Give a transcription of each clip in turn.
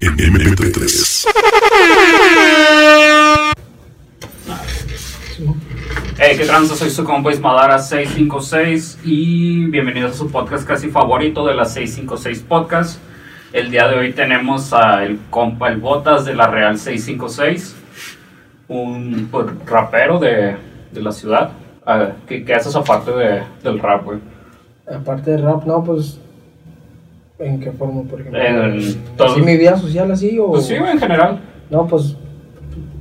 en MP3. Hey, ¿qué tranza? Soy su compa Ismadara 656 y bienvenidos a su podcast casi favorito de las 656 Podcast. El día de hoy tenemos a el compa El Botas de la Real 656, un pues, rapero de, de la ciudad. Ah, ¿Qué, qué haces aparte de, del rap, güey? Aparte de rap, no, pues. ¿En qué forma, por ejemplo? En todo- ¿Así mi vida social así o.? Pues sí, güey, en general. No, pues.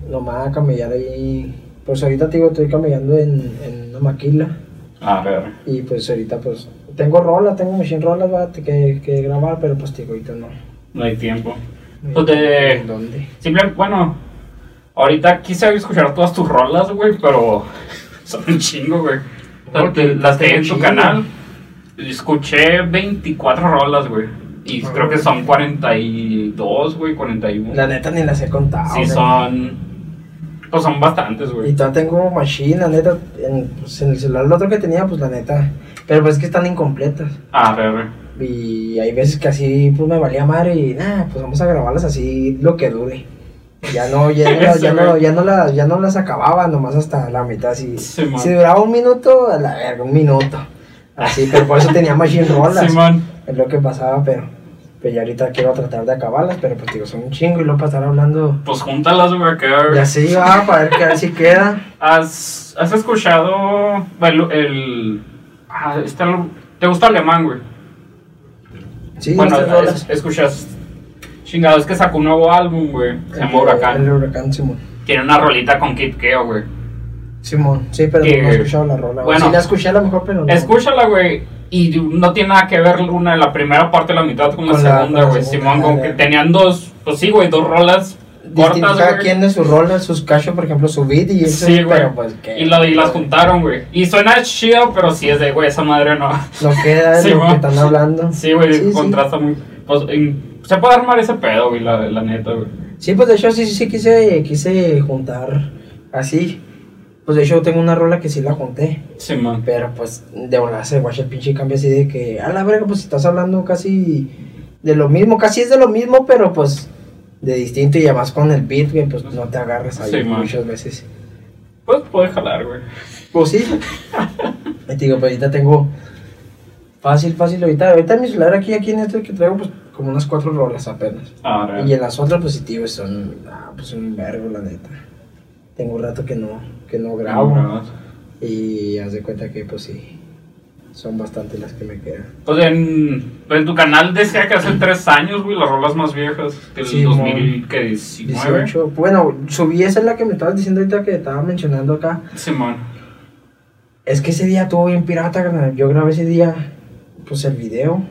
Nomás camellar ahí. Pues ahorita te digo, estoy camellando en, en una maquila. A ver. Y pues ahorita, pues. Tengo rolas, tengo machine rolas, va, que, que grabar, pero pues te digo, ahorita no. No hay tiempo. Pues de- ¿En dónde? Simple, bueno, ahorita quise escuchar todas tus rolas, güey, pero son un chingo, güey. O sea, Porque te- las tengo en tu canal. Escuché 24 rolas, güey. Y Ah. creo que son 42, güey, 41. La neta ni las he contado. Sí, son. Pues son bastantes, Y güey. todavía tengo machine, la neta. En, pues, en el celular, el otro que tenía, pues la neta. Pero pues es que están incompletas. Ah, re, re. Y hay veces que así pues me valía madre y nada, pues vamos a grabarlas así lo que dure. Ya no, ya, no, Eso, ya, no, ya, no las, ya no las acababa, nomás hasta la mitad. Si, Sí, si duraba un minuto, a la verga, un minuto. Así, pero por eso tenía machine rolas. Simón. Es lo que pasaba, pero, pero ya ahorita quiero tratar de acabarlas, pero pues digo, son un chingo y luego para estar hablando. Pues júntalas, güey, que Ya sí, va, para ver qué a ver si queda. ¿Has, has escuchado el. el ah, este, ¿Te gusta alemán, güey? Sí, bueno, es- escuchas. Chingado, es que sacó un nuevo álbum, güey. Se llama Huracán. El huracán, Simón. Tiene una rolita con Kid Keo, güey. Simón, sí, pero Que- no he escuchado la rola. bueno. sí la escuché a lo mejor, pero no. Escúchala, güey. Y no tiene nada que ver una la primera parte de la mitad con la Con la- segunda, güey. Simón, como que tenían dos. Pues sí, güey, dos rolas cortas, cada quien de sus roles, sus cachos, por ejemplo, su beat y eso, Sí, güey. pero pues que Y, lo, y las juntaron, güey. Y suena chido, pero sí es de, güey, esa madre no. no queda de Sí, lo man. que están hablando. Sí, güey, Sí, sí. contrasta muy. Pues, en- se puede armar ese pedo, güey, la, la neta, güey. Sí, pues de hecho sí, sí, sí quise, quise juntar así. Pues de hecho tengo una rola que sí la junté, Simón. pero pues de volada se guacha el pinche cambio así de que, a la verga, pues estás hablando casi de lo mismo, casi es de lo mismo, pero pues de distinto y además con el beat, güey, pues no te agarras ahí Sí, man. muchas veces. Pues puede jalar, güey. Pues sí. Te digo, pero ahorita tengo fácil, fácil. Ahorita, ahorita en mi celular aquí, aquí en este que traigo, pues como unas cuatro rolas apenas. Ah, Y en las otras positivas son, ah, pues un vergo, la neta. Tengo un rato que no, que no grabo. Y haz de cuenta que, pues sí, son bastante las que me quedan. Pues en, en tu canal decía que hace tres años, güey, las rolas más viejas del Sí, 2019. 18. Bueno, subí esa es la que me estabas diciendo ahorita que estaba mencionando acá. Simón. Es que ese día estuvo bien pirata, carnal. Yo grabé ese día, pues el video.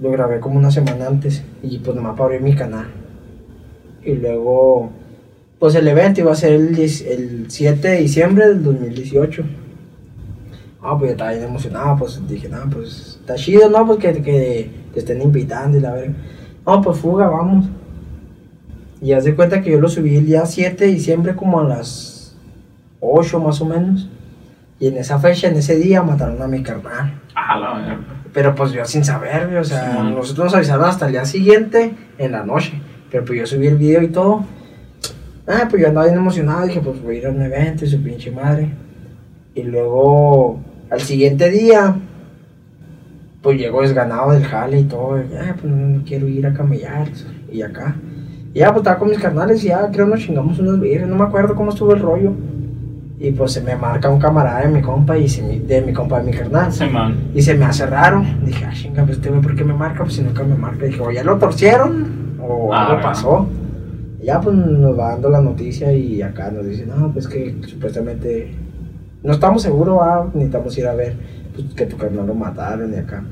Lo grabé como una semana antes. Y pues nomás para abrir mi canal. Y luego, pues el evento iba a ser el, 10 el 7 de diciembre del 2018. Ah, pues yo estaba bien emocionado. Pues dije, no, pues está chido, ¿no? Pues que, que te estén invitando y la verga. No, pues fuga, vamos. Y haz de cuenta que yo lo subí el día 7 de diciembre como a las 8 más o menos. Y en esa fecha, en ese día, mataron a mi carnal. Ah, la verga. Pero pues yo sin saber, o sea, Sí, nosotros nos avisaron hasta el día siguiente, en la noche. Pero pues yo subí el video y todo. Ah, pues yo andaba bien emocionado, dije, pues voy a ir a un evento y su pinche madre. Y luego, al siguiente día, pues llegó desganado del jale y todo. y, ah, pues no quiero ir a camellar y acá. Y ya, pues estaba con mis carnales y ya, creo nos chingamos unas birras, no me acuerdo cómo estuvo el rollo. Y pues se me marca un camarada de mi compa y se me- de mi compa de mi carnal. Simón. Y se me hace raro. Dije, ah, chinga, pues este güey, ¿por qué me marca? Pues si nunca me marca. Dije, o ya lo torcieron, o Ah, algo pasó. Ya, pues nos va dando la noticia y acá nos dicen, no, pues que supuestamente no estamos seguros, ah, necesitamos ir a ver pues, que tu carnal lo mataron y acá.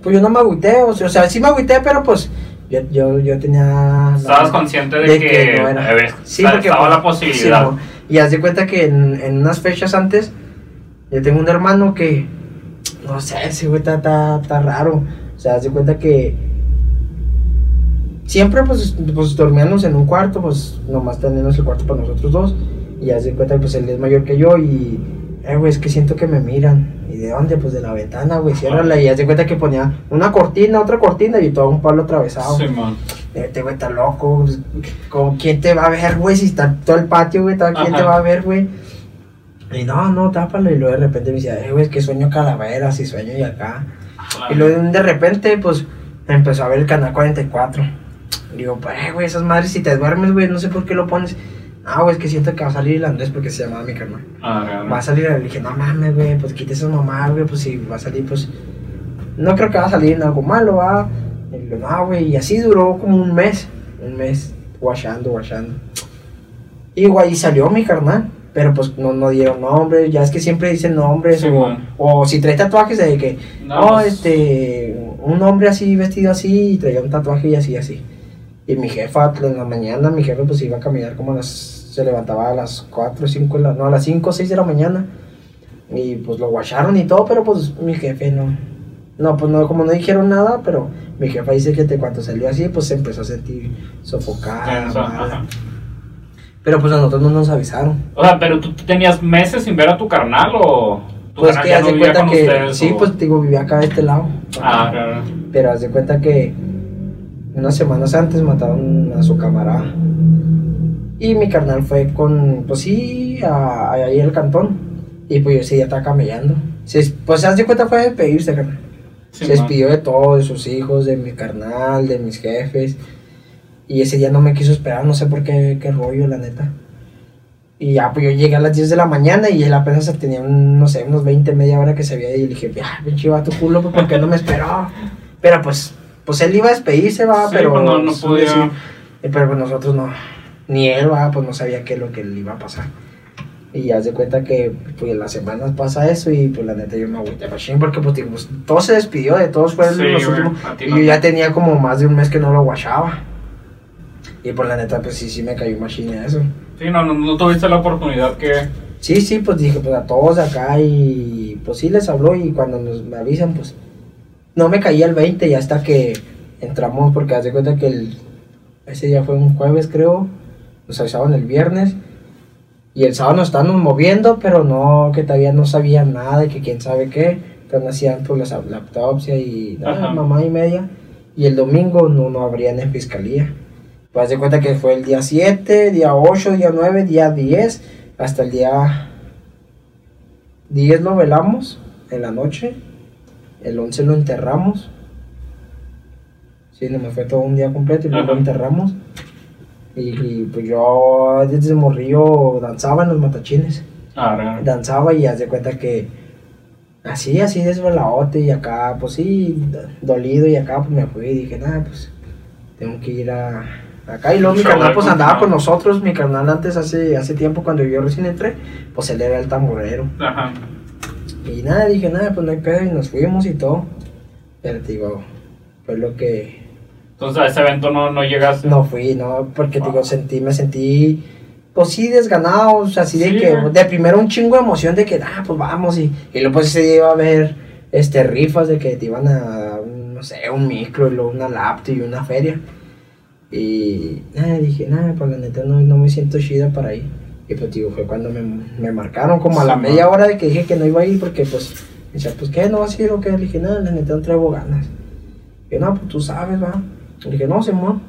Pues yo no me agüité, o sea, sí me agüité, pero pues yo, yo, yo tenía... Estabas consciente de, que, no era. ver, Sí, porque, estaba pues, la posibilidad. sí, y haz de cuenta que en, en unas fechas antes, yo tengo un hermano que, no sé, ese güey está, está, está raro. O sea, haz de cuenta que siempre pues, pues dormíamos en un cuarto, pues nomás tenemos el cuarto para nosotros dos. Y haz de cuenta que pues él es mayor que yo y, eh, güey, es que siento que me miran. ¿Y de dónde? Pues de la ventana, güey, ciérrala. Y haz de cuenta que ponía una cortina, otra cortina y todo un palo atravesado. Simón. Este güey está loco. pues, ¿Con quién te va a ver, güey? Si está todo el patio, güey, ¿todo ¿quién Ajá. te va a ver, güey? Y no, no, tápalo. Y luego de repente me decía, eh, güey, es que sueño calaveras y sueño y acá. Y luego de repente, pues, empezó a ver el canal 44. Digo, pues, güey, esas madres, si te duermes, güey, no sé por qué lo pones. Ah, güey, es que siento que va a salir el Andrés porque se llamaba mi carnal. Ah, Va a salir, le dije, no mames, güey, pues quita esas mamadas, güey, pues si va a salir, pues. No creo que va a salir en algo malo, va. No, güey, y así duró como un mes. Un mes, guachando, guachando. Y, güey, y salió mi carnal. Pero pues no, no dieron nombre, ya es que siempre dicen nombres, Sí, o, si trae tatuajes de que, No, no, pues- este, un hombre así, vestido así, y traía un tatuaje y así, así. Y mi jefa, en la mañana, mi jefe pues iba a caminar como a las, se levantaba a las 4, 5, no, a las 5, 6 de la mañana. Y pues lo guacharon y todo, pero pues mi jefe no, no, pues no, como no dijeron nada, pero mi jefa dice que te, cuando salió así, pues se empezó a sentir sofocada. Pero pues a nosotros no nos avisaron. O sea, pero tú tenías meses sin ver a tu carnal o tu Pues carnal que ya haz no de cuenta que, ustedes, sí, o- pues digo, vivía acá de este lado. Ah, claro. Pero haz de cuenta que unas semanas antes mataron a su camarada. Y mi carnal fue con, pues sí, a, a- ahí al cantón. Y pues yo ese día estaba camellando. Se- pues haz de cuenta fue despedirse, carnal. Sí, se despidió de todos, de sus hijos, de mi carnal, de mis jefes. Y ese día no me quiso esperar, no sé por qué, qué rollo, la neta. Y ya, pues yo llegué a las 10 de la mañana y él apenas tenía, un, no sé, unos 20, media hora que se había ido. Y le dije, ya, pinche va tu culo, pues, ¿por qué no me esperó? Pero pues, pues él iba a despedirse, va, Sí, pero... pues, no- no podía. sí. Eh, Pero pues nosotros no, ni él, va, pues no sabía qué es lo que le iba a pasar. Y ya se cuenta que pues las semanas pasa eso y pues la neta yo me agüité machín porque pues, digo, pues todo se despidió de todos fueron Sí, los últimos y yo ya tenía como más de un mes que no lo guachaba. Y pues la neta pues sí, sí me cayó machín eso. Sí, no, no, no tuviste la oportunidad que... Sí, sí, pues dije pues a todos de acá y pues sí les habló y cuando nos me avisan pues no me caía el 20 y hasta que entramos porque haz de cuenta que el, ese día fue un jueves creo, nos avisaban el viernes y el sábado nos estábamos moviendo pero no, que todavía no sabían nada y que quién sabe qué, entonces hacían pues la, autopsia y nada, mamá y media y el domingo no, no abrían en fiscalía. Pues haz de cuenta que fue el día 7, día 8, día 9, día 10, hasta el día 10 lo velamos en la noche, el 11 lo enterramos. Sí, no me fue todo un día completo y luego Ajá. lo enterramos. Y, y, pues yo desde morrillo danzaba en los matachines. Ah. Danzaba y haz de cuenta que así, así desveladote y acá, pues sí, do- dolido y acá pues me fui y dije, nada, pues tengo que ir a acá. Y luego mi Show carnal pues andaba con nosotros, mi carnal antes hace, hace tiempo cuando yo recién entré, pues él era el tamborero. Ajá. Y nada, dije, nada, pues no hay pedo y nos fuimos y todo. Pero te digo, fue lo que Entonces a ese evento no, no llegaste. no fui, no, porque te digo, Ah. sentí, me sentí, pues sí, desganado, o sea, así de Sí, que, güey. de primero un chingo de emoción de que, ah, pues vamos, y, y luego pues día iba a haber, este, rifas de que te iban a, no sé, un micro, y luego una laptop y una feria. Y nada, dije, nada, pues la neta no, no me siento chida para ir. Y pues digo, fue cuando me, me marcaron, como a la media hora de que dije que no iba a ir, porque pues, me decía, pues qué, no vas a ir o qué, le dije, nada, neta no traigo ganas. Y no, pues tú sabes, va. Le dije, no, Simón.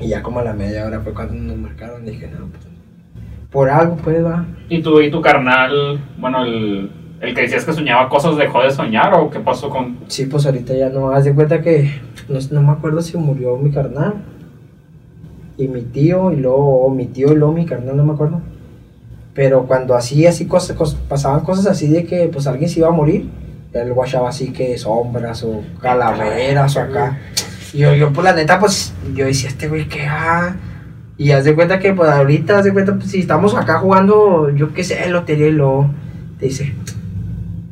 Y ya como a la media hora fue cuando nos marcaron, dije, no, pues, por algo, pues, va. ¿Y tu, y tu carnal, bueno, el, el que decías que soñaba cosas, dejó de soñar o qué pasó con...? Sí, pues ahorita ya no, haz de cuenta que, no, no me acuerdo si murió mi carnal. Y mi tío, y luego, o mi tío y luego mi carnal, no me acuerdo. Pero cuando así, así cosas, cos- pasaban cosas así de que, pues, alguien se iba a morir, él guachaba así que sombras o calaveras o acá. Y yo, yo, pues, la neta, pues, yo decía, este güey, ¿qué ha? Y haz de cuenta que, pues, ahorita, haz de cuenta, pues, si estamos acá jugando, yo qué sé, lotería y luego te dice,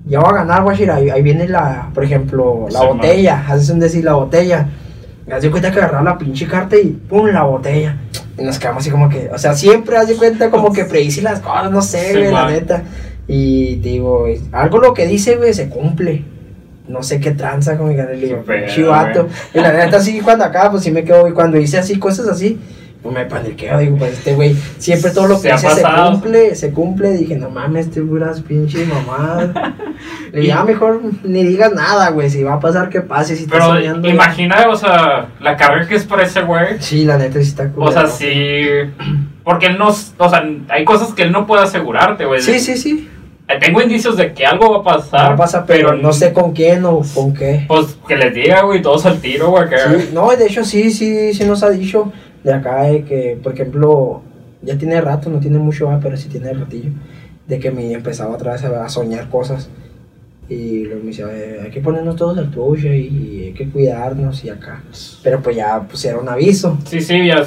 ya va a ganar, guachir, ahí, ahí viene la, por ejemplo, la Sí, botella, haces un decir la botella. Haz de cuenta que agarraba la pinche carta y pum, la botella. Y nos quedamos así como que, o sea, siempre haz de cuenta como que predice las cosas, no sé, Sí, güey, la neta. Y digo, algo lo que dice, güey, se cumple. No sé qué tranza con mi canal, digo, chivato. Y la neta, sí, cuando acá, pues sí me quedo, y cuando hice así cosas así, pues me paniqueo, digo, pues este güey, siempre todo lo Se que ha dice se cumple, se cumple, dije, no mames, este puras pinches mamadas. Le dije, ya mejor ni digas nada, güey, si va a pasar que pase, si Pero soñando. imagina, o sea, la carga que es por ese güey. Sí, la neta sí está O sea, culero. sí. Porque él no. O sea, hay cosas que él no puede asegurarte, güey. Sí, sí, sí. Eh, Tengo indicios de que algo va a pasar. No pasa, pero no sé con quién o con qué. Pues que les diga, güey, todos al tiro, güey. Que... Sí, no, de hecho sí, sí, sí nos ha dicho de acá de que, por ejemplo, ya tiene rato, no tiene mucho, ah, pero sí tiene ratillo, de que me empezaba otra vez a, a soñar cosas. Y luego me decía, "Eh, hay que ponernos todos al trucho y hay que cuidarnos y acá. Pero pues ya pusieron un aviso. Sí, sí, ya,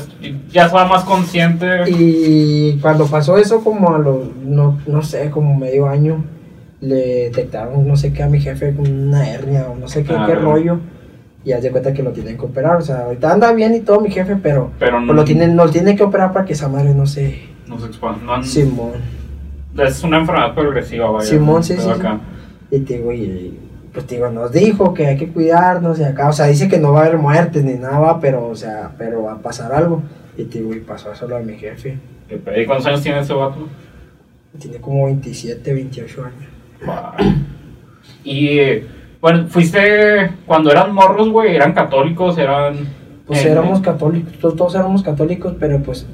ya estaba más consciente. Y cuando pasó eso, como a los, no, no sé, como medio año, le detectaron, no sé qué, a mi jefe una hernia o no sé qué, Ah. qué rollo. Y haz de cuenta que lo tienen que operar. O sea, ahorita anda bien y todo mi jefe, pero, Pero pues, lo tienen, lo tienen que operar para que esa madre no se. No se expone. No, Simón. Es una enfermedad progresiva, vaya. Simón, sí, sí, acá. Y te digo, y, pues te digo, nos dijo que hay que cuidarnos y acá. O sea, dice que no va a haber muertes ni nada, va, pero, o sea, pero va a pasar algo. Y te digo, y pasó eso lo de mi jefe. ¿Y cuántos años tiene ese vato? Tiene como 27, 28 años. Va. Y, eh, bueno, fuiste. Cuando eran morros, güey, eran católicos, eran. Pues eh, éramos católicos, todos, todos éramos católicos, pero pues,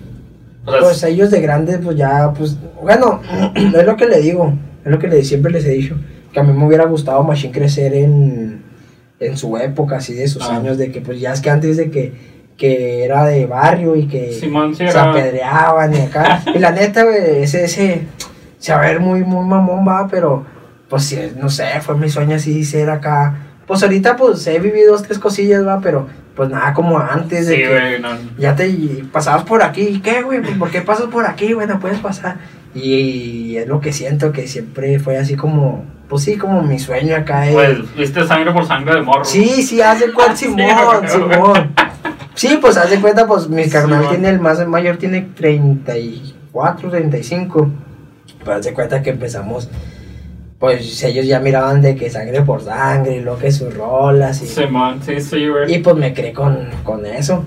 O sea, pues ellos de grandes, pues ya, pues, bueno, es lo que le digo, es lo que le, siempre les he dicho, que a mí me hubiera gustado Machine crecer en, en su época, así de sus Ah. años, de que pues ya es que antes de que, que era de barrio y que Simón sí se apedreaban y acá, y la neta, güey, ese, ese, se va a ver muy, muy mamón, va, pero, pues, no sé, fue mi sueño así ser acá, pues ahorita, pues, he vivido dos, tres cosillas, va, pero, pues nada como antes de Sí, que güey, no. ya te pasabas por aquí. ¿Y ¿Qué, güey? ¿Por qué pasas por aquí, güey? No puedes pasar. Y, es lo que siento que siempre fue así como, pues sí, como mi sueño acá. Pues, viste sangre por sangre de morro. sí, sí, haz de cuenta, Simón. Simón. Sí, pues haz de cuenta, pues mi carnal tiene, el más el mayor tiene 34, 35. Pues haz de cuenta que empezamos, pues ellos ya miraban de que sangre por sangre y lo que sus rolas y... Simón, sí, sí, güey. Y pues me creé con, con eso.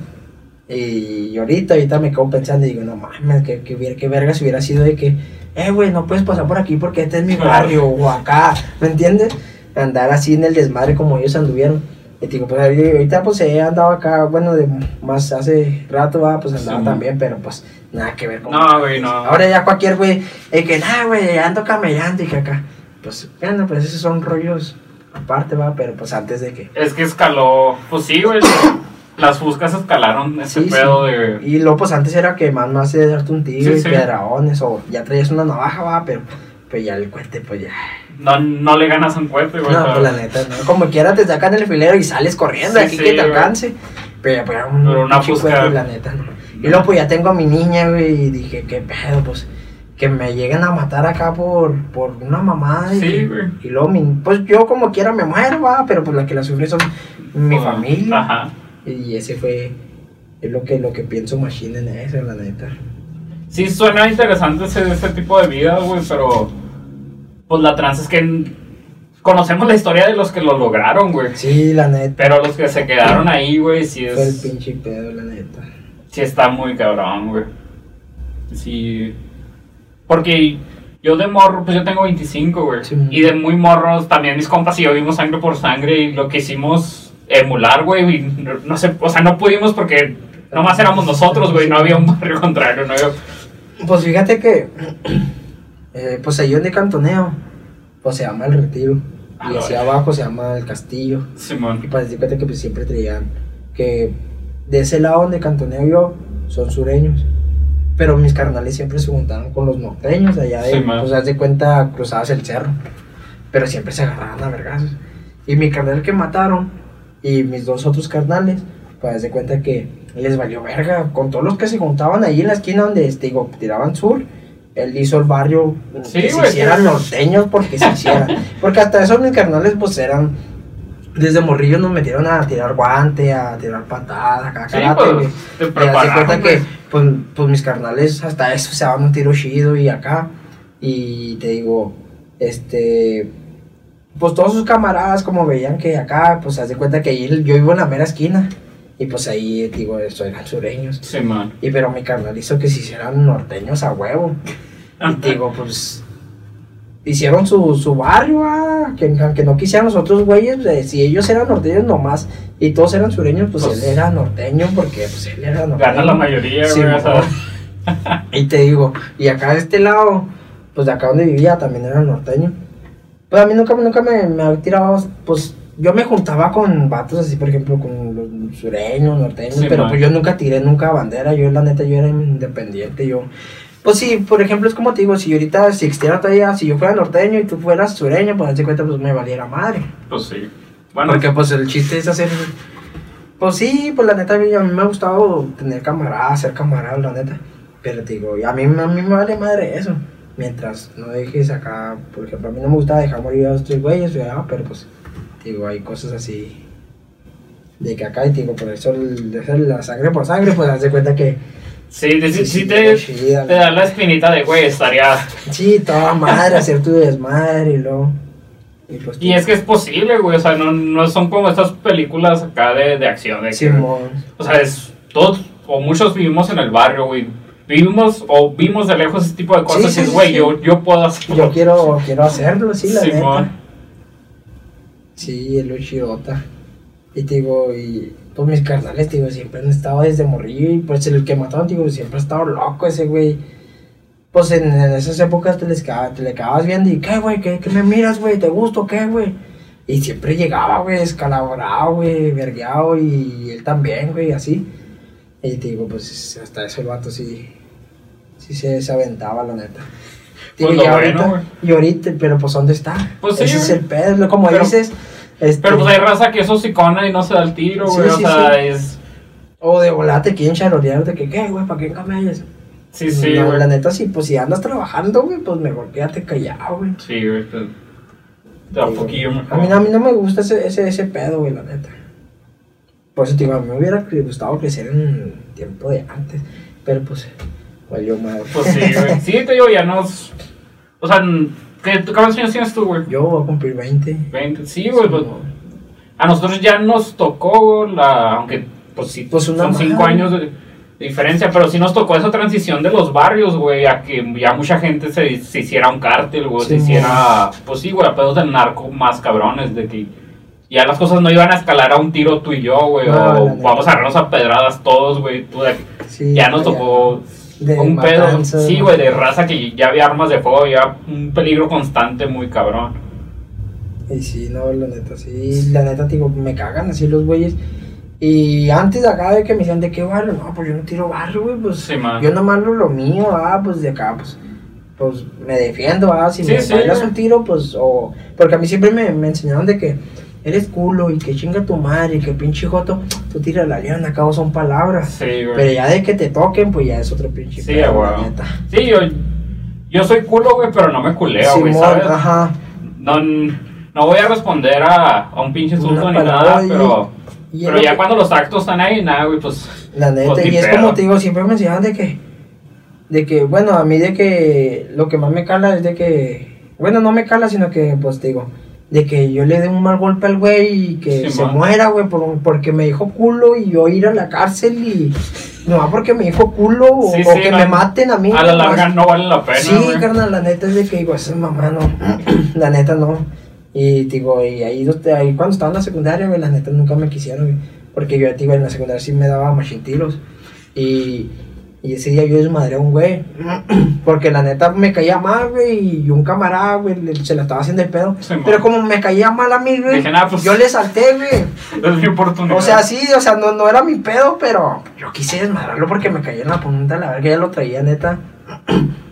Y ahorita, ahorita me quedo pensando y digo, no mames, que, que, que verga si hubiera sido de que, eh, güey, no puedes pasar por aquí porque este es mi barrio o acá, ¿me entiendes? Andar así en el desmadre como ellos anduvieron. Y digo, pues ahorita pues he andado acá, bueno, de más hace rato, va, pues andaba Sí. también, pero pues nada que ver con No, güey, no. Ahora ya cualquier güey, el que nada, güey, ando camellando y que acá. Pues, bueno, pues esos son rollos aparte, va, pero pues antes de que. Es que escaló. Pues sí, güey. Las fuscas escalaron ese Sí, pedo sí. de. Y luego, pues antes era que más no hace darte un tiro Sí, piedraones, o ya traías una navaja, va, pero pues ya el cuente, pues ya. No, no le ganas un cohete, güey. No, pues la neta, no. Como quiera te sacan el filero y sales corriendo, aquí que te güey. alcance. Pero ya, pues un Pero una fusca- cohete, la neta, no. Y luego, pues ya tengo a mi niña, güey, y dije, qué pedo, pues. Que me lleguen a matar acá por, por una mamada. y- Sí, güey. Y luego, mi- pues yo como quiera me muero, va, pero pues la que la sufre son mi pues, familia. Ajá. Y ese fue, es lo que, lo que pienso machine en eso, la neta. Sí, suena interesante ese, ese tipo de vida, güey, pero. Pues la trans es que. Conocemos la historia de los que lo lograron, güey. Sí, la neta. Pero los que se quedaron ahí, güey, sí Fue el es. pinche pedo, la neta. Sí está muy cabrón, güey. Sí. Porque yo de morro, pues yo tengo 25, güey. Sí. Y de muy morros también mis compas y yo vimos sangre por sangre y lo que hicimos emular, güey. y No, no sé, o sea, no pudimos porque nomás éramos nosotros, güey. No había un barrio contrario, no había. Pues fíjate que, eh, pues ahí donde cantoneo, pues se llama el retiro. Ah, Y hacia abajo se llama el castillo. Y Simón. pues di cuenta que pues, siempre traían que de ese lado donde cantoneo yo son sureños. Pero mis carnales siempre se juntaban con los norteños allá de, Sí, pues haz de cuenta, cruzadas el cerro. Pero siempre se agarraban a vergazos. Y mi carnal que mataron y mis dos otros carnales, pues haz de cuenta que les valió verga. Con todos los que se juntaban ahí en la esquina donde, este, digo, tiraban sur, él hizo el barrio Sí, que se hicieran sí. norteños porque se hicieran. Porque hasta esos mis carnales pues eran desde morrillos nos metieron a tirar guante, a tirar patadas, acá, Sí, karate, pues, te Y cuenta que. Pues, pues mis carnales hasta eso se daban un tiro chido y acá. Y te digo, este. Pues todos sus camaradas, como veían que acá, pues haz de cuenta que ahí yo vivo en la mera esquina. Y pues ahí, digo, eran sureños. Sí, man. Y pero mi carnal hizo que se hicieran norteños a huevo. Y digo, pues hicieron su, su barrio, ah, que aunque no quisieran los otros güeyes, eh, si ellos eran norteños nomás y todos eran sureños, pues, Pues- él era norteño porque pues él era norteño. Gana la mayoría, Sí, güey. Y te digo, y acá de este lado, pues de acá donde vivía también era norteño. Pues a mí nunca, nunca me, me ha tirado, pues yo me juntaba con vatos así, por ejemplo, con los sureños, norteños, Sí, pero man. pues yo nunca tiré nunca bandera, yo la neta, yo era independiente, yo... Pues sí, por ejemplo, es como te digo, si ahorita, si existiera todavía, si yo fuera norteño y tú fueras sureño, pues hazte cuenta, pues me valiera madre. pues sí. Bueno, Porque pues el chiste es hacer... Pues sí, pues la neta a mí, a mí me ha gustado tener camaradas, ser camarada, la neta. Pero te digo, a mí, a mí me vale madre eso. Mientras no dejes acá, por ejemplo, a mí no me gusta dejar morir a los tres güeyes, ¿verdad? pero pues, te digo, hay cosas así. De que acá, y te digo, por eso el, de hacer la sangre por sangre, pues haz de cuenta que sí, sí, sí, sí, sí te, chida, te da la espinita de, güey, estaría... sí, toda madre, hacer tu desmadre y luego. Y, pues, Y es que es posible, güey, o sea, no, no son como estas películas acá de, de acción. De que- Simón. o sea, es, todos o muchos vivimos en el barrio, güey. Vivimos o vimos de lejos ese tipo de cosas Sí, y es, güey, yo, yo puedo hacerlo. Yo quiero, quiero hacerlo, sí, la Simón. neta. Sí, el chidota. Y te digo, y pues mis carnales, digo, siempre han estado desde morrillo. Y pues el que mataron, digo, siempre ha estado loco ese güey. Pues en, en esas épocas te, les te le quedabas viendo y, ¿qué, güey? ¿Qué, qué me miras, güey? ¿Te gusto qué, güey? Y siempre llegaba, güey, escalabrado, güey, vergueado. Y él también, güey, así. Y te digo, pues hasta eso el vato sí, sí se, se aventaba, la neta. Digo, Pues lo y ahorita, y ahorita, pero pues ¿dónde está? Pues sí, Ese es el pedo, como Pero- dices. Este, Pero pues hay raza que es hocicona y no se da el tiro, güey. sí, o sea, sí. es. O de volada te quieren charolear de que, ¿qué, güey? ¿Para qué camellas? Sí, sí, No, la neta, sí, pues si andas trabajando, güey, pues mejor quédate callado, güey. Sí, güey. Te, te da un poquillo mejor. A mí, a mí no me gusta ese, ese, ese pedo, güey, la neta. Por eso te digo, a mí me hubiera gustado crecer en tiempo de antes. Pero pues, valió madre. Pues sí, güey. Sí, te digo, ya nos. O sea, ¿qué, tú- ¿cuántos años tienes tú, güey? Yo voy a cumplir 20. 20. Sí, güey. pues, a nosotros ya nos tocó la. Aunque, pues sí, Pues una son 5 madre. años de, diferencia, pero sí nos tocó esa transición de los barrios, güey, a que ya mucha gente se, se hiciera un cártel, güey, se Sí, hiciera. Pues sí, güey, a pedos del narco más cabrones, de que. Ya las cosas no iban a escalar a un tiro tú y yo, güey, No, o vamos a agarrarnos a pedradas todos, güey. tú de- Sí, ya nos tocó de un pedo, sí, güey, de raza que ya había armas de fuego, ya un peligro constante muy cabrón. Y sí, no, la neta, sí, la neta, digo, me cagan así los güeyes. Y antes de acá de que me decían de qué barrio, no, pues yo no tiro barrio, güey, pues Sí, yo nomás lo, lo mío, ah, pues de acá, pues, pues me defiendo, ah, si Sí, me sí, un tiro, pues, o, porque a mí siempre me, me enseñaron de que eres culo y que chinga tu madre y que pinche joto, tú tiras la leona, acá son palabras. Sí, güey. Pero ya de que te toquen, pues ya es otro pinche Sí, pedo, güey. neta. Sí, yo, yo soy culo, güey, pero no me culeo, güey, ¿sabes? ajá. No, no voy a responder a, a un pinche Una susto ni nada, pero, y pero ya que- cuando los actos están ahí, nada, güey, pues... La neta, Pues, y es pedo. como te digo, siempre me enseñaban de que, de que, bueno, a mí de que lo que más me cala es de que, bueno, no me cala, sino que, pues te digo, de que yo le dé un mal golpe al güey y que Sí, se man. muera, güey, por- porque me dijo culo y yo ir a la cárcel y, no, porque me dijo culo o, Sí, o sí, que me maten a mí. A la larga no vale la pena, Sí, carnal, la neta es de que digo, esa mamá no, la neta no. Y digo, y ahí, ahí cuando estaba en la secundaria, güey, la neta nunca me quisieron, güey. Porque yo, digo, en la secundaria sí me daba machintiros. Y, y ese día yo desmadré a un güey. Porque la neta me caía mal, güey. Y un camarada, güey, se la estaba haciendo el pedo. Sí. Pero como me caía mal a mí, güey, pues- yo le salté, güey. Es mi oportunidad. O sea, sí, o sea, no, no era mi pedo, pero yo quise desmadrarlo porque me caía en la punta, la verga, ya lo traía, neta.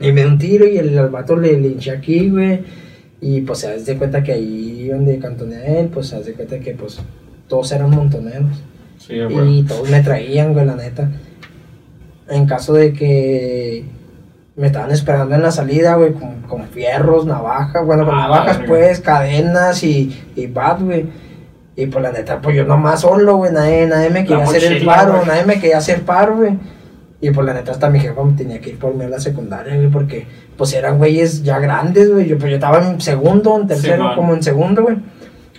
Y me dio un tiro y el, al vato le, le hinché aquí, güey. Y pues se de cuenta que ahí donde cantoné a él, pues se de cuenta que pues todos eran montoneros. Sí. Y todos me traían, güey, la neta. En caso de que me estaban esperando en la salida, güey, con, con fierros, navajas, bueno, con Ah, navajas, pues, cadenas y, y bat, güey. Y pues la neta, pues yo nomás solo, güey, nadie, nadie me quería hacer el paro, güey. nadie me quería hacer paro, güey. Y pues la neta, hasta mi jefa tenía que ir por mí a la secundaria, güey, porque pues eran güeyes ya grandes, güey. Yo, pues yo estaba en segundo, en tercero, como en segundo, güey.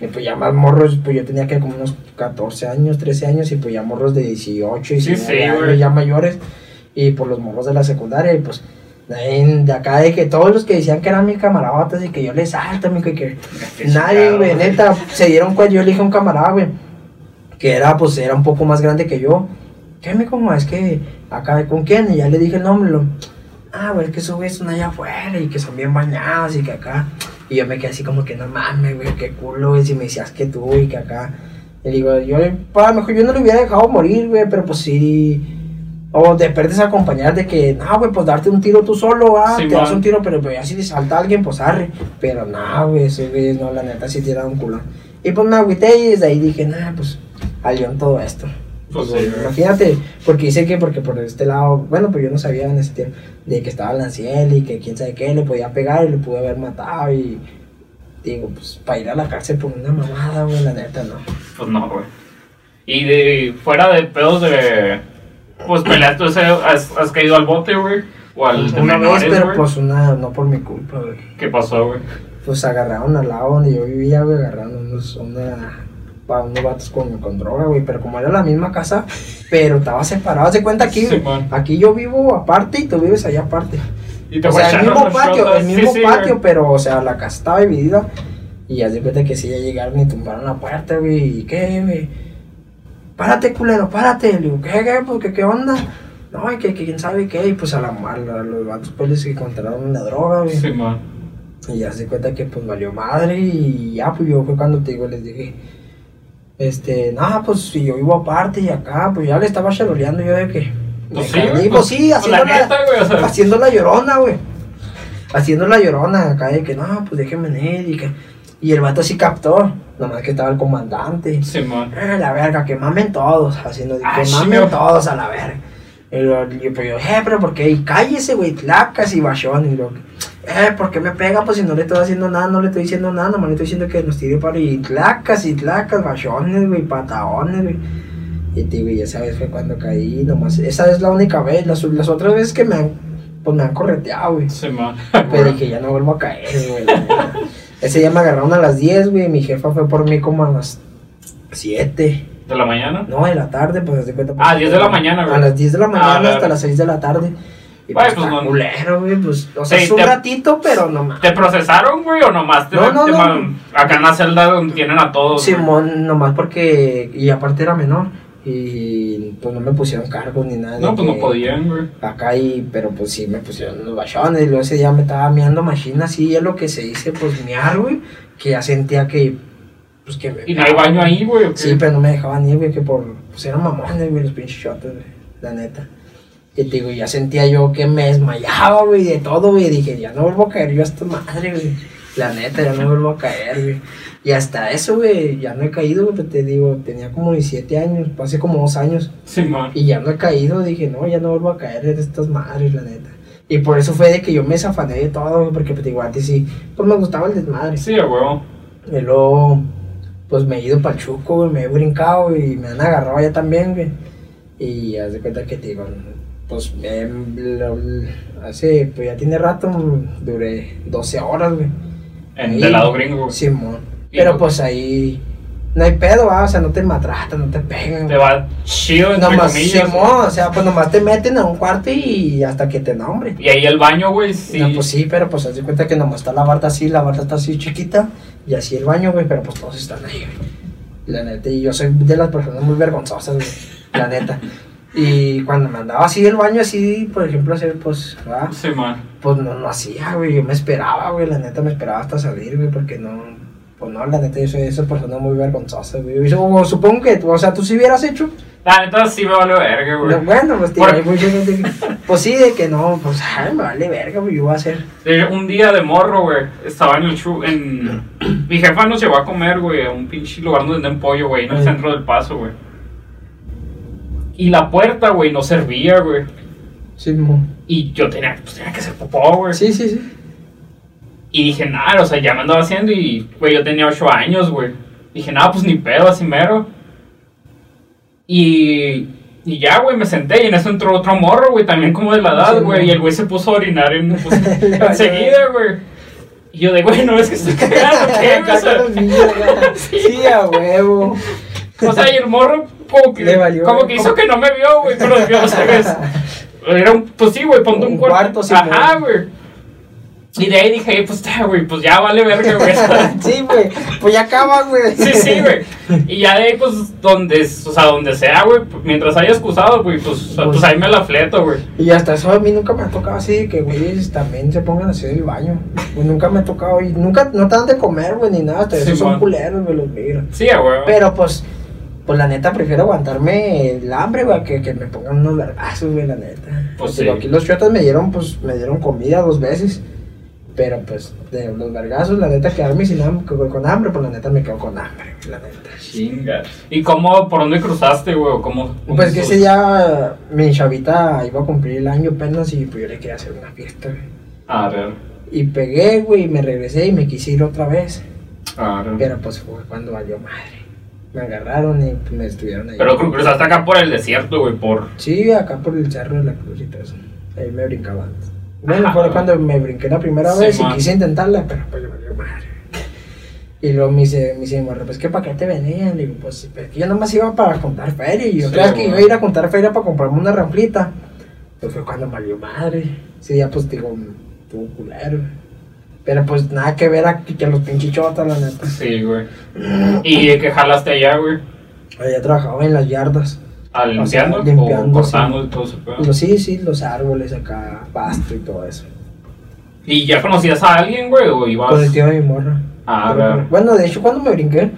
Y pues ya más morros, pues yo tenía que como unos 14 años, 13 años, y pues ya morros de 18 y Sí, 19 sí, años, ya mayores. Y por los morros de la secundaria, y pues de acá de que todos los que decían que eran mis camaradas y que yo les salto, y que nadie, güey, neta, se dieron cuenta, yo elegí a un camarada, güey, que era, pues, era un poco más grande que yo. ¿Qué, me como Es que, acá, ¿con quién? Y ya le dije el nombre, lo, ah, güey, es que esos güeyes son allá afuera y que son bien bañados y que acá. Y yo me quedé así como que, no mames, güey, qué culo, güey, si me decías que tú y que acá. Y digo, yo, pa, mejor yo no lo hubiera dejado morir, güey, pero pues sí. O de perdes acompañar de que, no, güey, pues darte un tiro tú solo, ah, Sí, te das man. un tiro, pero pues, ya si te salta alguien, pues arre. Pero no, güey, esos güeyes, no, la neta, sí tiraron un culo. Y pues me agüité y desde ahí dije, nah, pues, al león todo esto. Pues Pues, sí, güey. imagínate, porque dice que porque por este lado, bueno, pues yo no sabía en ese tiempo de que estaba Lanciel y que quién sabe qué, le podía pegar y le pude haber matado y digo, pues para ir a la cárcel por una mamada, güey, la neta, no. Pues no, güey. Y de fuera de pedos de. Pues peleas, ¿tú has, has caído al bote, güey? O al una vez, menores, pero güey. pues una, no por mi culpa, güey. ¿Qué pasó, güey? Pues agarraron al lado donde yo vivía, güey, agarraron unos, una, pa- unos vatos con, con droga, güey, pero como era la misma casa, pero estaba separado, haz de cuenta aquí, Simón. aquí yo vivo aparte y tú vives allá aparte. Y te O sea, el mismo patio, el Sí, mismo sí, patio, pero, o sea, la casa estaba dividida. Y haz de cuenta que sí, ya llegaron y tumbaron la puerta, güey. ¿Y qué, güey? Párate, culero, párate. Le digo, ¿qué, qué? Pues, ¿qué, qué onda? No, y que, que quién sabe qué. Y pues a, la, a la- los vatos pues les encontraron la droga, güey. Sí, man. Y ya se cuenta que pues valió madre. Y ya, pues yo fue cuando te digo, les dije, este, nada, pues si yo vivo aparte y acá, pues ya le estaba charoleando yo de que. Pues sí, güey, pues pues, sí, pues, haciendo la neta, güey, o sea. haciendo la llorona, güey. Haciendo la llorona acá de que no, pues déjenme ir y que. Y el vato sí captó, nomás que estaba el comandante. Sí, man. Ah, la verga, que mamen todos, haciendo Ah, que sí, mamen todos a la verga. Y lo, y pues yo, eh, pero ¿por qué? Y cállese, güey, tlacas y bachón. Y lo, eh, ¿por qué me pega? Pues si no le estoy haciendo nada, no le estoy diciendo nada, nomás le estoy diciendo que nos tire para y tlacas y tlacas, bachones, güey, pataones, güey. Y te digo, y esa vez fue cuando caí, nomás, esa es la única vez, las, las otras veces que me han, pues me han correteado, güey. Sí, man. Pero dije, ya no vuelvo a caer, güey. Ese día me agarraron a las 10, güey, mi jefa fue por mí como a las 7. ¿De la mañana? No, de la tarde, pues de cuenta. Ah, 10 de la mañana, güey. A las 10 de la mañana Ah, hasta claro. las 6 de la tarde. Y Güey, pues, pues, no- culero, güey, pues, o sea, Sí, es un te- ratito, pero no más. ¿Te procesaron, güey, o nomás te, No, no, te no. acá en la celda donde tienen a todos? Simón, nomás porque, y aparte era menor, y pues no me pusieron cargos ni nada. No, pues no podían, güey. Acá y, pero pues sí me pusieron los bachones, y luego ese día me estaba meando machina, así es lo que se dice, pues mear, güey, que ya sentía que, pues que me... ¿Y no hay baño ahí, güey? Sí, pero no me dejaban ir, güey, que por, pues eran mamones, güey, los pinches shots, güey, la neta. Y te digo, ya sentía yo que me desmayaba, güey, de todo, güey, dije, ya no vuelvo a caer yo a esta madre, güey. La neta, ya no vuelvo a caer, güey. Y hasta eso, güey, ya no he caído, güey, te digo, tenía como 17 años, hace como dos años. Sí, man. Y ya no he caído, dije, no, ya no vuelvo a caer en estas madres, la neta. Y por eso fue de que yo me zafané de todo, güey, porque pues, digo, antes sí, pues me gustaba el desmadre. Sí, huevo. Y luego, pues me he ido para el chuco, güey, me he brincado y me han agarrado allá también, güey. Y haz de cuenta que te digo, pues em, lo- hace, pues ya tiene rato, duré 12 horas, güey. En, del lado gringo. Simón. Pero no- pues ahí no hay pedo, ¿va? o sea, no te maltratan, no te pegan. Te va chido, entre Nomás, comillas. Simón, o sea, pues nomás te meten a un cuarto y hasta que te nombre. Y ahí el baño, güey, sí. No, pues sí, pero pues haz de cuenta que nomás está la barda así, la barda está así chiquita y así el baño, güey, pero pues todos están ahí, güey. La neta, y yo soy de las personas muy vergonzosas, güey, la neta. Y cuando me andaba así el baño, así, por ejemplo, hacer, pues, ¿va? Sí, man. pues no, no hacía, güey, yo me esperaba, güey, la neta me esperaba hasta salir, güey, porque no, pues no, la neta yo soy de esas personas muy vergonzosas, güey. Yo supongo- que, o sea, tú si hubieras hecho, La neta sí me vale verga, güey. no, bueno, pues, tío, hay mucha gente que- pues sí, de que no, pues, ay, me vale verga, güey, yo voy a hacer. Un día de morro, güey, estaba en el chu en... Mi jefa nos llevó a comer, güey, a un pinche lugar donde venden pollo, güey, en el Ay. centro del paso, güey. Y la puerta, güey, no servía, güey. Sí, mo. Y yo tenía, pues, tenía que hacer popó, güey. sí, sí, sí. Y dije, nada, o sea, ya me andaba haciendo y, güey, yo tenía 8 años, güey. Dije, nada, pues ni pedo, así mero. Y, y ya, güey, me senté y en eso entró otro morro, güey, también como de la edad, güey. y el güey se puso a orinar en, pues, enseguida, güey. Y yo de, güey, no es que estoy cagando, ¿qué? Sí, a huevo. o sea, y el morro como que, Le valió, como güey. que hizo que no me vio, güey, pero yo, ¿sabes? Era un, pues sí, güey, ponte un, Un cuarto. cuarto, sí, Ajá, güey. Y de ahí dije, pues, güey, pues ya vale verga, güey. Sí, güey. Pues ya acaba, güey. Sí, sí, güey. Y ya de ahí, pues, donde, o sea, donde sea, güey, pues, mientras haya excusado, güey, pues, o sea, pues ahí me la fleto, güey. Y hasta eso a mí nunca me ha tocado así, que güeyes también se pongan a hacer el baño. Pues nunca me ha tocado, y nunca, no te dan de comer, güey, ni nada, hasta Sí, son culeros, güey, los migran. Sí, güey. Pero pues, pues la neta prefiero aguantarme el hambre, güey, que, que me pongan unos vergazos, güey, la neta. Pues Digo, sí. aquí los chotas me dieron, pues, me dieron comida dos veces. Pero pues, de los vergazos, la neta, quedarme sin hambre, con, hambre, pues la neta me quedo con hambre, güey, la neta. Chinga. ¿Y cómo, por dónde cruzaste, güey? o ¿Cómo? cómo Pues que ese día mi chavita iba a cumplir el año apenas y pues yo le quería hacer una fiesta, güey. A ver, Y pegué, güey, y me regresé y me quise ir otra vez. a ver. Pero pues fue cuando valió madre. Me agarraron y me estuvieron ahí. Pero cru- cruzaste acá por el desierto, güey, por... Sí, acá por el cerro de la cruz y todo eso. Ahí me brincaba antes. Bueno, Ajá. fue cuando me brinqué la primera Sí, vez y quise intentarla, pero pues valió madre. Y luego me dice, me dice, mi morra, pues que para qué te venían. Digo, pues pues, que yo nomás iba para contar feria. Y yo Sí, que iba a ir a contar feria para comprarme una ranflita. Pues fue cuando valió madre. Ese día, pues digo, tuvo culero. Pero pues nada que ver aquí que los pinches chotas, la neta. Sí, güey. ¿Y de qué jalaste allá, güey? Allá trabajaba en las yardas. ¿A O sea, limpiando? limpiando, ¿O cortando y todo ese pedo? Los, sí, sí, los árboles acá, pasto y todo eso. ¿Y ya conocías a alguien, güey? ¿O ibas...? Con el tío de mi morra. Ah, Pero, ver. Bueno, de hecho, cuando me brinqué.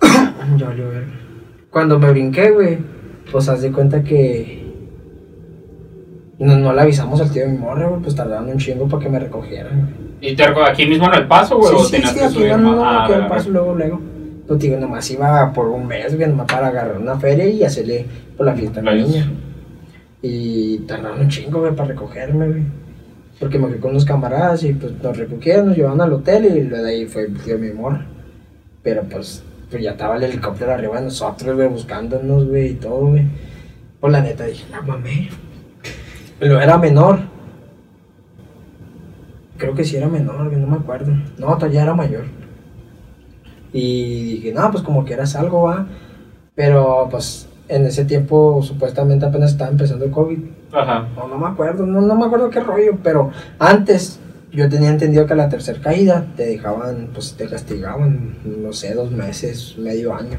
ya valió ver. Cuando me brinqué, güey, pues haz de cuenta que. No, no le avisamos al tío de mi morra, güey, pues tardaron un chingo para que me recogieran. ¿Y te aquí mismo en el paso, güey? ¿O Sí, sí, sí, aquí subir no, más? no, Ah, aquí al ver, paso luego, luego. Pues digo, nomás iba por un mes, güey, nomás para agarrar una feria y hacerle por la fiesta a la niña. Y tardaron un chingo, güey, para recogerme, güey. Porque me fui con unos camaradas y pues nos recogieron, nos llevaron al hotel y luego de ahí fue el tío de mi morra. Pero pues, pues ya estaba el helicóptero arriba de nosotros, güey, buscándonos, güey, y todo, güey. Pues la neta dije, la mamé. Pero era menor. Creo que sí era menor, no me acuerdo. No, todavía era mayor. Y dije, no, pues como quieras algo, va. Pero pues en ese tiempo supuestamente apenas estaba empezando el COVID. Ajá. No, no me acuerdo, no, no me acuerdo qué rollo, pero antes yo tenía entendido que a la tercera caída te dejaban, pues te castigaban, no sé, dos meses, medio año.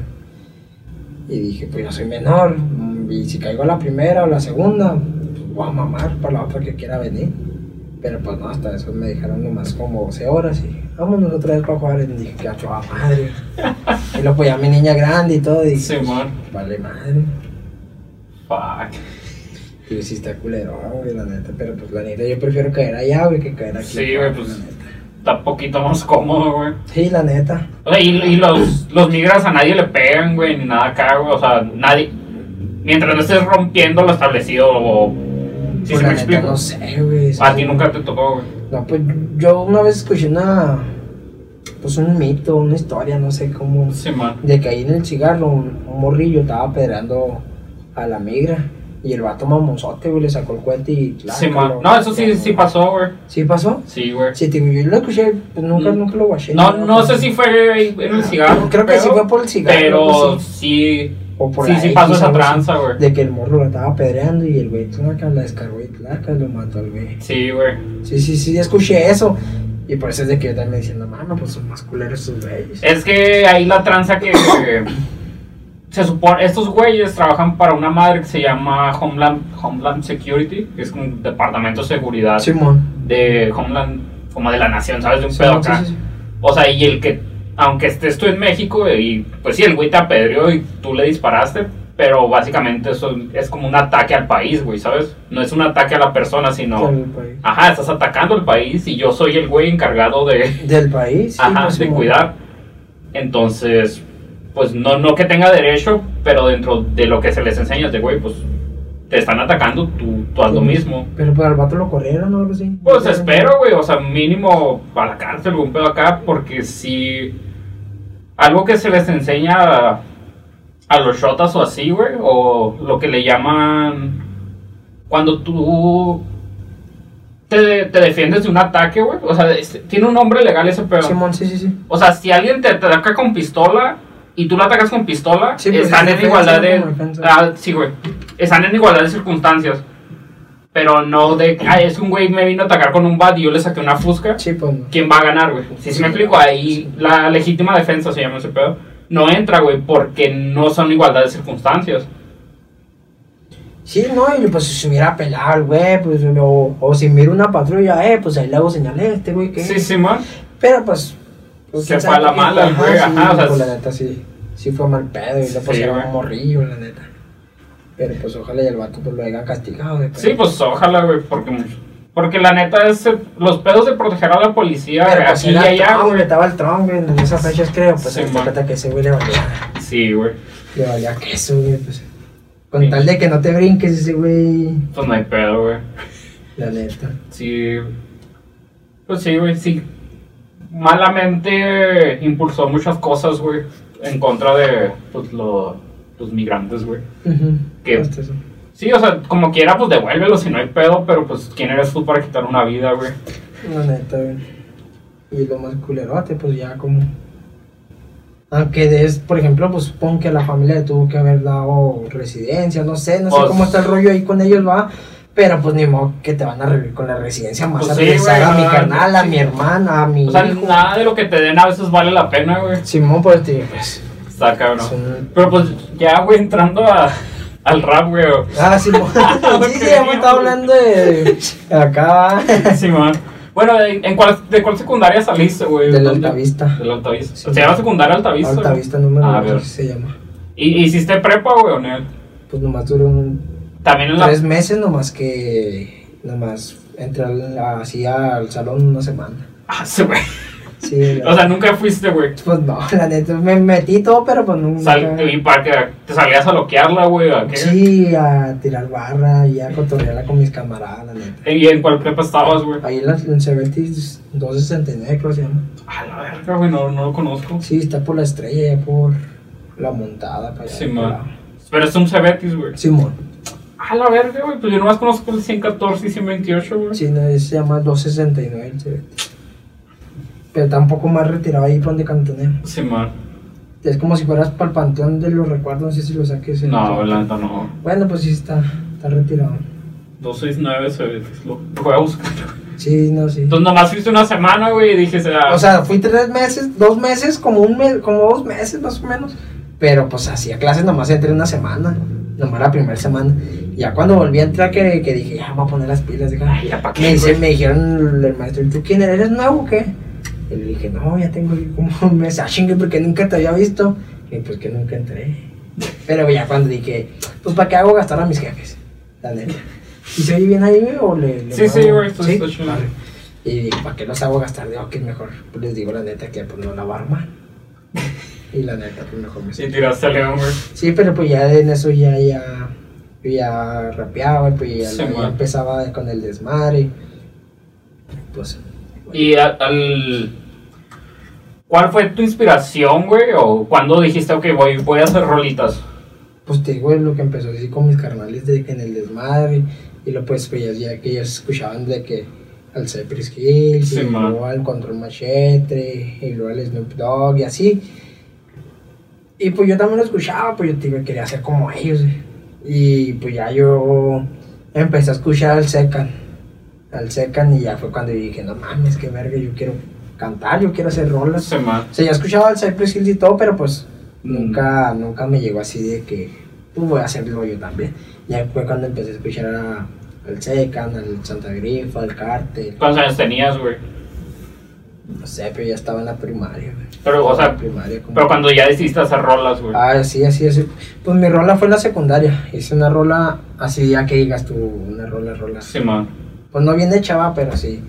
Y dije, pues yo soy menor, y si caigo a la primera o la segunda, voy a mamar para la otra que quiera venir. Pero pues no, hasta eso me dejaron nomás como 12 horas y vámonos otra vez para jugar. Y dije, que a madre. y luego pues ya mi niña grande y todo, y Sí, man. vale madre. Fuck. Y sí está culero, güey, la neta. Pero pues la neta, yo prefiero caer allá, güey, que caer aquí. Sí, güey, pues- La neta. Está un poquito más cómodo, güey. Sí, la neta. O sea, y, y los, los migras a nadie le pegan, güey, ni nada acá, güey. O sea, nadie. Mientras no estés rompiendo lo establecido, o. Si pues me explico. no sé, güey. A sí. ti nunca te tocó, güey. No, pues yo una vez escuché una. Pues un mito, una historia, no sé cómo. Sí, man. De que ahí en el cigarro un, un morrillo estaba apedreando a la migra. Y el vato mamonzote, güey, le sacó el cohete y. claro, Sí, man. No, eso sí, sí pasó, güey. ¿Sí pasó? Sí, güey. Sí, te digo, yo lo escuché, pues nunca, Mm. nunca lo guaché. No, no sé si fue en el cigarro. Creo que sí fue por el cigarro. Pero sí. O por Sí, la sí pasó esa tranza, güey. De que el morro lo estaba apedreando y el güey tlaca, la descargó y tlaca, lo mató al güey. Sí, güey. Sí, sí, sí, escuché eso. Y por eso es de que yo también me diciendo, mano, pues son más culeros estos güeyes. Es que ahí la tranza que. que se supone. Estos güeyes trabajan para una madre que se llama Homeland, Homeland Security, que es un departamento de seguridad de Homeland, como de la nación, ¿sabes? De un Sí, pedo acá. sí. O sea, y el que, aunque estés tú en México, y pues sí, el güey te apedreó y tú le disparaste, pero básicamente eso es como un ataque al país, güey, ¿sabes? No es un ataque a la persona, sino, país. ajá, estás atacando al país y yo soy el güey encargado de, Del país, sí, ajá, pues, de cuidar. Entonces, pues no, no que tenga derecho, pero dentro de lo que se les enseña de, güey, pues te están atacando, tú, tú haz lo Sí. mismo. Pero pues al vato lo corrieron o algo así. Pues espero, güey, o sea, mínimo a la cárcel, un pedo acá, porque si algo que se les enseña a, a los shotas o así, güey, o lo que le llaman cuando tú te, te defiendes de un ataque, güey. O sea, tiene un nombre legal ese pedo. Simón, sí, sí, sí. O sea, si alguien te, te ataca con pistola y tú lo atacas con pistola, Sí, pues, están es en igualdad de. Ah, sí, güey. Están en igualdad de circunstancias. Pero no de. Ay, es que un güey me vino a atacar con un bat y yo le saqué una fusca. Sí, pues no. ¿Quién va a ganar, güey? Si Sí, me explico, ahí la legítima defensa se llama ese pedo. No entra, güey, porque no son igualdad de circunstancias. Sí, no, y pues si se hubiera pelado el güey, pues, o, o si mira una patrulla, eh, pues ahí le hago señalé a este güey que. Sí, sí, man. Pero pues. pues, Se fue a la mala güey, ajá, o sea, pues la neta sí. Sí fue mal pedo y le Sí, pusieron un morrillo, la neta. Pero pues ojalá y el vato pues lo haya castigado. Sí, pues ojalá, güey, porque. Porque la neta es. Los pedos de proteger a la policía, Pero pues aquí y allá, Trump, estaba el Trump, en esas fechas creo, pues Sí, se que ese güey le valía, Sí, güey. le valía queso, güey, pues. Con Sí. tal de que no te brinques ese güey, Pues no hay pedo, güey. la neta. Sí. Pues sí, güey, sí. Malamente impulsó muchas cosas, güey. En contra de pues, lo- los migrantes, güey. ¿Qué? Eso. Sí, o sea, como quiera, pues devuélvelo si no hay pedo, pero pues, ¿quién eres tú para quitar una vida, güey? La neta, güey. Y lo más culerote, pues ya como. Aunque des, por ejemplo, pues supongo que la familia tuvo que haber dado residencia, no sé, no sé Pues- cómo está el rollo ahí con ellos, va. Pero pues ni modo que te van a revivir con la residencia, más Pues a sí, güey, a mi carnal, a mi hermana, a mi O sea, hijo. nada de lo que te den a veces vale la pena, güey. Simón, pues te pues. Está cabrón. Pero pues ya, güey, entrando a, al rap, güey. Ah, Simón. sí, sí, hemos estado hablando de. Acá, Simón. Bueno, ¿en cuál, ¿de cuál secundaria saliste, güey? de la. Altavista. De la Altavista. Sí. ¿Se llama secundaria Altavista? Altavista número Ah, a 2 ver. se llama. ¿Y hiciste prepa, güey, o no? Pues nomás duró un, También en la... tres meses, nomás que. Nomás entré al- así al salón una semana. Ah, sí, güey. Sí, O sea, nunca fuiste, güey. pues no, la neta, me metí todo, pero pues nunca. Sal, y para que te salías a loquearla, güey, ¿a qué? Sí, a tirar barra y a cotorrearla con mis camaradas, la neta. ¿Y en cuál prepa estabas, güey? Ahí en, la, en Cebetis 269, creo que se llama. A la verga, güey, no, no lo conozco. Sí, está por la estrella, por la montada para allá. Man. la- Pero es un Cebetis, güey. Simón. A la verga, güey, pues yo nomás conozco el 114 y 128, güey. Sí, no, ese se llama 269 el Cebetis. Pero está un poco más retirado ahí por donde cantoneo. Sí, man. Es como si fueras para el panteón de los recuerdos, no sé si lo saques. No, la neta no. Bueno, pues sí está, está retirado. 269 Cebetis, lo voy a buscar. Sí, no, sí. Entonces nomás fuiste una semana, güey, y dije, o sea, O sea, fui tres meses, dos meses, como un mes, como dos meses más o menos. Pero pues hacía clases nomás entré una semana. Nomás la primera semana. Ya cuando volví a entrar que, que dije, ya me voy a poner las pilas. Dije, Ay, ya pa' qué, me, dice- me dijeron el maestro, ¿y tú quién eres? ¿Eres nuevo o qué? Y le dije, no, ya tengo como un mes, ah, chingue, porque nunca te había visto. Y pues que nunca entré. Pero ya cuando dije, pues ¿para qué hago gastar a mis jefes? La neta. ¿Y se oye bien ahí, güey? ¿O le, le Sí, sí, güey, esto. Vale. Y dije, ¿para qué los hago gastar? Digo, que es mejor. Pues les digo la neta que pues no la armar. Y la neta, pues mejor me sí tiraste a León, güey. Sí, pero pues ya en eso ya, ya, ya rapeaba, pues ya, Sí, empezaba con el desmadre. Pues, Y al, al- ¿Cuál fue tu inspiración, güey? ¿O cuándo dijiste, ok, voy, voy a hacer rolitas? pues te digo, lo que empezó así con mis carnales de que en el desmadre. Y luego pues, pues ya, que ellos escuchaban de que al Cypress Hills, Sí, y man. luego al Control Machete, y luego al Snoop Dogg y así. Y pues yo también lo escuchaba, pues yo te- quería ser como ellos. güey. Y pues ya yo empecé a escuchar al Secan. Al Secan y ya fue cuando dije, no mames, qué verga, yo quiero cantar, yo quiero hacer rolas. Se. O sea, ya escuchaba al Cypress Hills y todo, pero pues Mm. nunca, nunca me llegó así de que pues voy a hacerlo yo también. Ya fue cuando empecé a escuchar a- al Secan, al Santa Grifa, al Cartel. ¿Cuántos años tenías, güey? No sé, pero ya estaba en la primaria, güey. Pero, o sea, primaria, como- pero cuando ya decidiste hacer rolas, güey. Ah, sí, así, así. Pues mi rola fue en la secundaria. Hice una rola así, ya que digas tú, una rola, rola. Sí, man. Pues no bien hecha, va, pero sí.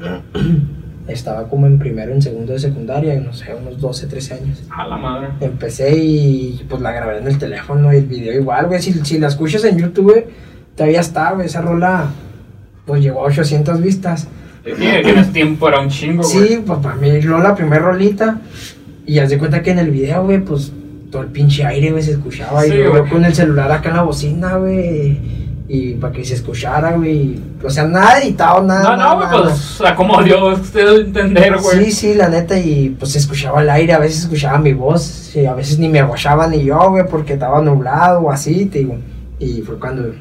Estaba como en primero, en segundo de secundaria, no sé, unos 12, 13 años. A la madre. Empecé y pues la grabé en el teléfono y el video igual, güey. Si, si la escuchas en YouTube, todavía está, güey. Esa rola, pues llegó a 800 vistas. Sí, en ese tiempo era un chingo, güey. Sí, pues para mí la primera rolita. Y haz de cuenta que en el video, güey, pues todo el pinche aire, güey, se escuchaba. Sí, y yo con el celular acá en la bocina, güey. Y para que se escuchara, güey. O sea, nada editado, nada. No, no, güey, nada. pues, a como Dios usted entender, güey. Sí, sí, la neta, y pues se escuchaba el aire, a veces escuchaba mi voz, y a veces ni me aguachaba ni yo, güey, porque estaba nublado o así, te digo. Y fue cuando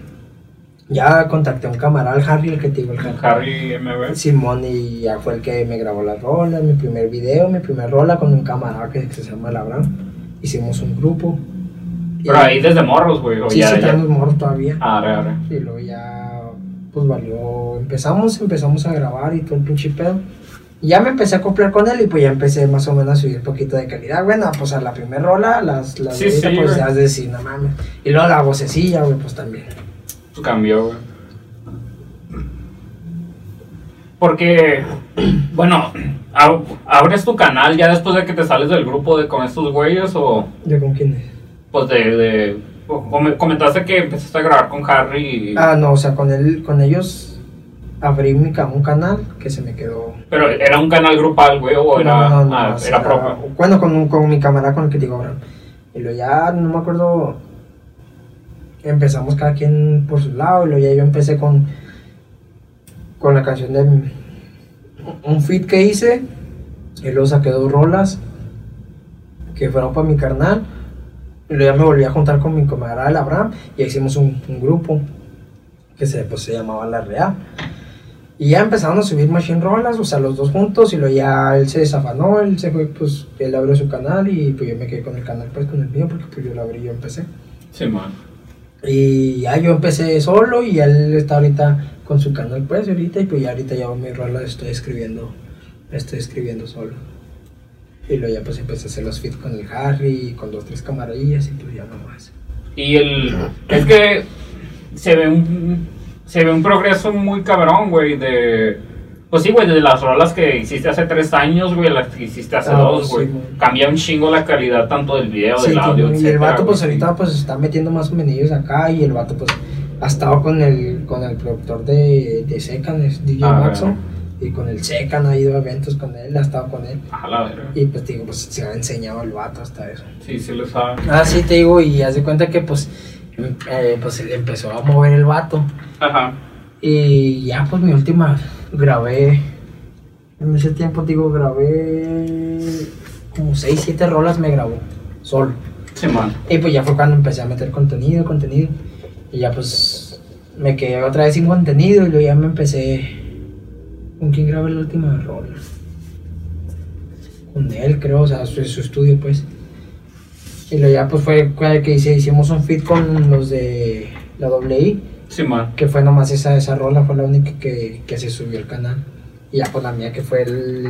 ya contacté a un camarada, el Harry, el que te digo, el Harry. Harry MB. Simón, y ya fue el que me grabó las rolas, mi primer video, mi primer rola con un camarada que, se llama Labran. Hicimos un grupo. Pero ahí desde morros, güey. O Sí, ya, sí, ya. morros todavía. Arre, arre. Y luego ya, pues valió. Empezamos, empezamos a grabar y todo el pinche pedo. Y ya me empecé a acoplar con él y pues ya empecé más o menos a subir un poquito de calidad. Bueno, pues a la primera rola, las, las Sí, de sí, pues ya es decir, no mames. Y luego la vocecilla, güey, pues también. Pues cambió, güey. Porque, bueno, ab- abres tu canal ya después de que te sales del grupo de con estos güeyes o ¿De con quién es? Pues de, de come- comentaste que empezaste a grabar con Harry y- Ah, no, o sea, con él, con ellos abrí mi, un canal que se me quedó. pero era un canal grupal, güey, o era, No, no, no, ah, era propio. Bueno, con, con mi camarada con el que te digo ahora. Y luego ya, no me acuerdo, empezamos cada quien por su lado. Y luego ya yo empecé con, con la canción de un feed que hice. Y luego saqué dos rolas que fueron para mi carnal. Y luego ya me volví a juntar con mi camarada el Abraham. Y hicimos un, un grupo que se, pues, se llamaba La Real. Y ya empezaron a subir machine rolas, o sea, los dos juntos, y luego ya él se desafanó, él se fue, pues, él abrió su canal y pues yo me quedé con el canal, pues, con el mío, porque pues yo lo abrí, yo empecé. Sí, man. Y ya yo empecé solo y él está ahorita con su canal, pues, ahorita, y pues ya ahorita ya mi rola estoy escribiendo, estoy escribiendo solo. Y luego ya pues empecé a hacer los feats con el Harry, con dos, tres camarillas y pues ya nomás. Y el es que se ve un se ve un progreso muy cabrón, güey, de pues sí, güey, de las rolas que hiciste hace tres años, güey, las que hiciste hace Ah, dos, sí, güey. güey. Cambia un chingo la calidad tanto del video, Sí, del audio, y el etcétera, vato pues güey. ahorita pues está metiendo más menillos acá y el vato pues ha estado con el con el productor de, de Secan, DJ Ah, Maxo, bueno. Y con el Secan ha ido a eventos con él, ha estado con él. A la verga. Y pues te digo, pues se ha enseñado el vato hasta eso. Sí, sí lo sabe. Ah, sí te digo, y haz de cuenta que pues, eh, pues empezó a mover el vato. Ajá. Y ya pues mi última grabé, en ese tiempo te digo, grabé como 6, 7 rolas me grabó, solo. Sí, man. Y pues ya fue cuando empecé a meter contenido, contenido. Y ya pues me quedé otra vez sin contenido y luego ya me empecé... ¿Con quién grabé la última rola? Con él creo, o sea, su, su estudio pues. Y luego ya pues fue que hice- hicimos un feed con los de la WI, Sí, man. que fue nomás esa, esa rola, fue la única que, que se subió al canal. Y ya pues la mía que fue el...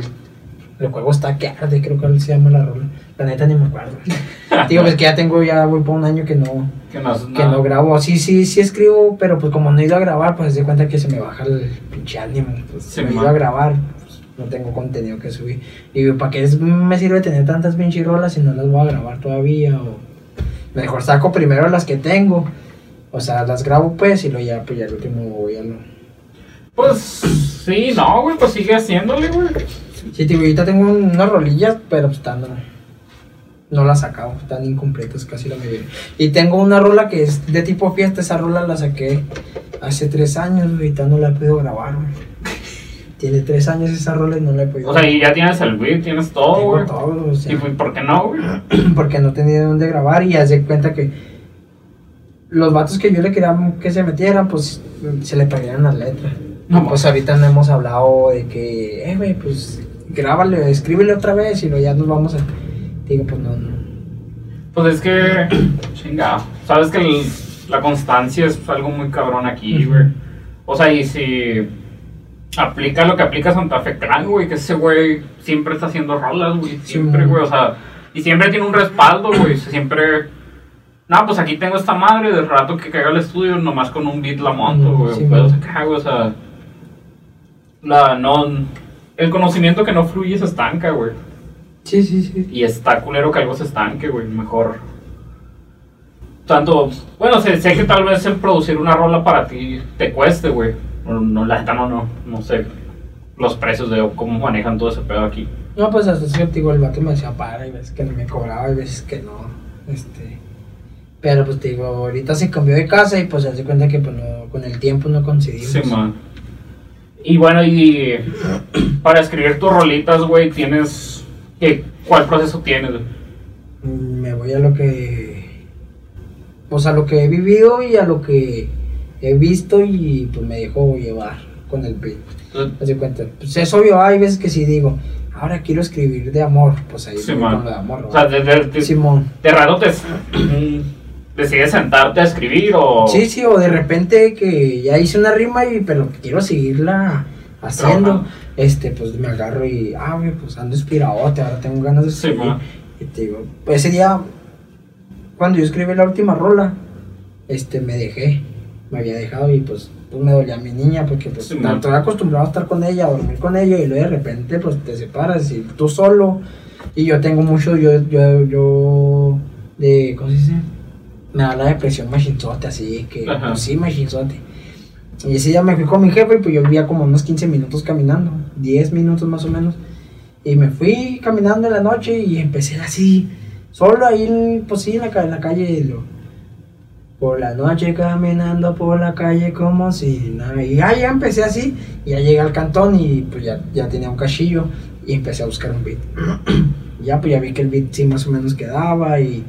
El juego está que arde, creo que se llama la rola. La neta ni me acuerdo. Digo, pues que ya tengo, ya voy por un año que no, Que no que grabo. Sí, sí, sí escribo, pero pues como no he ido a grabar, pues se cuenta que se me baja el pinche ánimo. Pues Sí, no he ido a grabar, pues, no tengo contenido que subir. Digo, ¿para qué es- me sirve tener tantas pinches rolas si no las voy a grabar todavía? O mejor saco primero las que tengo. O sea, las grabo pues y luego ya, pues ya el último voy a lo... Pues sí, no, güey, pues sigue haciéndole, güey. Sí, digo, ahorita tengo unas rolillas, pero pues están... No, las sacado, están incompletas casi la mayoría. Y tengo una rola que es de tipo fiesta, esa rola la saqué hace tres años, ahorita no la he podido grabar, güey. Tiene tres años esa rola y no la he podido O sea, y ya tienes el beat, tienes todo, Tengo güey. todo, o sea, Y ¿por qué no, güey? porque no tenía dónde grabar y haz de cuenta que los vatos que yo le quería que se metieran, pues se le perdieron las letras. No, pues ahorita no hemos hablado de que, eh, güey, pues grábale, escríbele otra vez y luego ya nos vamos a... Digo, pues no, no. Pues es que, chingado, sabes que el- la constancia es algo muy cabrón aquí, güey. O sea, y si aplica lo que aplica Santa Fe Clan, güey, que ese güey siempre está haciendo rolas, güey, siempre, güey, o sea, y siempre tiene un respaldo, güey, siempre... No, pues aquí tengo esta madre, de rato que caiga al estudio, nomás con un beat la monto, güey, sí, pues, acá, güey, o sea... La, no... El conocimiento que no fluye se estanca, güey. Sí, sí, sí. Y está culero que algo se estanque, güey. Mejor. Tanto. Bueno, sé, sé que tal vez el producir una rola para ti te cueste, güey. No, no, la neta no, no. No sé los precios de cómo manejan todo ese pedo aquí. No, pues hasta cierto, digo, el vato me decía para y veces que no me cobraba y veces que no. Este. Pero pues te digo, ahorita se cambió de casa y pues se hace cuenta que pues, no- con el tiempo no coincidimos. Sí, man. Y bueno, y para escribir tus rolitas, güey, tienes. ¿Qué, ¿Cuál proceso tienes? Mm, Me voy a lo que. Pues a lo que he vivido y a lo que he visto y pues me dejo llevar con el beat. Haz de cuenta. Pues es obvio, hay veces que sí digo, ahora quiero escribir de amor. Pues ahí Sí, con lo de amor. ¿no? O sea, de, de, de- Simón. de rato te decides sentarte a escribir o. Sí, sí, o de repente que ya hice una rima y pero quiero seguirla haciendo, este, pues me agarro y, ah, güey, pues ando inspiradote, ahora tengo ganas de Sí, escribir. man. y te digo, pues ese día, cuando yo escribí la última rola, este, me dejé, me había dejado y pues, pues me dolía mi niña porque pues Sí, estoy acostumbrado a estar con ella, a dormir con ella y luego de repente pues te separas y tú solo y yo tengo mucho, yo, yo, yo, de, ¿cómo se dice? Me da la depresión machinzote, así que, Ajá. pues sí, machinzote. Y ese día me fui con mi jefe y pues yo vivía como unos 15 minutos caminando, 10 minutos más o menos. Y me fui caminando en la noche y empecé así, solo ahí, pues sí, en la, en la calle. lo- por la noche caminando por la calle como si nada. Y ya, empecé así, ya llegué al cantón y pues ya, ya tenía un cachillo y empecé a buscar un beat. ya pues ya vi que el beat sí más o menos quedaba y...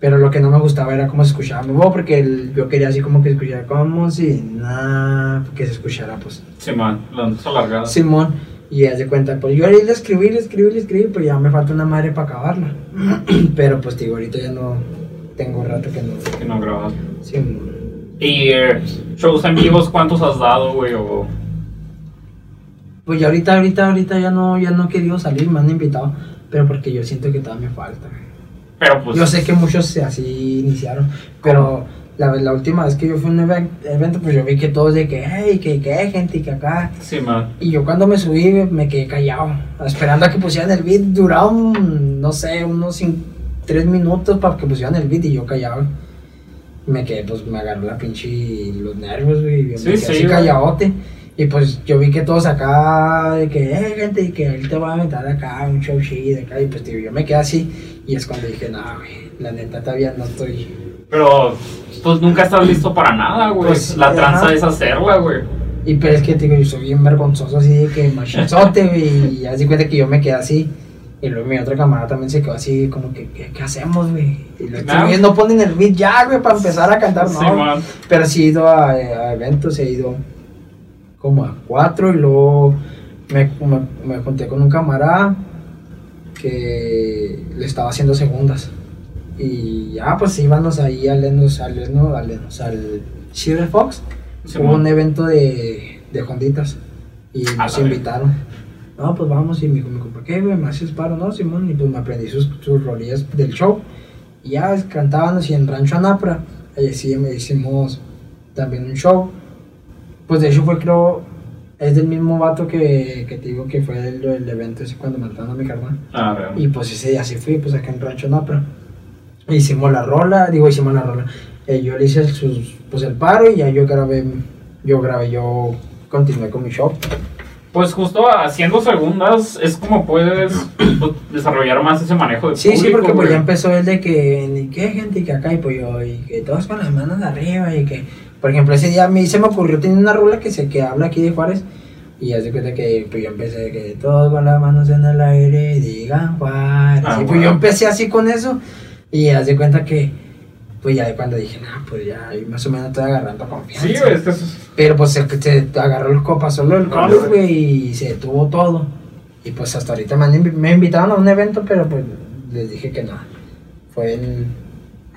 Pero lo que no me gustaba era cómo se escuchaba mi voz, porque el- yo quería así como que escuchara como si nada, que se escuchara pues Sí, man, la notas alargadas. Simón, y haz de cuenta, pues yo le escribí, le escribí, le escribí, pues ya me falta una madre para acabarla. Pero pues digo, ahorita ya no tengo rato que no. Que no grabas. Simón. Y eh, shows en vivos, ¿cuántos has dado, güey? O... Pues ya ahorita, ahorita, ahorita ya no, ya no he querido salir, me han invitado, pero porque yo siento que todavía me falta. Pero pues. Yo sé que muchos así iniciaron, pero la, la última vez que yo fui a un even- evento, pues yo vi que todos de que, hey, que, que hay gente y que acá. Sí, man. Y yo cuando me subí me quedé callado, esperando a que pusieran el beat. Duraron, no sé, unos cin- tres minutos para que pusieran el beat y yo callado. Me quedé, pues me agarró la pinche los nervios, güey. y Me Sí, quedé sí, así güey. Y pues yo vi que todos acá, de que, eh, gente, y que él te va a aventar acá un show chido acá. Y pues tío, yo me quedé así. Y es cuando dije, no, güey, la neta todavía no estoy. Pero pues nunca estás listo para nada, güey. Pues, la tranza ajá. es hacerla, güey. Y pero es que digo, yo soy bien vergonzoso así de que machinzote, güey. Y así cuenta que yo me quedé así. Y luego mi otra cámara también se quedó así, como que, ¿qué, qué hacemos, güey? Y los güeyes no ponen el beat ya, güey, para empezar a cantar, Sí, no. man. Pero sí he ido a, a eventos, he ido como a cuatro y luego me, me, me junté con un camarada que le estaba haciendo segundas. Y ya, pues íbamos ahí al Lenos, al al Lenos, al Fox. Sí, Hubo un evento de, de Honditas y Ah, nos bien. invitaron. No, pues vamos y me dijo, me dijo, ¿por qué, güey? ¿Me haces paro? No, Simón. Y pues me aprendí sus, sus rolillas del show. Y ya cantábamos y en Rancho Anapra, ahí sí me hicimos también un show. Pues de hecho fue, creo, es del mismo vato que, que te digo que fue el, el evento ese cuando mataron a mi carnal. Ah, real. Y pues ese día sí fui, pues acá en Rancho Napra. Hicimos la rola, digo, hicimos la rola. Eh, yo le hice sus, pues el paro y ya yo grabé, yo grabé, yo continué con mi show. Pues justo haciendo segundas es como puedes desarrollar más ese manejo de Sí, sí, público, porque pues ya empezó el de que, qué gente y que acá y pues yo, y que todos con las manos arriba y que, por ejemplo, ese día a mí se me ocurrió tener una rola que se que habla aquí de Juárez y ya se cuenta que pues yo empecé de que todos con las manos en el aire y digan Juárez. Ah, y pues yo empecé así con eso y ya se cuenta que, pues ya cuando dije, no, pues ya más o menos estoy agarrando confianza. Sí, güey, es que eso es- Pero pues se, se agarró el copa solo el COVID, güey, y se detuvo todo. Y pues hasta ahorita me, han me invitaron a un evento, pero pues les dije que no. Fue en,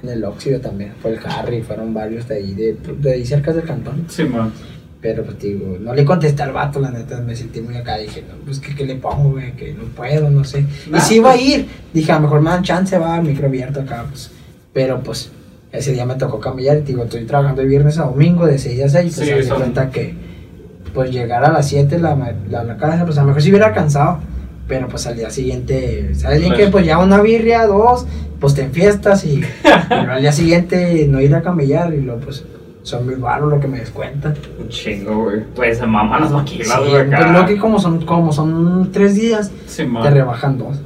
en el Óxido también, fue el Harry, fueron varios de ahí, de, de ahí cerca del cantón. Sí, man. Pero pues digo, no le contesté al vato, la neta, me sentí muy acá, dije, no, pues que, ¿qué le pongo, güey, que no puedo, no sé. Nah, y si iba a ir, dije, a lo mejor me dan chance, va, micro abierto acá, pues. Pero pues, ese día me tocó cambiar, y digo, estoy trabajando de viernes a domingo, de 6 a 6, pues Sí, se cuenta que, pues llegar a las 7 la, la, la casa, pues a lo mejor si hubiera cansado, pero pues al día siguiente, ¿sabes bien que pues ya una birria, dos, pues te enfiestas y, pero al día siguiente no ir a camellar y luego pues son muy raros lo que me descuentan. Un chingo, güey. Pues se maman las maquilas, Sí, güey, acá. pues lo que como son, como son tres días, Sí, te rebajan dos.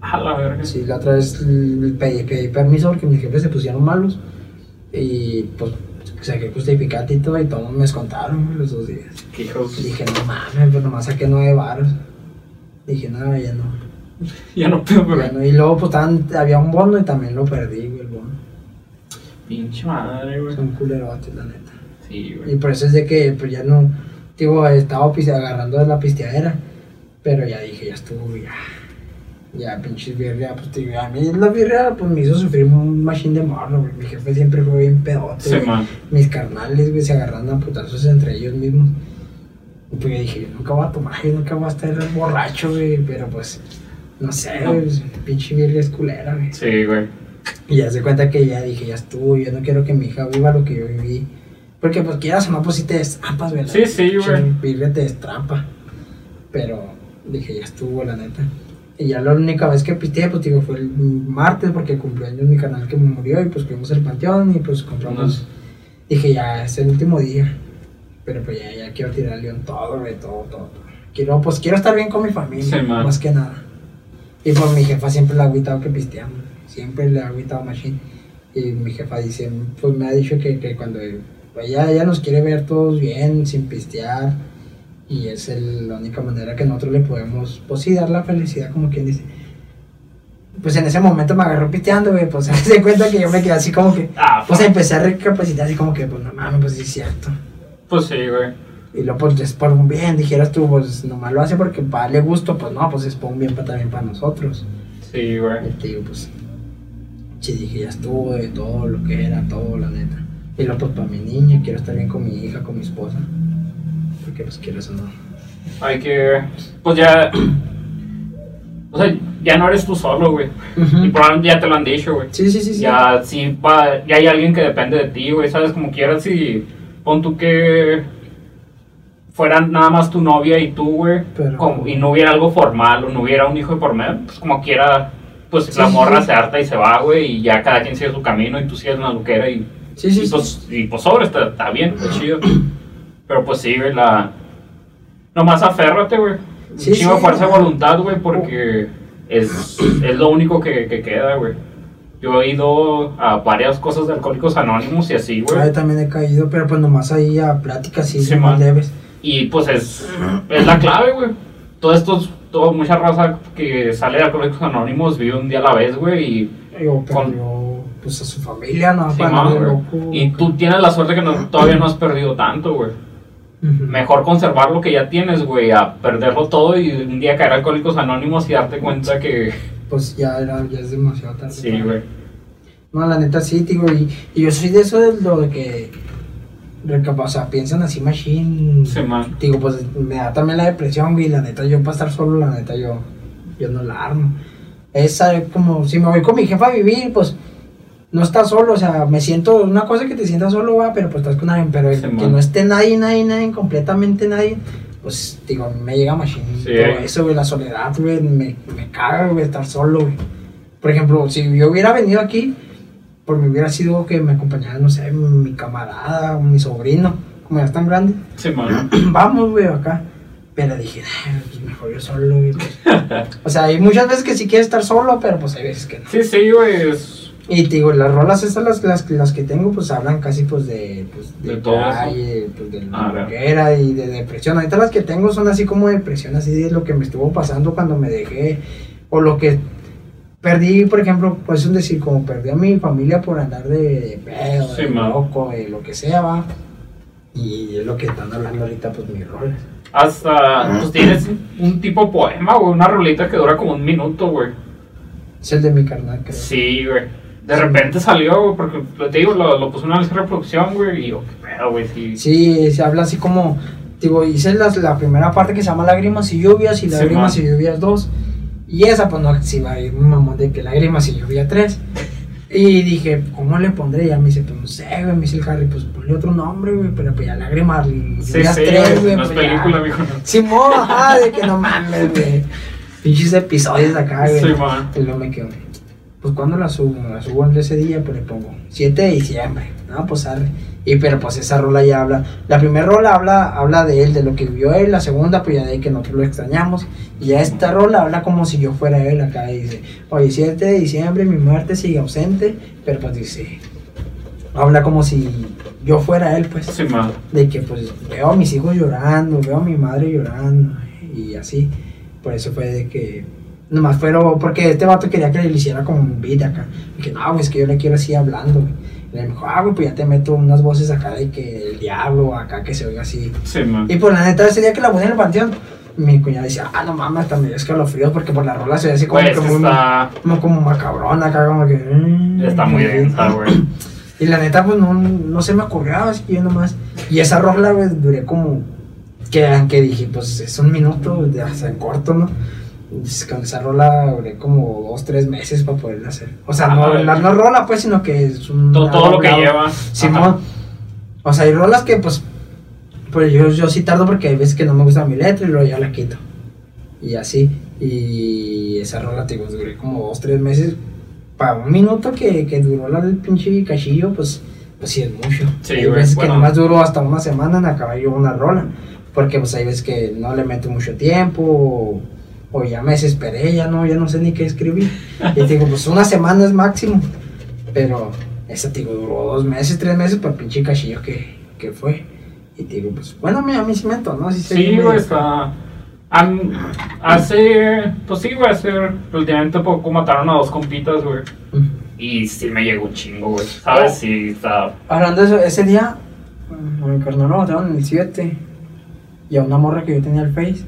A la verga. Sí, la otra vez pedí, pedí permiso porque mis jefes se pusieron malos Y pues saqué justificante y todo y todos me descontaron los dos días. Qué hijos. Y dije, no mames, pues nomás saqué nueve baros. Dije, no, ya no. Ya no puedo, güey. Ya no. Y luego pues estaban- había un bono y también lo perdí, güey, el bono. Pinche madre, güey. Son culerotes, la neta. Sí, Y güey. por eso es de que pues ya no, digo, estaba agarrando de la pisteadera, pero ya dije, ya estuvo, ya, ya pinches birria, pues digo, a mí la birria pues me hizo sufrir un machine de morro, güey, mi jefe siempre fue bien pedote, Sí, mis carnales, güey, se agarran a putazos entre ellos mismos, y pues yo dije, yo nunca voy a tomar, yo nunca voy a estar borracho, güey, pero pues, no sé, güey, pues, pinche birria es culera, güey. Sí, güey. Y ya se cuenta que ya dije, ya estuvo, yo no quiero que mi hija viva lo que yo viví. Porque pues quieras o no, pues sí te destrampas, ¿verdad? Sí, sí, güey. Birria te destrampa. Pero dije, ya estuvo, la neta. Y ya la única vez que pisteé, pues digo, fue el martes porque cumplió años mi canal que me murió y pues fuimos al panteón y pues compramos. Unos- Dije, ya es el último día. Pero pues ya, ya quiero tirar al león todo, güey, todo, todo. todo. Quiero, pues quiero estar bien con mi familia, Sí, más que nada. Y pues mi jefa siempre le ha agüitado que pisteamos. Siempre le ha agüitado machine. Y mi jefa dice, pues me ha dicho que, que cuando ella, ella nos quiere ver todos bien, sin pistear. Y es el- la única manera que nosotros le podemos, pues sí, dar la felicidad, como quien dice. Pues en ese momento me agarró pisteando, güey. Pues se cuenta que yo me quedé así como que. Ah, Pues empecé a recapacitar así como que, pues no mames, pues sí es cierto. Pues sí, güey. Y luego, pues es por un bien, dijeras tú, pues nomás lo hace porque para darle gusto, pues no, pues es por un bien para, también para nosotros. Sí, güey. Y te digo, pues, sí dije, ya estuvo de todo lo que era, todo, la neta. Y luego, pues para mi niña, quiero estar bien con mi hija, con mi esposa. Porque, pues, quieres o no. Hay que. Pues ya. O sea, ya no eres tú solo, güey. Y probablemente ya te lo han dicho, güey. Sí, sí, sí, sí. Ya, sí, pa- ya hay alguien que depende de ti, güey, ¿sabes? Como quieras, si pon tú que fueran nada más tu novia y tú, güey, y no hubiera algo formal o no hubiera un hijo de por medio, pues como quiera, pues Sí, la morra sí. se harta y se va, güey, y ya cada quien sigue su camino y tú sigues una luquera y, Sí, sí, y pues, y pues sobre, está, está bien, está chido. Pero pues sí, güey, la... Nomás aférrate, güey. Sí, sí, fuerza de voluntad, güey, porque es, es lo único que, que queda, güey. Yo he ido a varias cosas de Alcohólicos Anónimos y así, güey. yo también he caído, pero pues nomás ahí a pláticas sí, Sí, más leves. Y pues es, es la clave, güey. Todo esto, es- todo, mucha raza que sale de Alcohólicos Anónimos vive un día a la vez, güey, y Yo Con- pues a su familia, no, Sí, para man, no güey. loco. Y tú tienes la suerte que no- todavía no has perdido tanto, güey. Mejor conservar lo que ya tienes, güey, a perderlo todo y un día caer a Alcohólicos Anónimos y darte cuenta que... Pues ya, era, ya es demasiado tarde. Sí, güey. No, la neta sí, digo, y, y yo soy de eso de lo de que, o sea, piensan así machine. Sí, man. Digo, pues me da también la depresión, güey, la neta, yo para estar solo, la neta, yo, yo no la armo. Es como, si me voy con mi jefa a vivir, pues, no estás solo, o sea, me siento, una cosa que te sientas solo, va, pero pues estás con alguien, pero el Sí, que man. no esté nadie, nadie, nadie, completamente nadie, pues, digo, me llega machine Sí. eso, güey, la soledad, güey, me, me caga, güey, estar solo, güey. Por ejemplo, si yo hubiera venido aquí, por mí hubiera sido que me acompañara, no sé, mi camarada o mi sobrino, como ya están grandes. Sí, man. Vamos, güey, acá. Pero dije, "Ay, pues mejor yo solo, güey. pues". o sea, hay muchas veces que sí quieres estar solo, pero pues hay veces que no. Sí, sí, güey, es... Y te digo, las rolas esas, las, las, las que tengo, pues hablan casi pues de, pues, de, De todo eso. calle, pues de Ah, la droguera y de depresión. Ahorita las que tengo son así como depresión, así de lo que me estuvo pasando cuando me dejé, o lo que perdí, por ejemplo, pues es un decir, como perdí a mi familia por andar de, de pedo, Sí, de man. loco, de lo que sea, va. Y es lo que están hablando ahorita, pues mis roles. Hasta, pues tienes un tipo poema, güey, una rolita que dura como un minuto, güey. Es el de mi carnal, creo. Sí, güey. De repente salió, güey, porque te digo, lo, lo puse en una lista de reproducción, güey, y yo, qué pedo, güey, sí. Sí, se habla así como, digo, hice las- la, primera parte que se llama Lágrimas y Lluvias y Sí, Lágrimas man. y Lluvias 2. Y esa, pues no, si va a ir un mamón de que Lágrimas y Lluvia 3. Y dije, ¿cómo le pondré? Ya me dice, pues no sé, güey, me dice el Harry, pues ponle otro nombre, güey, pero pues ya Lágrimas y Sí, Lluvias sí, 3, güey, no es pues, película, mijo. no. Simón, ajá, de que no mames, güey. Pinches episodios acá, güey. Sí, man. Y luego me quedo, pues cuando la subo, la subo en ese día, pues le pongo 7 de diciembre, no, pues arre. Y pero pues esa rola ya habla, la primera rola habla, habla de él, de lo que vivió él, la segunda pues ya de que nosotros lo extrañamos, y ya esta rola habla como si yo fuera él acá, y dice, oye, 7 de diciembre mi muerte sigue ausente, pero pues dice, habla como si yo fuera él, pues. Sí. De que pues veo a mis hijos llorando, veo a mi madre llorando y así. Por eso fue de que nomás fueron, porque este vato quería que le hiciera como un beat acá. Y que no, güey, es que yo le quiero así hablando, güey. Y le dijo, ah, güey, pues ya te meto unas voces acá de que el diablo acá que se oiga así. Sí, man. Y pues la neta, ese día que la puse en el panteón, mi cuñada decía, ah, no mames, hasta me dio escalofríos porque por la rola se ve así como, Pues que muy- está, como, como macabrón acá, como que... mm, está muy densa, güey. y la neta, pues no, no se me ocurrió, así que yo nomás. Y esa rola, güey, duré como. Que, que dije, pues es un minuto, de hasta en corto, ¿no? Con esa rola duré como dos, tres meses para poderla hacer. O sea, Ah, no, vale. la, no rola, pues, sino que es un. Todo, todo lo que lleva. Simón. O sea, hay rolas que, pues. Pues yo, yo sí tardo porque hay veces que no me gusta mi letra y luego ya la quito. Y así. Y esa rola, te digo, duré como dos, tres meses. Para un minuto que, que duró la del pinche cachillo, pues, pues sí es mucho. Sí, hay veces bueno. que nomás duró hasta una semana en acabar yo una rola. Porque pues hay veces que no le meto mucho tiempo. O, o ya me desesperé, ya no, ya no sé ni qué escribir. Y te digo, pues una semana es máximo. Pero esa, te digo, duró dos meses, tres meses para el pinche cachillo que, que fue. Y te digo, pues bueno, a mí, sí me entonó, sí Sí, güey, está. hace. Pues sí, güey, hace. Últimamente poco mataron a dos compitas, güey. Y sí me llegó un chingo, güey. ¿Sabes? Oh. Sí, está. Hablando de eso, ese día, mm, a mi carnal lo mataron en el 7 y a una morra que yo tenía el Face.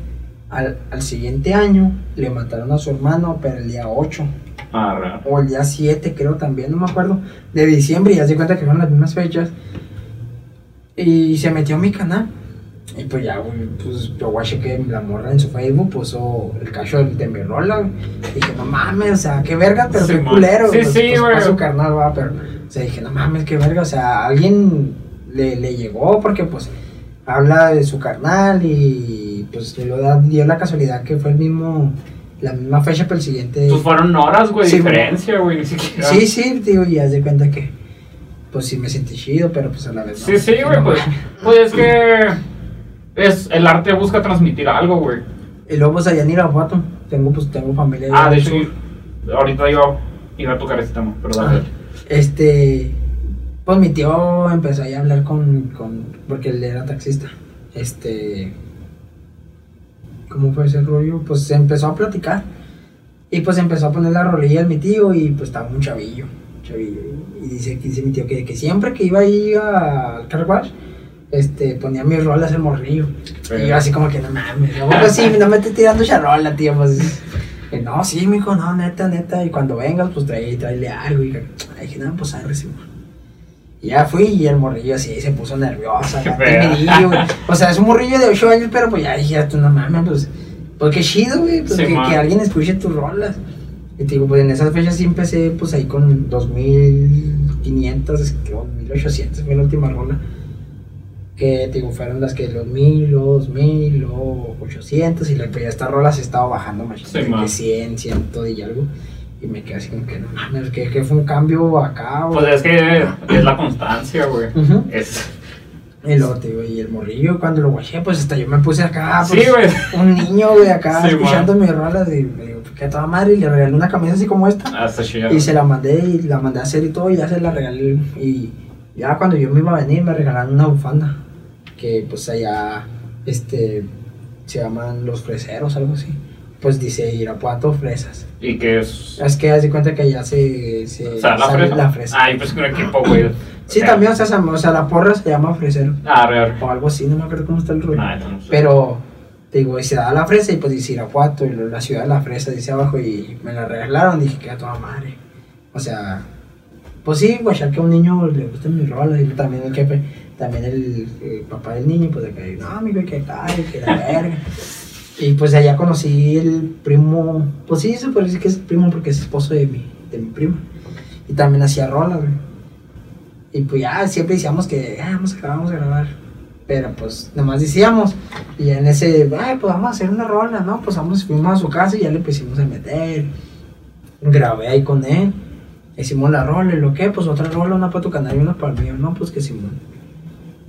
Al, al siguiente año le mataron a su hermano, pero el día 8 Ah, real. o el día 7, creo también, no me acuerdo, de diciembre. Y ya se cuenta que fueron las mismas fechas. Y se metió a mi canal. Y pues ya, pues yo guaché que la morra en su Facebook puso el cacho de mi rola. Dije, no mames, o sea, qué verga, pero Sí, qué culero. Sí, pues, sí, pues, güey. pa' su carnal, va, pero, o sea, dije, no mames, qué verga, o sea, alguien le, le llegó porque, pues, habla de su carnal y, pues, lo da- dio la casualidad que fue el mismo, la misma fecha, pero el siguiente. Pues fueron horas, güey, Sí, diferencia, güey, ni siquiera. Sí, sí, digo, y haz de cuenta que, pues, sí me sentí chido, pero, pues, a la vez no. Sí, sí, güey, no pues, pues es que es, el arte busca transmitir algo, güey. Y luego, pues, allá en Irapuato, tengo, pues, tengo familia. Ah, de hecho, ahorita iba, iba a tocar ese tema, pero dale. Ajá. Este, pues mi tío empezó ahí a hablar con, con, porque él era taxista. Este, ¿cómo fue ese rollo? Pues se empezó a platicar. Y pues empezó a poner la rolilla mi tío y pues estaba un chavillo. chavillo. Y dice, dice mi tío que, que siempre que iba ahí a- al car wash, este, ponía mis rolas el morrillo. Y yo así como que no mames, pues sí, no me estoy tirando charola, tío, pues. Y no, sí, mijo, no, neta, neta. Y cuando vengas, pues trae, tráele algo. Y dije, no, pues arre, sí, man". Y ya fui y el morrillo así se puso nervioso, acá. O sea, es un morrillo de 8 años, pero pues ya dije, tú no mames, pues. Pues qué chido, güey, pues Sí, que, que alguien escuche tus rolas. Y te digo, pues en esas fechas sí empecé, pues ahí con 2500, creo, 1800 fue la última rola. Que te digo, fueron las que los 1000, los 2000, los 800. Y la, pues ya esta rola se estaba bajando más. Sí, que 100, 100 y algo. Y me quedé así como que no mames, que, que fue un cambio acá, güey. Pues es que es la constancia, güey. Ujú. Es, Y luego te digo, y el morrillo, cuando lo guaché, pues hasta yo me puse acá, sí, pues, güey. un niño, güey, acá, Sí, escuchando mis rolas. Y me digo, que a toda madre, y le regalé una camisa así como esta. Hasta chido. Y se la mandé, y la mandé a hacer y todo, y ya se la regalé. Y ya cuando yo me iba a venir, me regalaron una bufanda. Que pues allá, este, se llaman los freseros, algo así. Pues dice Irapuato Fresas. Y que es. Es que haz de cuenta que allá se, se O sea, la sale fresa. la fresa. Ah, yo pensé que un equipo, güey. Sí, también, o sea, se- o sea, la porra se llama fresero. Ah, real. O algo así, no me acuerdo cómo está el rollo. Nah, esto no sé. Pero, te digo, y se da la fresa y pues dice Irapuato y la ciudad de la fresa dice abajo y me la regalaron. Dije que a toda madre. O sea, pues sí, guachar que a un niño le gustan mis rolas y también el jefe, también el, el papá del niño, pues de que, no, amigo, que tal, que la verga. Y pues allá conocí el primo, pues sí, se puede decir que es primo porque es esposo de mi, de mi prima. Y también hacía rolas, güey. Y pues ya siempre decíamos que "Ah, vamos a grabar, vamos a grabar. Pero pues nomás decíamos. Y en ese, ay, pues vamos a hacer una rola, ¿no? Pues vamos, fuimos a su casa y ya le empezamos a meter. Grabé ahí con él. Hicimos la rola y lo que, pues otra rola, una para tu canal y una para el mío. No, pues que Simón.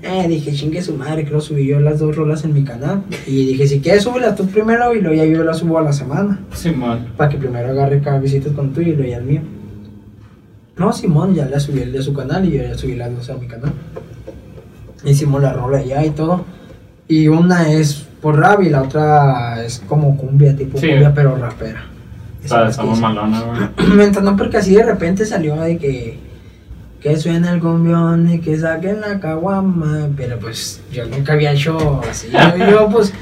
Eh, dije, chingue su madre, creo subí yo las dos rolas en mi canal. Y dije, si quieres, súbelas tú primero y luego ya yo las subo a la semana. Simón. Para que primero agarre cada visita con tú y luego ya el mío. No, Simón ya la subí el de su canal y yo ya subí las dos a mi canal. Hicimos la rola ya y todo. Y una es por rap y la otra es como cumbia, tipo Sí. cumbia, pero rapera. Esa Está, es está que muy hice. malona, güey. Me entonó porque así de repente salió de que que suena el cumbión y que saquen la caguama, pero pues yo nunca había hecho así. Yo, yo, pues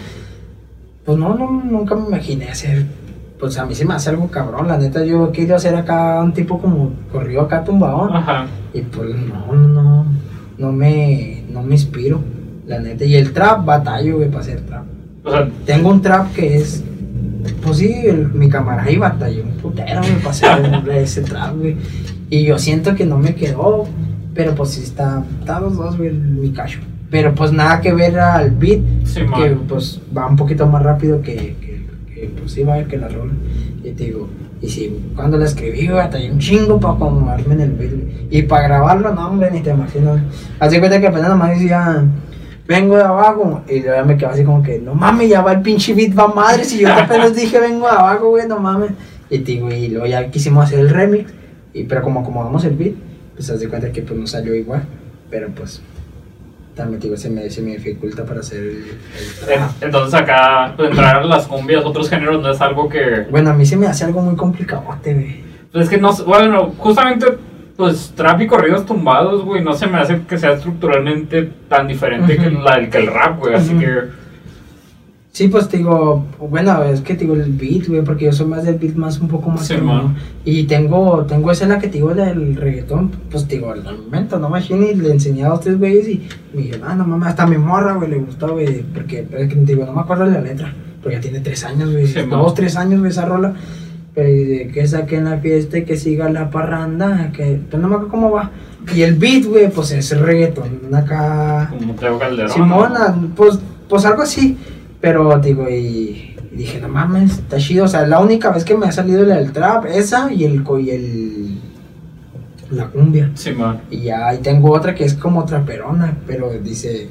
pues no, no nunca me imaginé hacer pues a mí se me hace algo cabrón, la neta yo querido hacer acá un tipo como corrido acá tumbado Ajá. y pues no, no, no, no me no me inspiro, la neta y el trap batallo güey para hacer trap. O sea, Tengo un trap que es. Pues sí, el- mi camarada y batalló un putero, me pasé ese trap, güey. Y yo siento que no me quedó, pero pues sí está. Está los dos, güey, mi cacho. Pero pues nada que ver al beat, sí, que pues va un poquito más rápido que, que, que, pues sí va a ver que la rola. Y te digo, y si cuando la escribí, güey, batallé un chingo para acomodarme en el beat, güey. Y para grabarlo, no, hombre, ni te imaginas. Así cuenta que apenas nomás decía, vengo de abajo. Y luego me quedaba así como que, no mames, ya va el pinche beat, va madre. Si yo apenas dije, vengo de abajo, güey, no mames. Y te digo, y luego ya quisimos hacer el remix. Y pero como acomodamos el beat, pues haz de cuenta que pues no salió igual. Pero pues, también digo, se me, se me dificulta para hacer el, el. Entonces acá, pues, entrar a las cumbias, otros géneros, no es algo que... Bueno, a mí se me hace algo muy complicadote, güey. Pues es que no, bueno, justamente, pues, trap y corridos tumbados, güey, no se me hace que sea estructuralmente tan diferente que, Ujú. la, que el rap, güey, así Ujú. que... Sí, pues te digo, bueno, es que te digo el beat, güey, porque yo soy más del beat más un poco más Sí, man. Y tengo, tengo esa la que te digo del reggaetón, pues te digo, al momento, no machine, y le enseñé a ustedes, güeyes, y me dijeron, ah, no mames, hasta mi morra, güey, le gustó, güey, porque, es que te digo, no me acuerdo de la letra, porque ya tiene tres años, güey, Sí, dos, tres años, güey, esa rola, pero de que saquen la fiesta y que siga la parranda, que, pues no me acuerdo cómo va. Y el beat, güey, pues es el reggaetón, acá... Como Teo Calderón. Simona, pues, pues algo así. Pero digo, y, y dije, no mames, está chido. O sea, la única vez que me ha salido la del trap, esa y el co- y el la cumbia. Sí, man. Y ya ahí tengo otra que es como traperona, pero dice.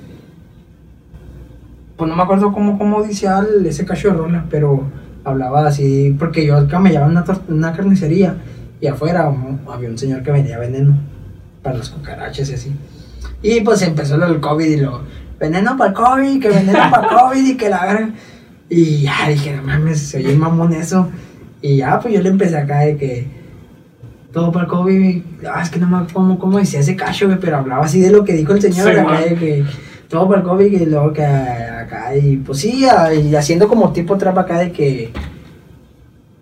Pues no me acuerdo cómo, cómo dice al, ese cacho de rola, pero hablaba así, porque yo acá me llevaba a una, una carnicería y afuera había un señor que vendía veneno para las cucarachas y así. Y pues empezó lo del COVID y lo, veneno para el COVID, que veneno para el COVID y que la verga. Y ya dije, no mames, se oye mamón eso. Y ya, pues yo le empecé acá de que todo para el COVID. Ah, es que no me acuerdo cómo, cómo decía ese cacho, güey, pero hablaba así de lo que dijo el señor Sí, acá de que todo para el COVID y luego que acá. Y pues sí, y haciendo como tipo trap acá de que.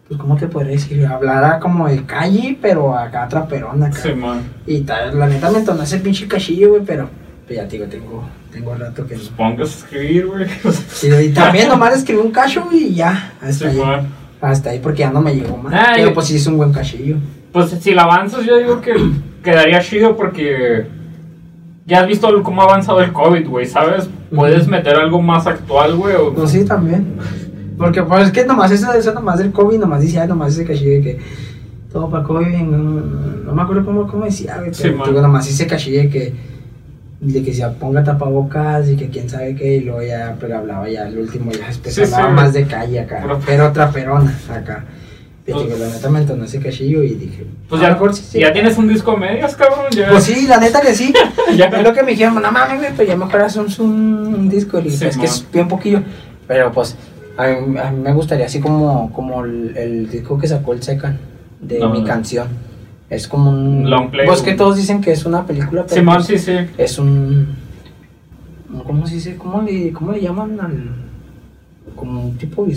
Pues, ¿cómo te podría decir? Hablara como de calle, pero acá traperón acá. Sí, man. Y tal, la neta me entonó ese pinche cachillo, güey, pero pues ya te digo, tengo, tengo rato que no. Pongas a escribir, güey. Y, y también nomás escribí un cacho y ya, Sí, hasta ahí. man. Hasta ahí porque ya no me llegó más. Ay. pero pues sí es un buen cachillo. Pues si la avanzas, yo digo que quedaría chido porque ya has visto cómo ha avanzado el COVID, güey, ¿sabes? Puedes meter algo más actual, güey. o- Pues sí, también. Porque pues es que nomás eso, eso nomás del COVID, nomás dice, ay, nomás ese cachillo de que todo para COVID, no, no me acuerdo cómo, cómo decía, güey, Sí, pero man. digo, nomás ese cachillo de que, de que se ponga tapabocas y que quién sabe qué, y luego ya, pero hablaba ya, el último ya después Sí, hablaba sí. más de calle acá, Pero- pero otra perona acá. Y Pues- digo, la neta me entonó ese cachillo y dije, Pues a ya, mejor sí, ya tienes un disco medias, cabrón. Ya. Pues sí, la neta que sí. Ya. Es lo que me dijeron, no mames, güey, pues ya mejor hacemos un, un disco. Y es que es bien poquillo. Pero pues, a mí, a mí me gustaría así como, como el, el disco que sacó el Secan de No, mi no. canción. Es como un. Long play, Pues que todos dicen que es una película, pero Simón, pues, sí, sí. es un. ¿Cómo se dice? ¿Cómo le, cómo le llaman al.? Como un tipo de.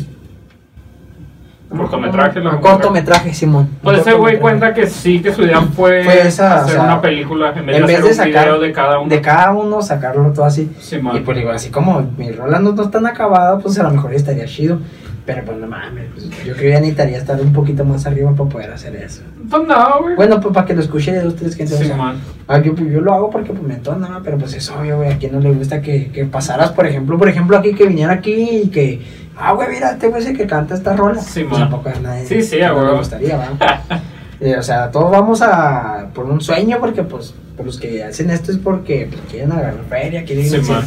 Cortometraje, que- cortometraje, Simón. Pues ese güey cuenta que sí, que su idea fue, Fue esa, hacer o sea, una película en vez en de hacer de un sacar video de cada uno. De cada uno, sacarlo todo así. Simón. Y pues digo, así como mi rola no, no está tan acabada, pues a lo mejor estaría chido. Pero pues no mames, pues, yo creo que ya necesitaría estar un poquito más arriba para poder hacer eso. Pues no, güey. Bueno, pues para que lo escuche de dos, tres gente. o sea, Simón. ah, yo, yo lo hago porque pues me entona, ¿no? pero pues es obvio, güey, a quien no le gusta que, que pasaras, por ejemplo, por ejemplo, aquí, que viniera aquí y que, ah, güey, mira, este güey es el que canta esta rola. Sí, pues man. tampoco a nadie. Sí, sí, no huevo. gustaría. Eh, o sea, todos vamos a por un sueño porque pues por los que hacen esto es porque pues, quieren agarrar feria, quieren Sí, ser man.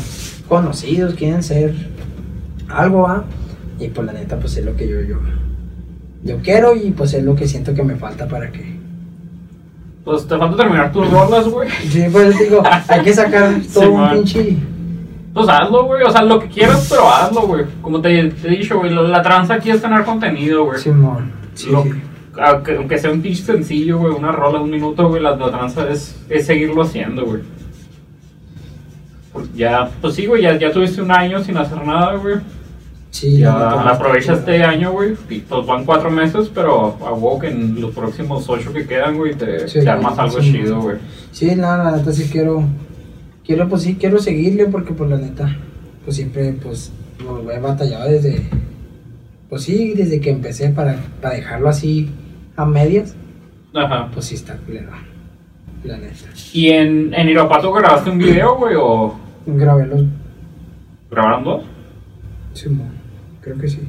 conocidos, quieren ser algo, ¿ah? Y pues la neta pues es lo que yo yo yo quiero y pues es lo que siento que me falta para que Pues te falta terminar tus rolas, güey. Sí, pues digo, hay que sacar todo Sí, un man. pinche. Pues hazlo, güey. O sea, lo que quieras, pero hazlo, güey. Como te, te he dicho, güey, la tranza aquí es tener contenido, güey. Simón. Sí, Lo- sí. aunque, aunque sea un pinche sencillo, güey, una rola de un minuto, güey, la, la tranza es, es seguirlo haciendo, güey. Pues Ya, pues sí, güey, ya, ya tuviste un año sin hacer nada, güey. Sí, Ya aprovecha este año, güey. Pues van cuatro meses, pero a huevo que en los próximos ocho que quedan, güey, te, Sí, te armas algo sí. chido, güey. Sí, no, la neta sí quiero. Quiero, pues sí, quiero seguirle porque, pues la neta, pues siempre, pues, lo he batallado desde. Pues sí, desde que empecé para, para dejarlo así a medias, Ajá. pues sí está culero. La neta. ¿Y en, en Irapato grabaste un video, güey, o Grabé los. grabaron dos? Simón, creo que sí.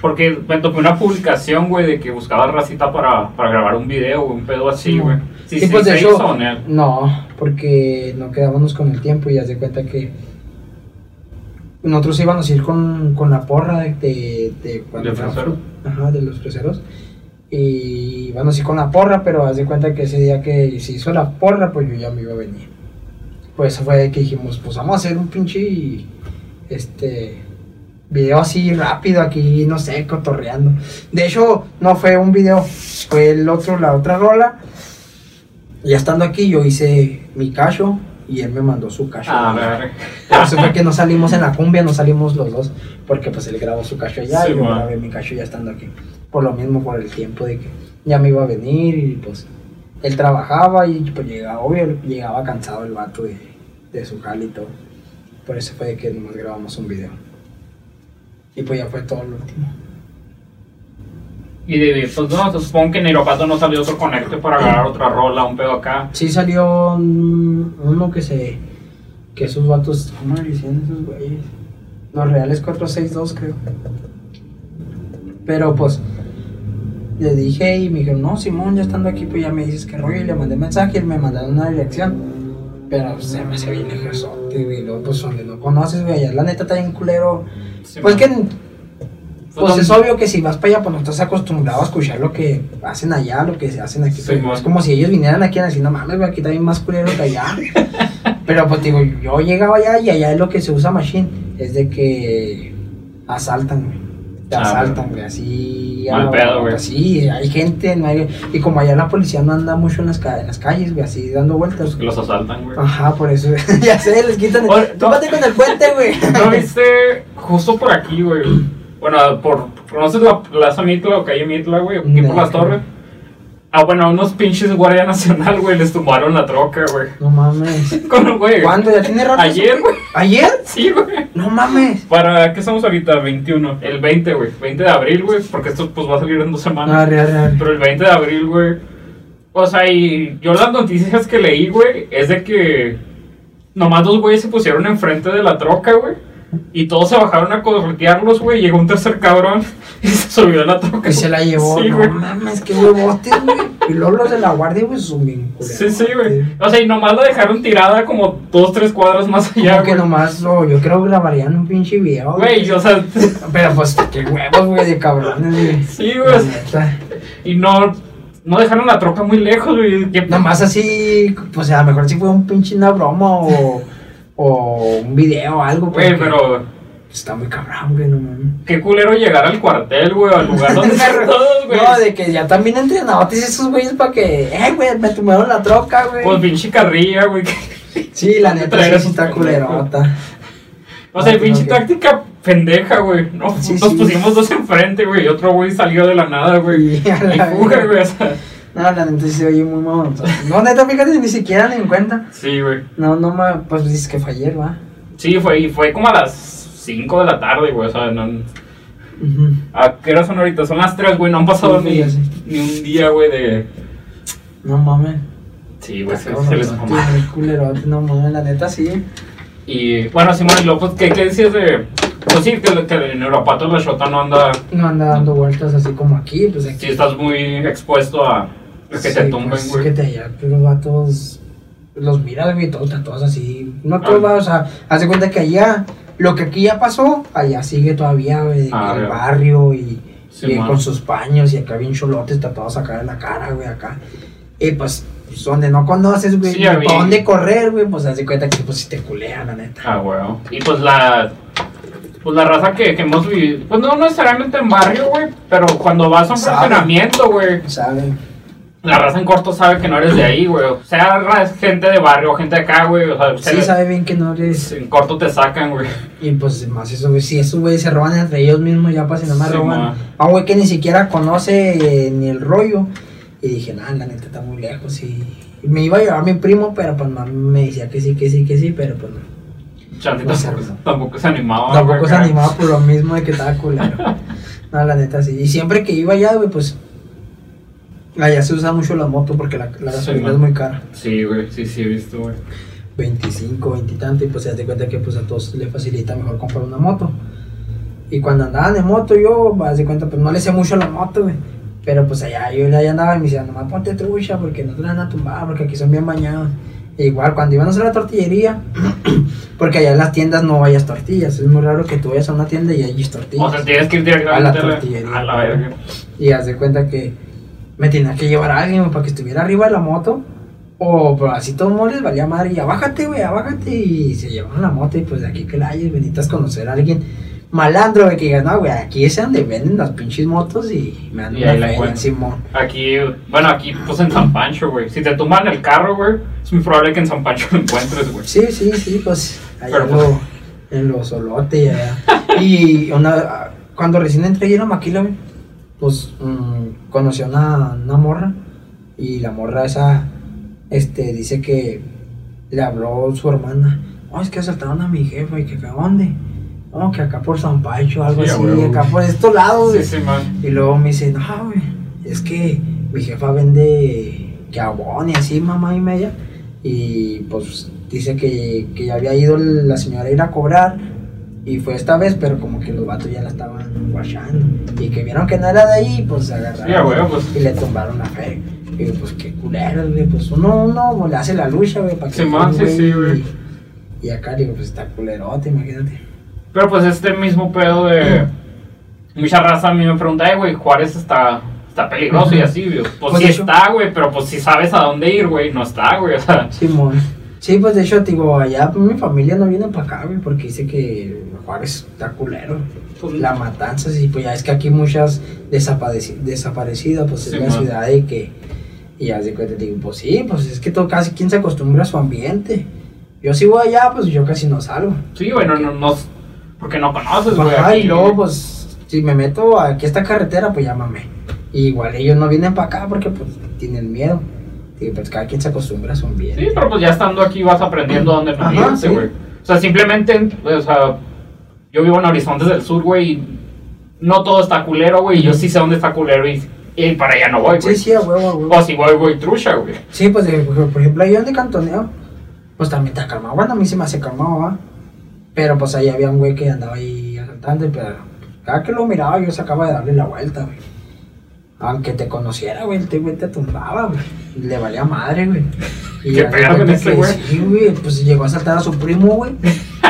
Porque me topé una publicación, güey, de que buscaba racita para, para grabar un video, güey, un pedo así, güey. Sí, Sí, sí, pues, de se hecho- hizo, ¿no? No, porque no quedábamos con el tiempo y ya se cuenta que nosotros íbamos a ir con, con la porra de, de, de cuando ¿De fresero? Ajá, de los freseros. Y íbamos a ir con la porra, pero haz de cuenta que ese día que se hizo la porra, pues yo ya me iba a venir. Pues fue que dijimos, pues vamos a hacer un pinche este video así rápido aquí, no sé, cotorreando. De hecho, no fue un video, fue el otro, la otra rola. Ya estando aquí, yo hice mi cacho y él me mandó su cacho. Ah, ver. Por eso fue que no salimos en la cumbia, no salimos los dos, porque pues él grabó su cacho allá Sí, y yo man. grabé mi cacho ya estando aquí. Por lo mismo, por el tiempo de que ya me iba a venir y pues él trabajaba y pues llegaba, obvio, llegaba cansado el vato de, de su jale y todo. Por eso fue que nomás grabamos un video. Y pues ya fue todo lo último. Y de, pues no, supongo que en Irapato no salió otro conecte para grabar otra rola, un pedo acá. Sí salió un- uno que se. que esos vatos. ¿Cómo le decían esos güeyes? Los reales 462, creo. Pero pues. Le dije y me dijeron, no, Simón, ya estando aquí, pues ya me dices que rollo. Y le mandé mensaje y me mandaron una dirección. Pero se me hace bien lejosote, güey. Luego, pues donde no conoces, güey. Allá la neta está bien culero. Sí, pues man. que. Pues es obvio que si vas para allá, pues no estás acostumbrado a escuchar lo que hacen allá, lo que se hacen aquí. Sí, pues, es como si ellos vinieran aquí a decir, no mames, güey, aquí bien más culero que allá. Pero pues digo, yo llegaba allá y allá es lo que se usa machine, es de que asaltan, güey. Te Ah, asaltan, güey, así. Mal pedo, güey. Sí, hay gente, no hay- y como allá la policía no anda mucho en las, en las calles, güey, así dando vueltas. Los asaltan, güey. Ajá, por eso, ya sé, les quitan. El... Tómate con el puente, güey. ¿No viste justo por aquí, güey? Bueno, por. ¿Conoces la Plaza Mitla o calle Mitla, güey? Aquí por No, las torres. Ah, bueno, unos pinches Guardia Nacional, güey, les tumbaron la troca, güey. No mames. Con, güey. ¿Cuándo? ¿Ya tiene rato? Ayer, güey. ¿Ayer? Sí, güey. No mames. ¿Para qué estamos ahorita? 21. El 20, güey. 20 de abril, güey. Porque esto pues va a salir en dos semanas. Arre, arre, arre. Pero el 20 de abril, güey. O sea, y yo las noticias que leí, güey, es de que nomás dos güeyes se pusieron enfrente de la troca, güey. Y todos se bajaron a corretearlos, güey. Llegó un tercer cabrón y se subió a la troca. Que se la llevó. Sí, no güey. mames, qué huevotes, güey. Y luego los de la guardia, pues son bien. Sí, sí, güey. O sea, y nomás la dejaron tirada como dos, tres cuadras más allá, Como que güey. nomás, lo, yo creo que grabarían un pinche video. Güey, o sea, Pero pues, qué huevos, güey, de cabrones, güey. sí, La güey. neta. Y no, no dejaron la troca muy lejos, güey. Nomás así, pues a lo mejor si fue un pinche una broma o, o un video o algo. Güey, pero Está muy cabrón, güey, no mames. qué culero llegar al cuartel, güey, al lugar donde están todos, güey. No, de que ya también entrenados esos güeyes para que, eh, güey, me tumbaron la troca, güey. Pues pinche carrilla, güey. Sí, la neta sí, está culerota. O sea, Ah, pinche táctica pendeja, güey. No, Sí, nos sí. pusimos dos enfrente, güey, y otro güey salió de la nada, güey. Y fuga, güey, o sea. No, la neta sí se oye muy mamón. No, neta, fíjate, ni siquiera ni en cuenta. Sí, güey. No, no, ma, pues dices que fue ayer, va. Sí, fue, y fue como a las 5 de la tarde, güey, o sea, no... ¿A qué hora son ahorita? Son las 3, güey, no han pasado Sí, ni, ni un día, güey, de... No mames. Sí, güey, se, se les mamó. no mames, la neta sí. Y, bueno, Simón, y luego, pues, ¿qué, qué decías de...? Pues sí, que, que en Europato la Shota no anda... No anda dando vueltas así como aquí, pues aquí. Sí, estás muy expuesto a... a que Sí, te tumben, pues, güey. que te allá, pues, los vatos los miras, güey, todos tatuados así. No todos, Ah. o sea, haz de cuenta que allá, lo que aquí ya pasó, allá sigue todavía, güey, Ah, el barrio y, Sí, y con sus paños y acá bien cholotes tatuados acá en la cara, güey, acá. Y pues, pues, donde no conoces, güey, Sí, para dónde correr, güey, pues haz de cuenta que pues si te culean, la neta. Ah, weón. Y pues la. Pues la raza que, que hemos vivido. Pues no necesariamente en barrio, güey. Pero cuando vas a un Sabe. fraccionamiento, güey. ¿Saben? La raza en corto sabe que no eres de ahí, güey. O sea, gente de barrio, gente de acá, güey. O sea, Sí, se- sabe bien que no eres. en corto te sacan, güey. Y pues más eso, güey, si esos güey se roban entre ellos mismos, ya para si no me Sí, roban. ma. A un güey que ni siquiera conoce eh, ni el rollo. Y dije, nah, la neta está muy lejos. Y, y me iba a llevar mi primo, pero pues mami me decía que sí, que sí, que sí, pero pues no. Tampoco, güey. tampoco se animaba. Tampoco güey, se animaba por lo mismo de que estaba culero. no, la neta sí. Y siempre que iba allá, güey, pues. Allá se usa mucho la moto porque la, gasolina es muy cara. Sí, güey. Sí, sí, he visto, güey. 25, 20 y tanto, y pues se das cuenta que pues a todos les facilita mejor comprar una moto. Y cuando andaban en moto yo, vas de cuenta, pues no le sé mucho a la moto, güey. Pero pues allá yo allá andaba y me decían, nomás ponte trucha porque no te la van a tumbar, porque aquí son bien bañados. E igual cuando iban a hacer la tortillería, porque allá en las tiendas no vayas tortillas, es muy raro que tú vayas a una tienda y hay tortillas. O sea, tienes que ir directamente A la a la, tortillería. a la verga. Y haz de cuenta que me tenía que llevar a alguien para que estuviera arriba de la moto. O pero así todo les valía madre. Y ya bájate, güey, ya bájate. Y se llevaron la moto. Y pues de aquí que la hayas, benitas conocer a alguien malandro, güey, que diga, no, güey, aquí es donde venden las pinches motos. Y me dan Y una feria. Simón. Aquí, bueno, aquí pues en San Pancho, güey. Si te tumban el carro, güey, es muy probable que en San Pancho lo encuentres, güey. Sí, sí, sí, pues allá Pero, en, lo, en los solotes y allá. y una, cuando recién entré ahí en la maquila, güey, pues mm, conocí a una, una morra y la morra esa, este, dice que le habló su hermana, oh, es que asaltaron a mi jefe y que acá, ¿dónde? No, que acá por San Pancho, algo Sí, así, acá por estos lados, Sí, sí. Y luego me dice, no, güey, es que mi jefa vende que abón y así, mamá y media. Y pues dice que, que ya había ido la señora a ir a cobrar. Y fue esta vez, pero como que los vatos ya la estaban guachando. Y que vieron que no era de ahí, pues se agarraron. Sí, pues. Y le tumbaron la fe. Y pues qué culero, güey. Pues uno, uno le hace la lucha, güey, para que. Simón, sí, sí, güey. Y, y acá digo, pues está culerote, imagínate. Pero pues este mismo pedo de. Mucha raza a mí me pregunta, eh, güey, Juárez está, está peligroso y así, güey. Pues, Pues, sí hecho- está, güey, pero pues si sabes a dónde ir, güey, no está, güey. O sea, Simón. Sí, pues de hecho, digo, allá pues, mi familia no viene para acá, güey, porque dice que Juárez está culero. pues, La matanza, sí, pues ya es que aquí muchas desapareci- desaparecidas, pues es Sí, la man. ciudad de que. Y ya de cuenta, digo, pues sí, pues es que todo, casi quien se acostumbra a su ambiente. Yo si voy allá, pues yo casi no salgo. sí, güey, no, no, no. Porque no conoces, güey. Ajá, y luego, pues, si me meto aquí a esta carretera, pues llámame. Y igual ellos no vienen para acá porque, pues, tienen miedo. Digo, pues cada quien se acostumbra a su ambiente. Sí, pero pues ya estando aquí vas aprendiendo dónde no irte, güey. O sea, simplemente, o sea, yo vivo en Horizontes del Sur, güey, y no todo está culero, güey, y yo sí sé dónde está culero y, y para allá no voy, Sí, güey. sí, a huevo, a huevo. O si voy, voy trucha, güey. Sí, pues de- por ejemplo, ahí donde cantoneo, pues también está calmado. Bueno, a mí se me hace calmado, ¿va? Pero pues ahí había un güey que andaba ahí asaltando, pero cada que lo miraba yo sacaba de darle la vuelta, güey. Aunque te conociera, güey, el güey te tumbaba, güey. Y Le valía madre, güey. Y ¿Qué pedo con ese güey? Sí, güey, pues llegó a asaltar a su primo, güey.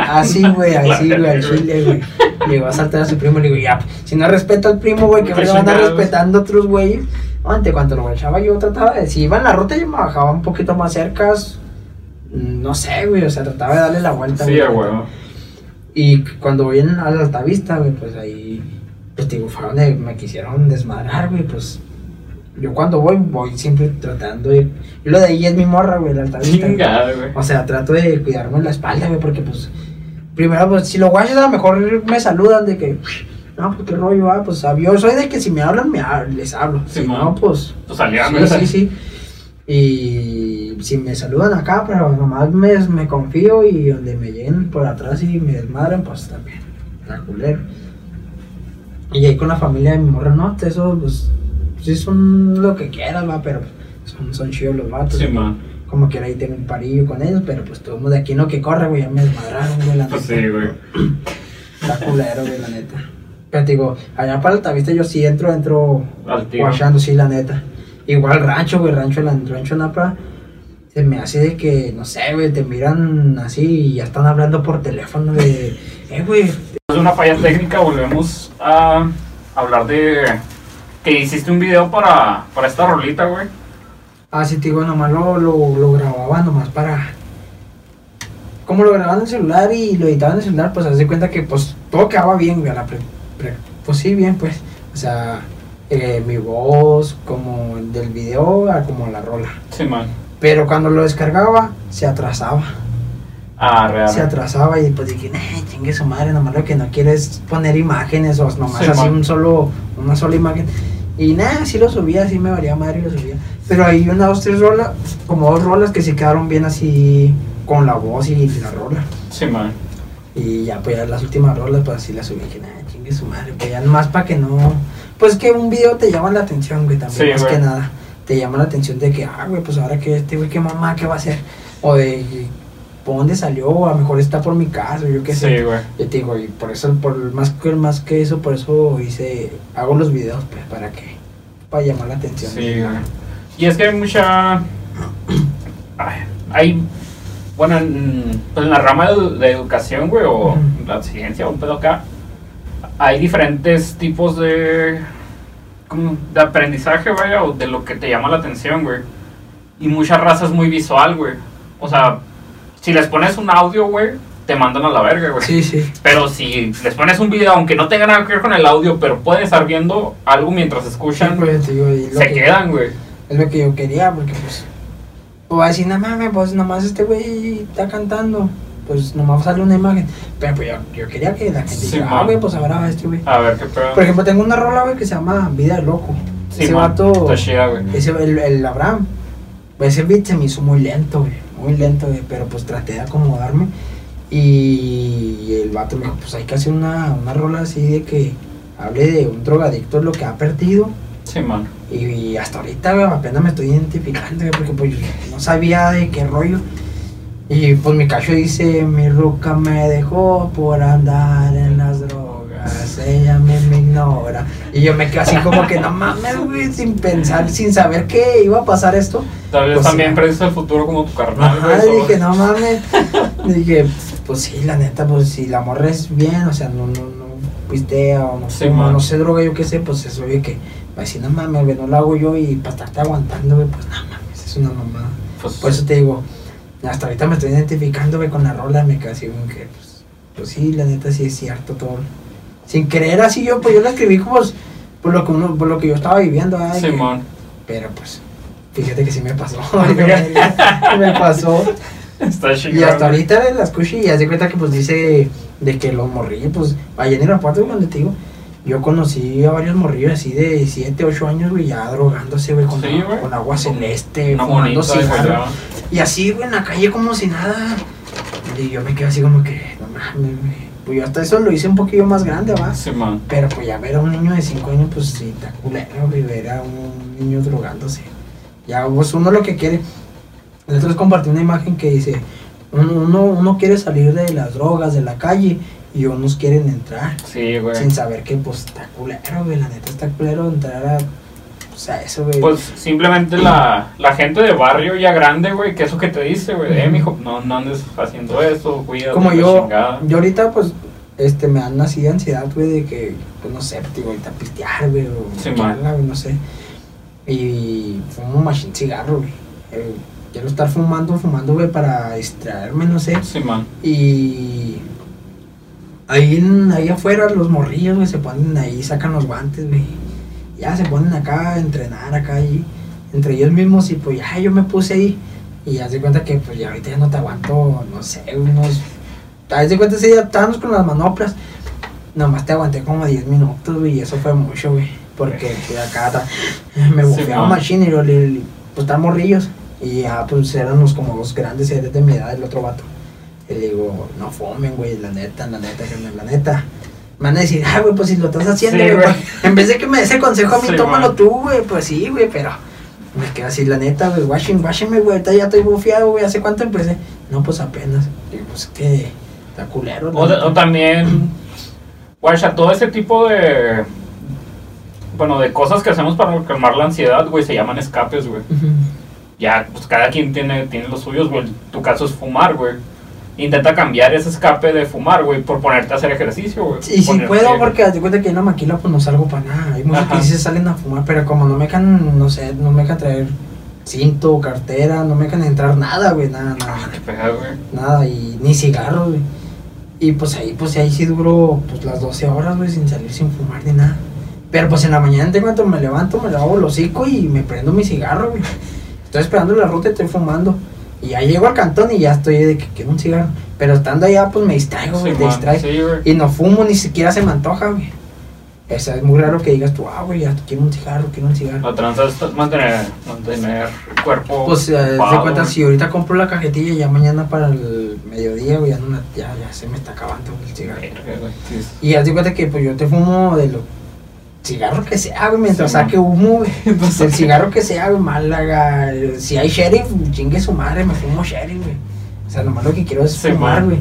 Así, güey, así, güey, al chile, güey. Llegó a asaltar a su primo y le digo, ya, si no respeta al primo, güey, que me van a respetando a otros güeyes. Antes, cuando lo echaba yo trataba de, si iba en la ruta yo me bajaba un poquito más cerca, no sé, güey, o sea, trataba de darle la vuelta, Sí, güey. Y cuando voy en, a la altavista, güey, pues ahí, pues digo, fue donde me quisieron desmadrar, güey, pues yo cuando voy, voy siempre tratando de... Y lo de ahí es mi morra, güey, la altavista. Chingada, güey. O sea, trato de cuidarme la espalda, güey, porque pues, primero, pues si los guachos a lo mejor me saludan de que, no, pues qué rollo, ah, pues yo soy de que si me hablan, me hab- les hablo. Sí, si man. no, pues... Pues Sí, güey. sí, sí. Y si me saludan acá, pero nomás me, me confío y donde me lleguen por atrás y me desmadran, pues también. La culero. Y ahí con la familia de mi morra, no, eso, pues, sí son lo que quieras, va, pero son, son chidos los vatos. Sí, man. Como que ahí tengo un parillo con ellos, pero pues todo el mundo de aquí no que corre, güey, ya me desmadraron, güey, la neta. sí, güey. Está culero, güey, la neta. Pero te digo, allá para Altavista yo sí entro, entro guachando, sí, la neta. Igual rancho, güey, rancho, la, rancho Napa. Se me hace de que, no sé, güey, te miran así y ya están hablando por teléfono de, eh, güey, de una falla técnica volvemos a hablar de que hiciste un video para, para esta rolita, güey. Ah, sí, te digo, nomás lo, lo, lo grababa nomás para... Como lo grababan en el celular y lo editaban en el celular, pues haz de cuenta que pues todo quedaba bien, güey, la pre- pre- pues sí, bien, pues. O sea, eh, mi voz, como del video, a como la rola. Sí, man. Pero cuando lo descargaba, se atrasaba. Ah, real. Se atrasaba y pues dije, nah, chingue su madre, nomás lo que no quiero es poner imágenes o nomás Sí, así man. un solo, una sola imagen. Y nada, sí lo subía, sí me valía madre y lo subía. Pero hay una, dos, tres rolas, como dos rolas que sí quedaron bien así con la voz y la rola. Sí, man. Y ya, pues ya las últimas rolas, pues así las subí. Dije, nah, chingue su madre, pues ya nomás para que no. Pues que un video te llama la atención, güey, también, Sí, más güey. que nada. Te llama la atención de que, ah, güey, pues ahora que este güey, qué mamá, qué va a hacer. O de, ¿por dónde salió? O a lo mejor está por mi casa, yo qué sé. Sí, güey. Yo te digo, y por eso, por más que, más que eso, por eso hice, hago los videos, pues, para que, para llamar la atención. Sí, güey. Y es que hay mucha. Ay, hay. Bueno, en, pues en la rama de, de educación, güey, o la ciencia, un pedo acá, hay diferentes tipos de. como de aprendizaje, vaya, o de lo que te llama la atención, güey. Y mucha raza es muy visual, güey. O sea, si les pones un audio, güey, te mandan a la verga, güey. Sí, sí. Pero si les pones un video, aunque no tenga nada que ver con el audio, pero pueden estar viendo algo mientras escuchan, Sí, pues, se que- quedan, güey. Es lo que yo quería, porque pues. O va a decir, no mames, pues nomás este güey está cantando. Pues nomás sale una imagen. Pero pues yo, yo quería que la gente Sí, dijera, ah, güey, pues ahora este güey. A ver qué pedo. Por ejemplo, tengo una rola, güey, que se llama Vida de Loco. Sí, ese man, vato. Güey. Ese, el, el Abraham. Pues ese beat se me hizo muy lento, güey. Muy lento, güey. Pero pues traté de acomodarme. Y el vato me dijo, pues hay que hacer una, una rola así de que hable de un drogadicto, lo que ha perdido. Sí, man. Y hasta ahorita, güey, apenas me estoy identificando, güey, porque pues no sabía de qué rollo. Y pues mi cacho dice, mi ruca me dejó por andar en las drogas, ella me, me ignora. Y yo me quedo así como que, no mames, güey, sin pensar, sin saber que iba a pasar esto. Tal vez Pues, también sí. el futuro como tu carnal. Ajá, dije, no mames. dije, pues sí, la neta, pues si la morra es bien, o sea, no, no, no pistea o no Sí, fuma, no se droga, yo qué sé, pues eso, oye, que va a decir, no mames, güey, no lo hago yo y para estarte aguantando, güey, pues no mames, es una mamada. Pues, Por eso te digo, hasta ahorita me estoy identificando, güey, con la rola, me así como que, pues, pues sí, la neta sí es cierto todo. Sin querer así yo, pues yo la escribí como pues, por lo que uno, por lo que yo estaba viviendo, pero pues, fíjate que sí me pasó. Fíjate. me pasó. Está Y hasta ahorita la escucho y haz de cuenta que pues dice de que los morrillos, pues allá en Irapuato, donde te digo, yo conocí a varios morrillos así de 7, 8 años, güey, ya drogándose, güey, con, Sí, con agua celeste, Una fumando cigarro. ya. Y así, güey, en la calle como si nada. Y yo me quedé así como que, no mames, güey. Pues yo hasta eso lo hice un poquillo más grande, va. Sí, man. Pero pues ya ver a un niño de 5 años, pues sí, está culero, güey, ver a un niño drogándose. Ya, pues uno lo que quiere. Nosotros compartí una imagen que dice, uno, uno, uno quiere salir de las drogas, de la calle, y unos quieren entrar. Sí, güey. Sin saber que pues está culero, güey, la neta está culero entrar a... O sea, eso, güey. Pues simplemente la, la gente de barrio ya grande, güey, que eso que te dice, güey, eh, mijo, no, no andes haciendo eso, cuídate. como yo, chingada. yo ahorita pues, este, me dan así de ansiedad, güey, de que, pues no sé, digo, ahorita pistear, güey, o Sí, man. güey, no sé. Y fumo machine cigarro, güey. Quiero estar fumando, fumando, güey, para distraerme, no sé. Sí, man. Y ahí, en- ahí afuera los morrillos, güey, se ponen ahí, sacan los guantes, güey. Ya se ponen acá a entrenar acá ahí, entre ellos mismos y pues ya yo me puse ahí. Y ya se cuenta que pues ya ahorita ya no te aguanto, no sé, unos... Haz de cuenta, sí, estábamos con las manoplas. Nomás te aguanté como 10 minutos, güey, y eso fue mucho, güey. Porque pues, acá me Sí, bufeaba man. machine y yo le, le- pues están morrillos. Y ya pues éramos como dos grandes, eres de mi edad, el otro vato. Y le digo, no fumen, güey, la neta, la neta, la neta. Me van a decir, ah, güey, pues si lo estás haciendo, Sí, güey, pues, en vez de que me des el consejo a mí, Sí, tómalo tú, güey, pues sí, güey, pero me quedo así, la neta, güey, washing, washingme, güey, ahorita ya estoy bufeado, güey, ¿hace cuánto empecé? No, pues apenas. Digo, pues que está culero, O, o también, guacha, todo ese tipo de, bueno, de cosas que hacemos para calmar la ansiedad, güey, se llaman escapes, güey. Ujú. Ya, pues cada quien tiene, tiene los suyos, güey. Tu caso es fumar, güey. Intenta cambiar ese escape de fumar, güey, por ponerte a hacer ejercicio, güey. Y si puedo, porque de cuenta que en la maquila pues no salgo para nada. Hay muchos Ajá. que sí se salen a fumar, pero como no me can, no sé, no me can traer cinto, cartera, no me dejan entrar nada, güey, nada, nada. Ah, qué pega, güey. Nada, y ni cigarros, güey. Y pues ahí, pues ahí sí duró pues las 12 horas, güey, sin salir, sin fumar ni nada. Pero pues en la mañana, en cuanto me levanto, me lavo el hocico y me prendo mi cigarro, güey. Estoy esperando la ruta y estoy fumando. Y ya llego al cantón y ya estoy de que quiero un cigarro. Pero estando allá, pues me distraigo, güey, Sí, te man, distraigo. sí, güey. Y no fumo, ni siquiera se me antoja, güey. O sea, es muy raro que digas tú, ah, güey, ya quiero un cigarro, quiero un cigarro. La tranza es mantener, mantener el cuerpo. Pues, eh, de ocupado, cuenta, güey. si ahorita compro la cajetilla, ya mañana para el mediodía, güey, ya, no ya, ya se me está acabando el cigarro. Verga, güey, Y haz de cuenta que pues yo te fumo de lo cigarro que sea, güey, mientras Sí, saque humo, güey. Entonces- El cigarro que sea, güey, Málaga. Si hay sheriff, chingue su madre, me fumo sheriff, güey. O sea, nomás lo que quiero es Sí, fumar, güey.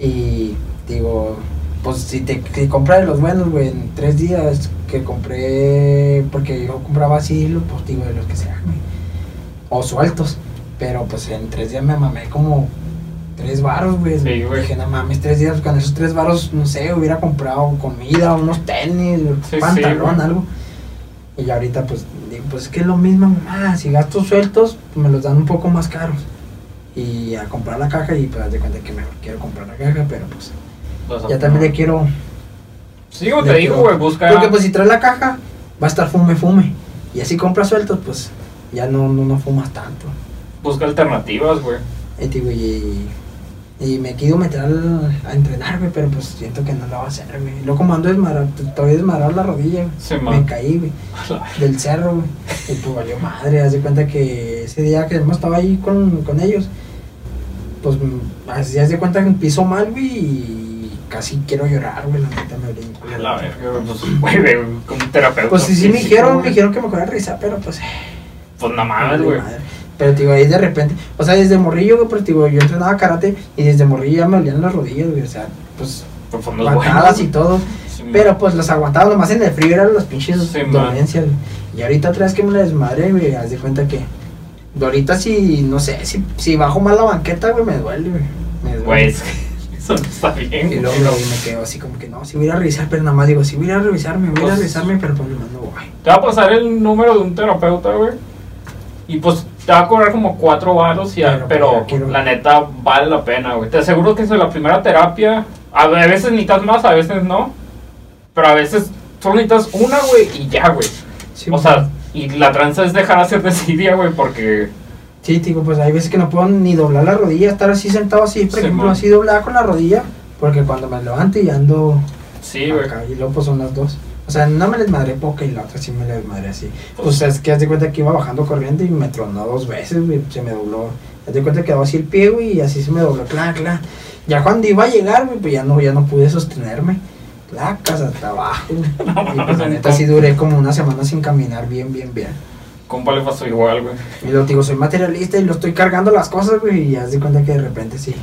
Y digo, pues si te si compras de los buenos, güey, en tres días que compré, porque yo compraba así, pues digo, de los que sean, güey. O sueltos. Pero pues en tres días me mamé como tres varos, güey. Sí, güey. Dije, no mames, tres días, con esos tres varos, no sé, hubiera comprado comida, unos tenis, Sí, pantalón, sí, algo. Y ya ahorita, pues, digo, pues es que es lo mismo, mamá. Si gastos sueltos, me los dan un poco más caros. Y a comprar la caja, y pues, de cuenta que mejor quiero comprar la caja, pero pues, ya también le quiero. Sí, como te digo, güey, busca. Porque, pues, si traes la caja, va a estar fume, fume. Y así compras sueltos, pues, ya no, no, no fumas tanto. Busca alternativas, güey. Y, digo, y, me quiero meter al- a entrenar, güey, pero pues siento que no lo va a hacer, güey. Luego como ando desmadrado, todavía desmadrado la rodilla, güey. Sí, me caí, güey, del cerro, güey. Y pues valió madre, haz de cuenta que ese día que hemos estaba ahí con, con ellos, pues así haz de cuenta que piso mal, güey, y casi quiero llorar, güey, la neta me brinco. A la verga, pues, güey, güey, como un terapeuta. Pues sí, sí me dijeron, me dijeron que me fuera a revisar, pero pues... Pues nada más, güey. madre. Pero digo, ahí de repente, o sea, desde morrillo, güey, pero digo, yo entrenaba karate y desde morrillo ya me olían las rodillas, güey, o sea, pues Pues patadas buenos. y todo, Sí, pero pues las aguantaba nomás en el frío, eran las pinches Sí, dolencias, güey. Y ahorita otra vez que me la desmadre, güey, haz de cuenta que, ahorita si, no sé, si, si bajo mal la banqueta, güey, me duele, güey, me duele. Güey, eso no está bien. Y luego, güey. luego me quedo así como que no, si voy a revisar, pero nada más digo, si voy a revisarme, voy a Pues- revisarme, pero pues no voy. Te va a pasar el número de un terapeuta, güey. Y pues te va a cobrar como cuatro varos, y a- Pero, la neta vale la pena, güey. Te aseguro que es la primera terapia. A ve- a veces necesitas más, a veces no. Pero a veces solo necesitas una, güey, y ya, güey. Sí, o sea, y la tranza es dejar hacer desidia, güey, porque. Sí, digo, pues hay veces que no puedo ni doblar la rodilla, estar así sentado así, por Sí, ejemplo, man. así doblada con la rodilla, porque cuando me levanto y ando Sí, güey. y luego pues son las dos. O sea, no me les madré poca y la otra sí me la desmadré así. Pues- Pues es que haz de cuenta que iba bajando corriente y me tronó dos veces, güey, se me dobló. Haz de cuenta que quedó así el pie, güey, y así se me dobló, clac, clac. Ya cuando iba a llegar, güey, pues ya no, ya no pude sostenerme. Placas hasta abajo. y pues la neta sí duré como una semana sin caminar bien, bien, bien. Compa le pasó igual, güey. Y luego digo, soy materialista y lo estoy cargando las cosas, güey, y ya se cuenta que de repente sí.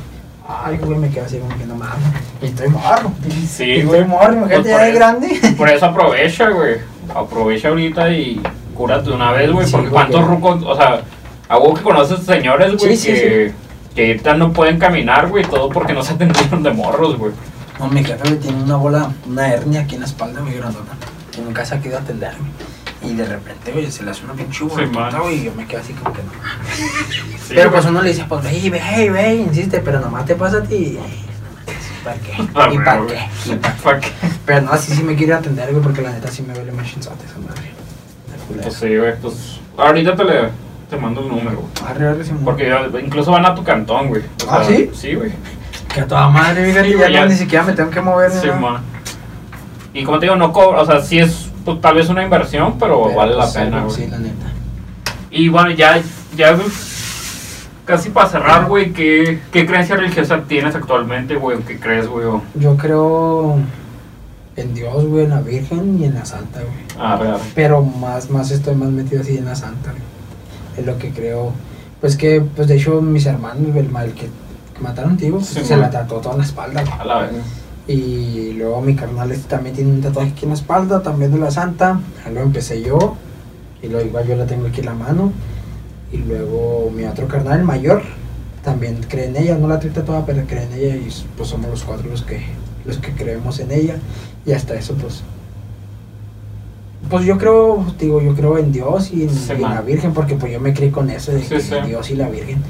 Ay, güey, me quedo así como que no mames. Y estoy morro. Sí, güey. morro, imagínate Pues ya eso- grande. Por eso aprovecha, güey. Aprovecha ahorita y cúrate de una vez, güey. Sí, porque güey, cuántos que- rucos, o sea, hago que conoces señores, güey, Sí, sí, que, que ahorita no pueden caminar, güey, todo porque no se atendieron de morros, güey. No, mi jefe tiene una bola, una hernia aquí en la espalda muy grandota. Y nunca se ha querido atenderme. Y de repente, güey, se le hace una pinche güey, y yo me quedo así como que no. Sí, pero pues uno le dice, pues ve, ve, ve, insiste, pero nomás te pasa a ti. Ay, ¿Para qué? Ah, ¿Y para qué? ¿Y qué? ¿Para qué? Pero no, así sí me quiere atender, güey, porque la neta sí me duele más chinzote esa madre. Pues sí, güey, pues ahorita te, le, te mando el número, güey. Arre, arre. Porque incluso van a tu cantón, güey. O ¿Ah, sí? Sí, güey. Que a toda madre, fíjate, Sí, ya, ya. ni siquiera me tengo que mover. Sí, man. Y como te digo, no cobra, o sea, sí es pues, tal vez una inversión, pero, Pero, vale la pues, pena, güey. Sí, la neta. Y bueno, ya, ya casi para cerrar, güey, ¿qué, ¿qué creencia religiosa tienes actualmente, güey? ¿Qué crees, güey? Yo creo en Dios, güey, en la Virgen y en la Santa, güey. A ver, Pero más, más estoy más metido así en la Santa, güey. Es lo que creo. Pues que, pues de hecho, mis hermanos, el mal que, que mataron, tío, pues, Sí, se la tatuó toda la espalda, güey. a la vez. Y luego mi carnal este también tiene un tatuaje aquí en la espalda, también de la Santa. Luego empecé yo, y luego igual yo la tengo aquí en la mano. Y luego mi otro carnal, el mayor, también cree en ella, no la trae tatuada, pero cree en ella y pues somos los cuatro los que, los que creemos en ella. Y hasta eso, pues, Pues yo creo, digo, yo creo en Dios y en, Sí, y en man. la Virgen, porque pues yo me crié con eso de Sí, que sí. Dios y la Virgen.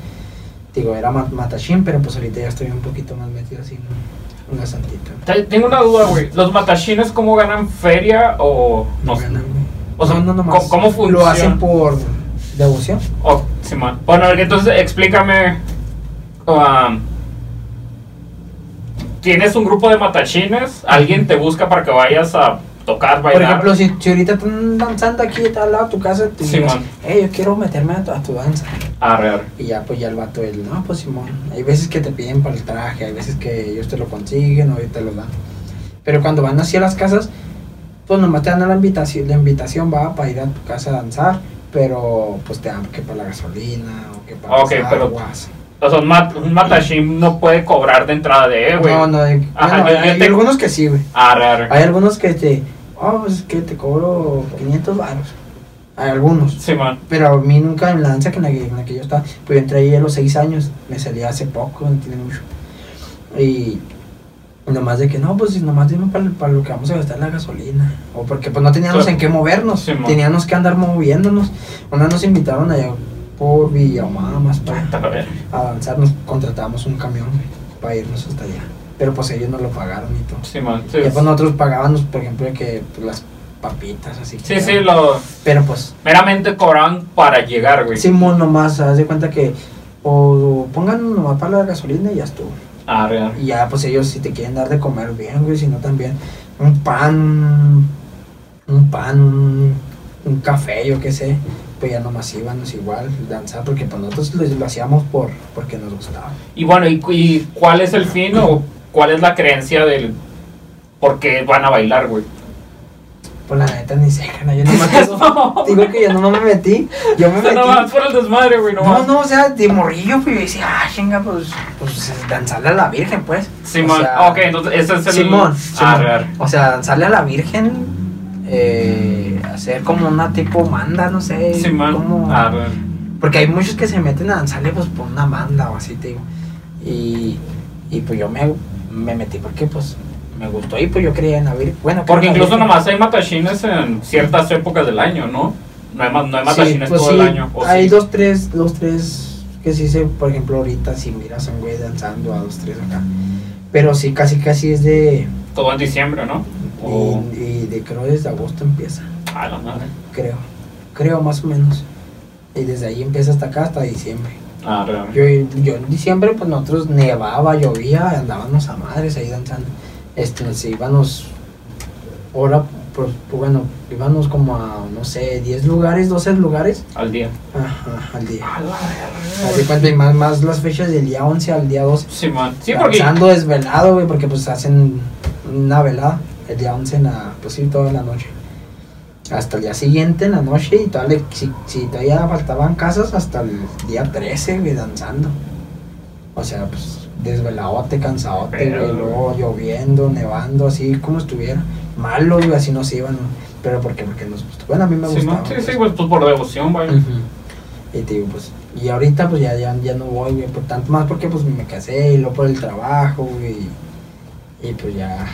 Digo, era ma- matachín, pero pues ahorita ya estoy un poquito más metido así, ¿no? Una santita. Te- Tengo una duda, güey. ¿Los matachines cómo ganan feria o no? No ganan, güey. O sea, no, no, ¿cómo- cómo Lo funciona? hacen por devoción. Oh, Simón. Bueno, entonces explícame. um, Tienes un grupo de matachines, alguien te busca para que vayas a tocar, bailar. Por ejemplo, si, si ahorita están danzando aquí al lado de tu casa, te Sí, dices, hey, yo quiero meterme a tu, a tu danza. Arre, arre. Y ya, pues ya el vato, él, no, pues Simón. Hay veces que te piden para el traje, hay veces que ellos te lo consiguen o te lo dan. Pero cuando van así a las casas, pues nomás te dan la invitación, la invitación va para ir a tu casa a danzar, pero pues te dan que para la gasolina o que para Ok, las pero- aguas. O sea, un, mat- un matachín no puede cobrar de entrada de, eh, güey. no, no, hay, Ajá, bueno, hay algunos que sí, güey. Arre. Hay algunos que te, oh, pues es que te cobro 500 baros. Hay algunos. Simón. Pero a mí nunca en la danza que en la que, en la que yo estaba, pues yo entré ahí a los 6 años, me salía hace poco, no tiene mucho. Y nomás de que no, pues nomás dime para, para lo que vamos a gastar la gasolina. O porque pues no teníamos en qué movernos, Sí, mo. teníamos que andar moviéndonos. Una nos invitaron allá por Villahumada más para A ver. a danzar, nos contratamos un camión para irnos hasta allá. Pero pues ellos nos lo pagaron y todo. Simón. Sí, Y pues nosotros pagábamos, por ejemplo, que pues, las papitas así. sí, sí, lo, Pero pues meramente cobraban para llegar, güey. Simón nomás, haz de cuenta que o pongan nomás para la gasolina y ya estuvo. Arre, arre. Y ya pues ellos si te quieren dar de comer bien, güey, si no también un pan, un pan, un, un café, yo qué sé, pues ya nomás íbamos igual danzar porque pues nosotros lo, lo hacíamos por porque nos gustaba. Y bueno, ¿y, y cuál es el fin o cuál es la creencia del por qué van a bailar, güey? Pues la neta ni sé, cara, yo nomás digo, digo que yo no me metí, yo me O sea, metí. nomás por el desmadre, güey, No, nomás. no, o sea, de morrillo, pues yo decía, ah, chinga, pues, pues danzarle a la Virgen, pues. Simón, O sea, ok, entonces ese es el... Simón, Simón. Arre, arre. O sea, danzarle a la Virgen, eh, hacer como una tipo manda, no sé. Simón, como- arre, arre. Porque hay muchos que se meten a danzarle pues por una manda o así, te digo. Y, y pues yo me, me metí porque pues me gustó y pues yo creía en Virgen. Bueno, Porque incluso nomás hay matachines en ciertas épocas del año, ¿no? No hay, no hay Sí, matachines pues todo sí, el año. ¿o hay sí? dos, tres, dos, tres que sí se, por ejemplo, ahorita si miras a un güey danzando a dos, tres acá. Pero sí, casi, casi es de. Todo en diciembre, ¿no? O... Y, y de creo desde agosto empieza, A la madre. creo. Creo más o menos. Y desde ahí empieza hasta acá, hasta diciembre. Arre, arre. Yo, yo en diciembre, pues nosotros nevaba, llovía, andábamos a madres ahí danzando. Este, nos íbamos, ahora, pues, pues, bueno, íbamos como a, no sé, 10 lugares, 12 lugares Al día. ajá, al día. A la Haz de cuenta, y más, más las fechas del día 11 al día 12. Simón. Sí, porque... Desvelado, güey, porque pues hacen una velada el día 11 en la, pues sí, toda la noche. Hasta el día siguiente en la noche y todavía, si, si todavía faltaban casas, hasta el día 13, güey, danzando. O sea, pues desveladote, cansadote, Pero, güey, luego lloviendo, nevando, así como estuviera. Malos, güey, así nos iban. Pero porque, porque nos gustó. Bueno, a mí me Simón, gustaba. sí, pues. sí, pues, pues por devoción, güey. Ujú. Y te digo, pues, y ahorita pues ya, ya, ya no voy, güey, por tanto más porque pues me casé y luego por el trabajo, güey, y, y, pues ya,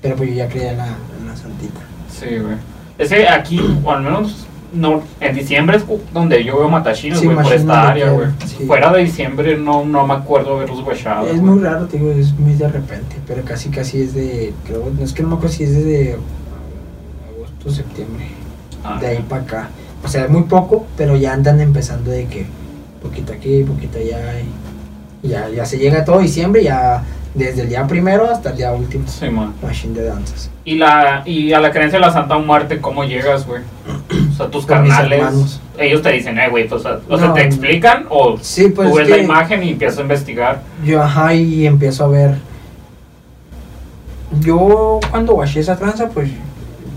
pero pues yo ya creía en la, en la santita. Sí, güey. Es que aquí, o al menos no, en diciembre es donde yo veo matachines, Sí, güey, por esta área, güey. sí. Fuera de diciembre no, no me acuerdo verlos guachados. es muy raro, te digo, es muy de repente, pero casi casi es de, creo, no es que no me acuerdo si es desde agosto, septiembre, Ah, de ahí para acá. O sea, es muy poco, pero ya andan empezando de que poquito aquí, poquito allá, y ya, ya se llega todo diciembre, ya desde el día primero hasta el día último. Simón. Machine de danzas. Y, la, y a la creencia de la Santa Muerte, ¿cómo llegas, güey? O sea, tus carnales, ellos te dicen, eh, güey, pues, o sea, te explican o Sí, pues tú es ves la imagen y empiezas a investigar. yo ajá y empiezo a ver. Yo cuando guaché esa tranza, pues,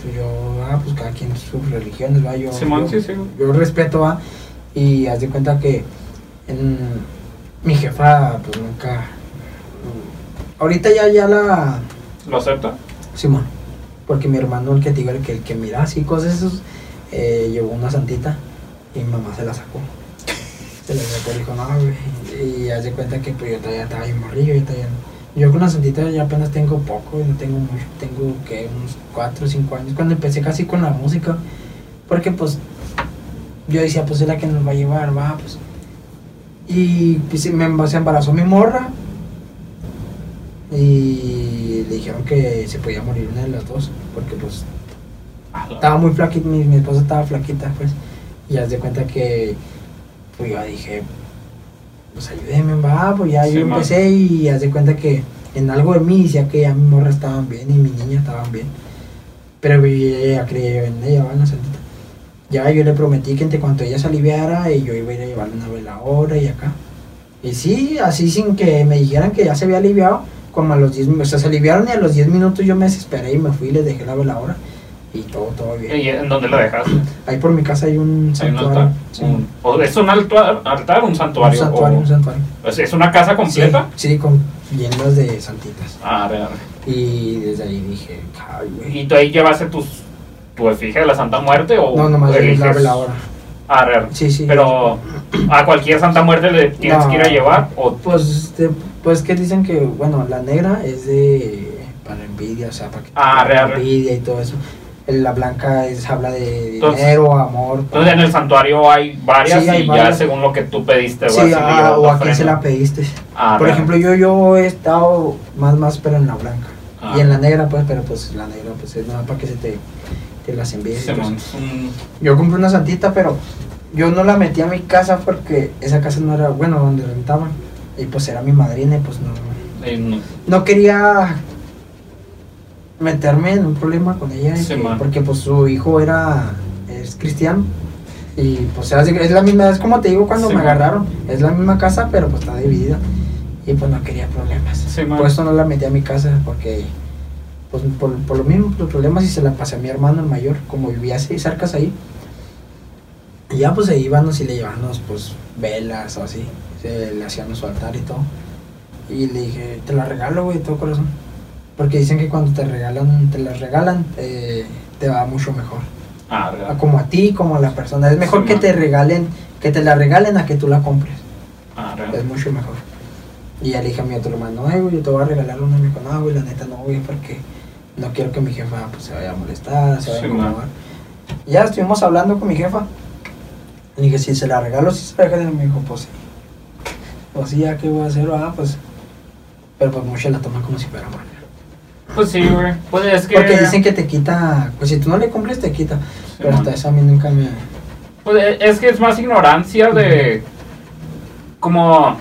pues yo, ah, pues cada quien sus religiones, va, yo, Simón, yo, sí, sí. yo respeto, va, y haz de cuenta que en, mi jefa, pues nunca, ahorita ya, ya la, ¿Lo acepta? Simón, porque mi hermano, el que te digo, el que, el que mira así cosas, esos, eh, llevó una santita y mi mamá se la sacó. Se la sacó y dijo, no, güey. Y haz de cuenta que pues yo todavía estaba bien morrillo, yo todavía Yo con la santita ya apenas tengo poco, no tengo mucho, tengo que unos 4 o 5 años, cuando empecé casi con la música, porque pues yo decía, pues es la que nos va a llevar, va, pues. Y pues, me, se embarazó mi morra y le dijeron que se podía morir una de las dos, porque pues estaba muy flaquita, mi, mi esposa estaba flaquita, pues, y haz de cuenta que, pues yo dije, pues ayúdenme, va, pues ya Sí, yo empecé y haz de cuenta que en algo de mí decía que ya mi morra estaban bien y mi niña estaban bien. Pero yo ya creía en ella, van a santita. Ya yo le prometí que entre cuanto ella se aliviara, y yo iba a ir a llevarle una veladora y acá. Y sí, así sin que me dijeran que ya se había aliviado, como a los 10 minutos, o sea, se aliviaron y a los 10 minutos yo me desesperé y me fui y les dejé la veladora. Y todo, todo bien. ¿Y en dónde lo dejas? Ahí por mi casa hay un Hay un santuario. altar. sí. Un- o ¿Es un altar, altar un Un santuario? santuario, O- un santuario. ¿Es- ¿Es una casa completa? Sí, sí, con llenas de santitas. Ah, arre. Y desde ahí dije, ay, güey. ¿Y tú ahí llevaste tus, tu efigie de la Santa Muerte o No, nomás eliges? la veladora. Ah, arre, arre. Sí, sí. Pero a cualquier Santa Muerte le tienes No. que ir a llevar o Pues, este, pues que dicen que, bueno, la negra es de para envidia, o sea, para que Ah, arre. envidia y todo eso. La blanca es, habla de Entonces- dinero, amor. entonces en el santuario hay varias Sí, hay y varias. ya según lo que tú pediste sí, vas a ah, llevar o la a quién se la pediste. Ah, Por ejemplo, yo, yo he estado más, más, pero en la blanca. Ah. Y en la negra, pues, pero pues la negra, pues es nada para que se te, te las un- Yo compré una santita, pero yo no la metí a mi casa porque esa casa no era, bueno, donde rentaban. Y pues era mi madrina y pues no, eh, no- no quería meterme en un problema con ella. Sí, que- porque pues su hijo era, es cristiano. Y pues era así- es la misma, es como te digo cuando Sí, me man. agarraron. Es la misma casa, pero pues está dividida. Y pues no quería problemas. Sí, por eso no la metí a mi casa, porque pues por, por lo mismo, los problemas y se la pasé a mi hermano el mayor, como vivía seis cercas ahí. Y ya pues ahí íbamos y le llevábamos pues velas o así, se le hacíamos su altar y todo. Y le dije, te la regalo, güey, de todo corazón. Porque dicen que cuando te regalan, te las regalan, eh, te va mucho mejor. ah, A Como a ti, como a la persona. Es mejor Sí, que man. te regalen, que te la regalen a que tú la compres. ah, arre. Es mucho mejor. Y ya le dije a mi otro hermano, ay, güey, yo te voy a regalar una. Y me dijo, no, güey, la neta no, güey, porque no quiero que mi jefa pues, se vaya a molestar, se vaya Sí, a ya estuvimos hablando con mi jefa. Le dije, si se la regalo, si se la regalo. Y me dijo, pues sí. Pues sí, ya, ¿qué voy a hacer? Ah, pues. Pero pues muchos la toman como si fuera mala. Pues sí, güey. Pues es que. Porque dicen que te quita, pues si tú no le cumples, te quita. Sí, Pero man. hasta eso a mí nunca me. Pues es que es más ignorancia de. Como.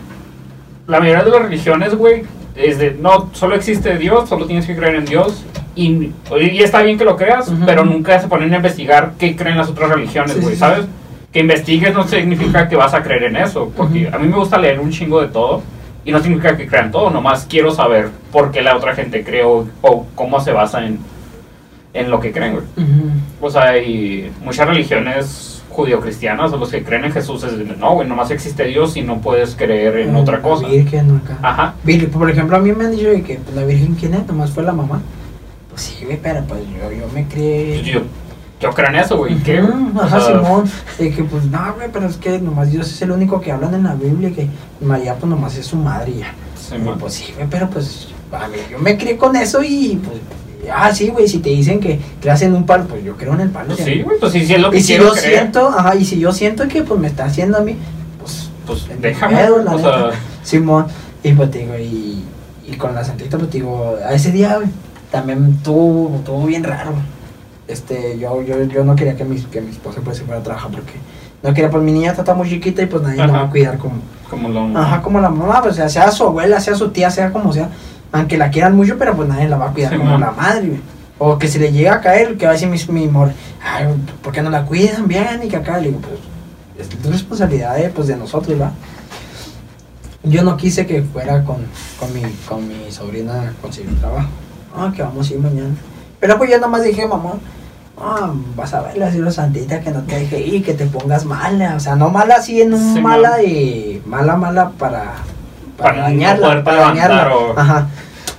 La mayoría de las religiones, güey, es de. No, solo existe Dios, solo tienes que creer en Dios. Y, y está bien que lo creas, pero nunca se ponen a investigar qué creen las otras religiones, güey, sí, sí. ¿sabes? Que investigues no significa que vas a creer en eso. Porque a mí me gusta leer un chingo de todo. Y no significa que crean todo, nomás quiero saber por qué la otra gente cree o, o cómo se basa en, en lo que creen, güey. O sea, hay muchas religiones judio-cristianas, los que creen en Jesús es no, güey, nomás existe Dios y no puedes creer en otra cosa. Virgen acá. Ajá. Por ejemplo, a mí me han dicho que pues, la Virgen, ¿quién es? Nomás fue la mamá. Pues sí, güey, pero pues yo, yo me crié. Yo, yo creo en eso, güey. ¿Qué? Ajá, sea, Simón. Y que pues no, güey, pero es que nomás Dios es el único que hablan en la Biblia y que María pues nomás es su madre ya. sí, man. pues sí, güey, pero pues a ver, yo me crié con eso y pues. Ah, sí, güey, si te dicen que creas en un palo, pues yo creo en el palo. Pues sí, güey, pues sí, sí es lo que Y si yo creer, siento, ajá, y si yo siento que pues me está haciendo a mí, pues pues déjame. pedo, la o neta. sea, Simón, y pues te digo, y, y con la santita, pues te digo, a ese día, güey, también tuvo, tuvo bien raro. Este, yo, yo, yo no quería que mi, que mi esposa pues se fuera a trabajar porque no quería, pues mi niña está muy chiquita y pues nadie la va a cuidar como, como lo. ajá, como la mamá, pues sea, sea su abuela, sea su tía, sea como sea, aunque la quieran mucho, pero pues nadie la va a cuidar Sí, como man. la madre, güey. O que si le llega a caer, que va a decir mi, mi amor, ay, ¿por qué no la cuidan bien? Y que acá, le digo, pues, es responsabilidad de, pues, de nosotros, ¿verdad? Yo no quise que fuera con, con, mi, con mi sobrina a conseguir trabajo. Ah, que vamos a ir mañana. Pero pues yo nomás dije, mamá, ah, vas a verle así la santita que no te deje ir, que te pongas mala. O sea, no mala así en un Sí, mala de. Mala, mala para. Para, Para dañarla. Para dañarla. o- Ajá.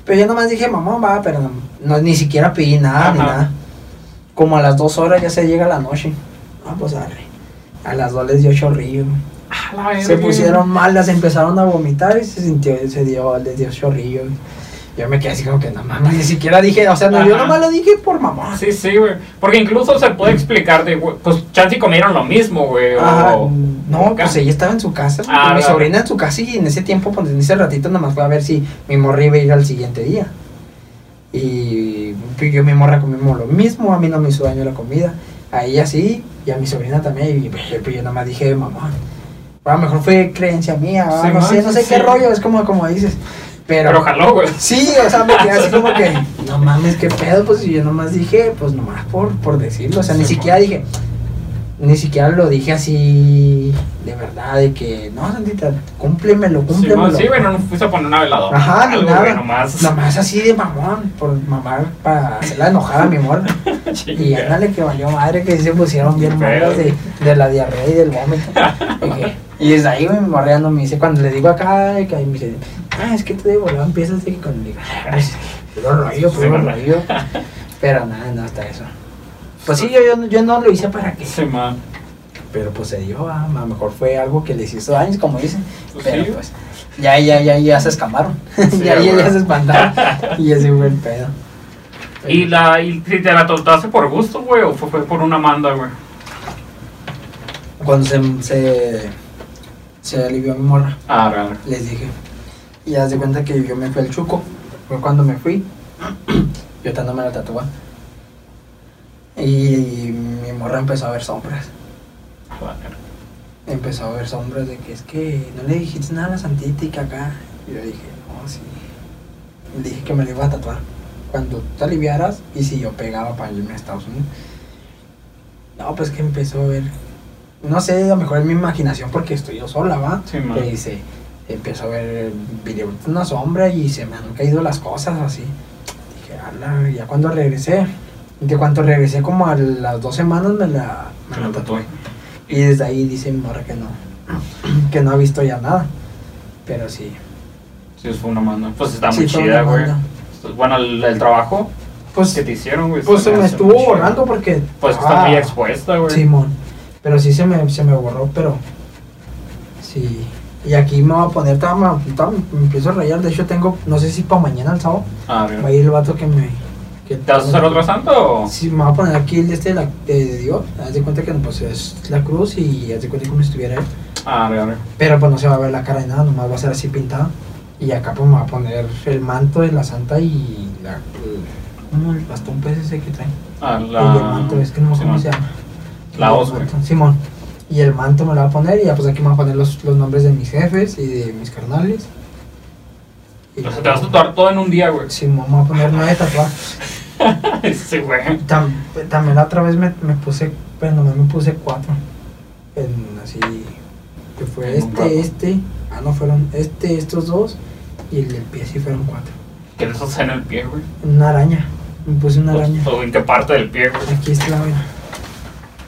Pero yo nomás dije, mamá, va, pero no, no- ni siquiera pedí nada ni nada. Como a las dos horas ya se llega la noche. Ah, pues arre. A las dos les dio chorrillo. Ah, Se pusieron malas, empezaron a vomitar y se sintió, se dio, les dio chorrillo. Yo me quedé así como que no mames, ni siquiera dije, o sea, no, yo nomás lo dije por mamá. Sí, sí, güey. Porque incluso se puede explicar de, güey, pues chance comieron lo mismo, güey. O- no, o pues ella estaba en su casa, Ah, mi verdad. sobrina en su casa y en ese tiempo, pues en ese ratito nomás fue a ver si mi morra iba a ir al siguiente día. Y pues, yo mi morra comimos lo mismo, a mí no me hizo daño la comida, a ella sí, y a mi sobrina también, y pues, yo nomás dije, mamá, a lo mejor fue creencia mía, Sí, no sé, no sé sí, qué sí. rollo, es como, como dices, pero... Pero jaló, güey. Sí, o sea, me quedé así como que, no mames, qué pedo, pues y yo nomás dije, pues nomás por, por decirlo, o sea, ni Sí, siquiera dije, ni siquiera lo dije así de verdad, de que, no, Santita, cúmplemelo, Sí, cúmplemelo. no, sí, güey, no fuiste a poner una veladora. Ajá, ni algo, nada. güey, nomás. Nomás así de mamón, por mamar, para hacerla enojar a mi morra. Y ándale que valió madre, que sí se pusieron bien Qué malas de, de la diarrea y del vómito. Dije, y desde ahí güey, no me dice, cuando le digo acá, que ahí me dice, ah, es que de volada empiezas de con digo, "Ah, pues, puro rollo. Pero nada, no, hasta eso. Pues sí, yo, yo, yo no lo hice para que, Sí, man. pero pues se dio, ah, a lo mejor fue algo que les hizo daños, como dicen. Pues Pero sí. pues, ya, ya, ya, ya se escamaron. Sí, ya, ya, ya se espantaron. y ese fue el pedo. ¿Y, la, y te la tortaste por gusto, güey, o fue, fue por una manda, güey? Cuando se, se, se alivió mi morra, Ah, real. les dije. Y haz de cuenta que yo me fui al chuco. Fue cuando me fui. yo estando me la tatué. Y mi morra empezó a ver sombras. Empezó a ver sombras de que es que no le dijiste nada a la santita y que acá. Y yo dije, no, sí. Le dije que me lo iba a tatuar. Cuando te aliviaras y si yo pegaba para irme a Estados Unidos. No, pues que empezó a ver. No sé, a lo mejor es mi imaginación porque estoy yo sola, ¿va? Sí, man. Que dice, empezó a ver video, una sombra y se me han caído las cosas así. Dije, ala, ya cuando regresé, de cuando regresé como a las dos semanas me la, me la tatué. Y desde ahí dice mi morra que no, que no ha visto ya nada. Pero sí. Sí, fue una manda. Pues está Sí, muy chida, güey. Bueno, el, el trabajo Pues, que te hicieron, güey. pues se me estuvo borrando porque... Pues está ah, muy expuesta, güey. Simón. Pero sí se me, se me borró, pero... Sí. Y aquí me voy a poner, tama, tama, me empiezo a rayar. De hecho tengo, no sé si para mañana el sábado, Ah, va a ir el vato que me... Que ¿Te vas a hacer otro santo o? Sí, me voy a poner aquí el de este de, la, de, Dios. Haz de cuenta que pues, es la cruz y haz de cuenta como estuviera él. Ah, real, real. Pero pues no se va a ver la cara de nada, nomás va a ser así pintado. Y acá pues me va a poner el manto de la santa y la... el- ¿Cómo el bastón pues ese que trae? Ah, Y el la... manto, es que no sé cómo se llama. La hoz, güey. Simón. Y el manto me lo va a poner y ya pues aquí me va a poner los, los nombres de mis jefes y de mis carnales. Y O sea, te vas a tatuar todo en un día, güey. Simón me va a poner nueve tatuajes. Sí, güey. Tam- también la otra vez me, me puse, nomás me puse cuatro. En así, que fue En este, este, ah no, fueron este, estos dos, y el del pie sí fueron cuatro. ¿Qué les hace en el pie, güey? Una araña, me puse una araña. O, en qué parte del pie, güey. Aquí está la vaina.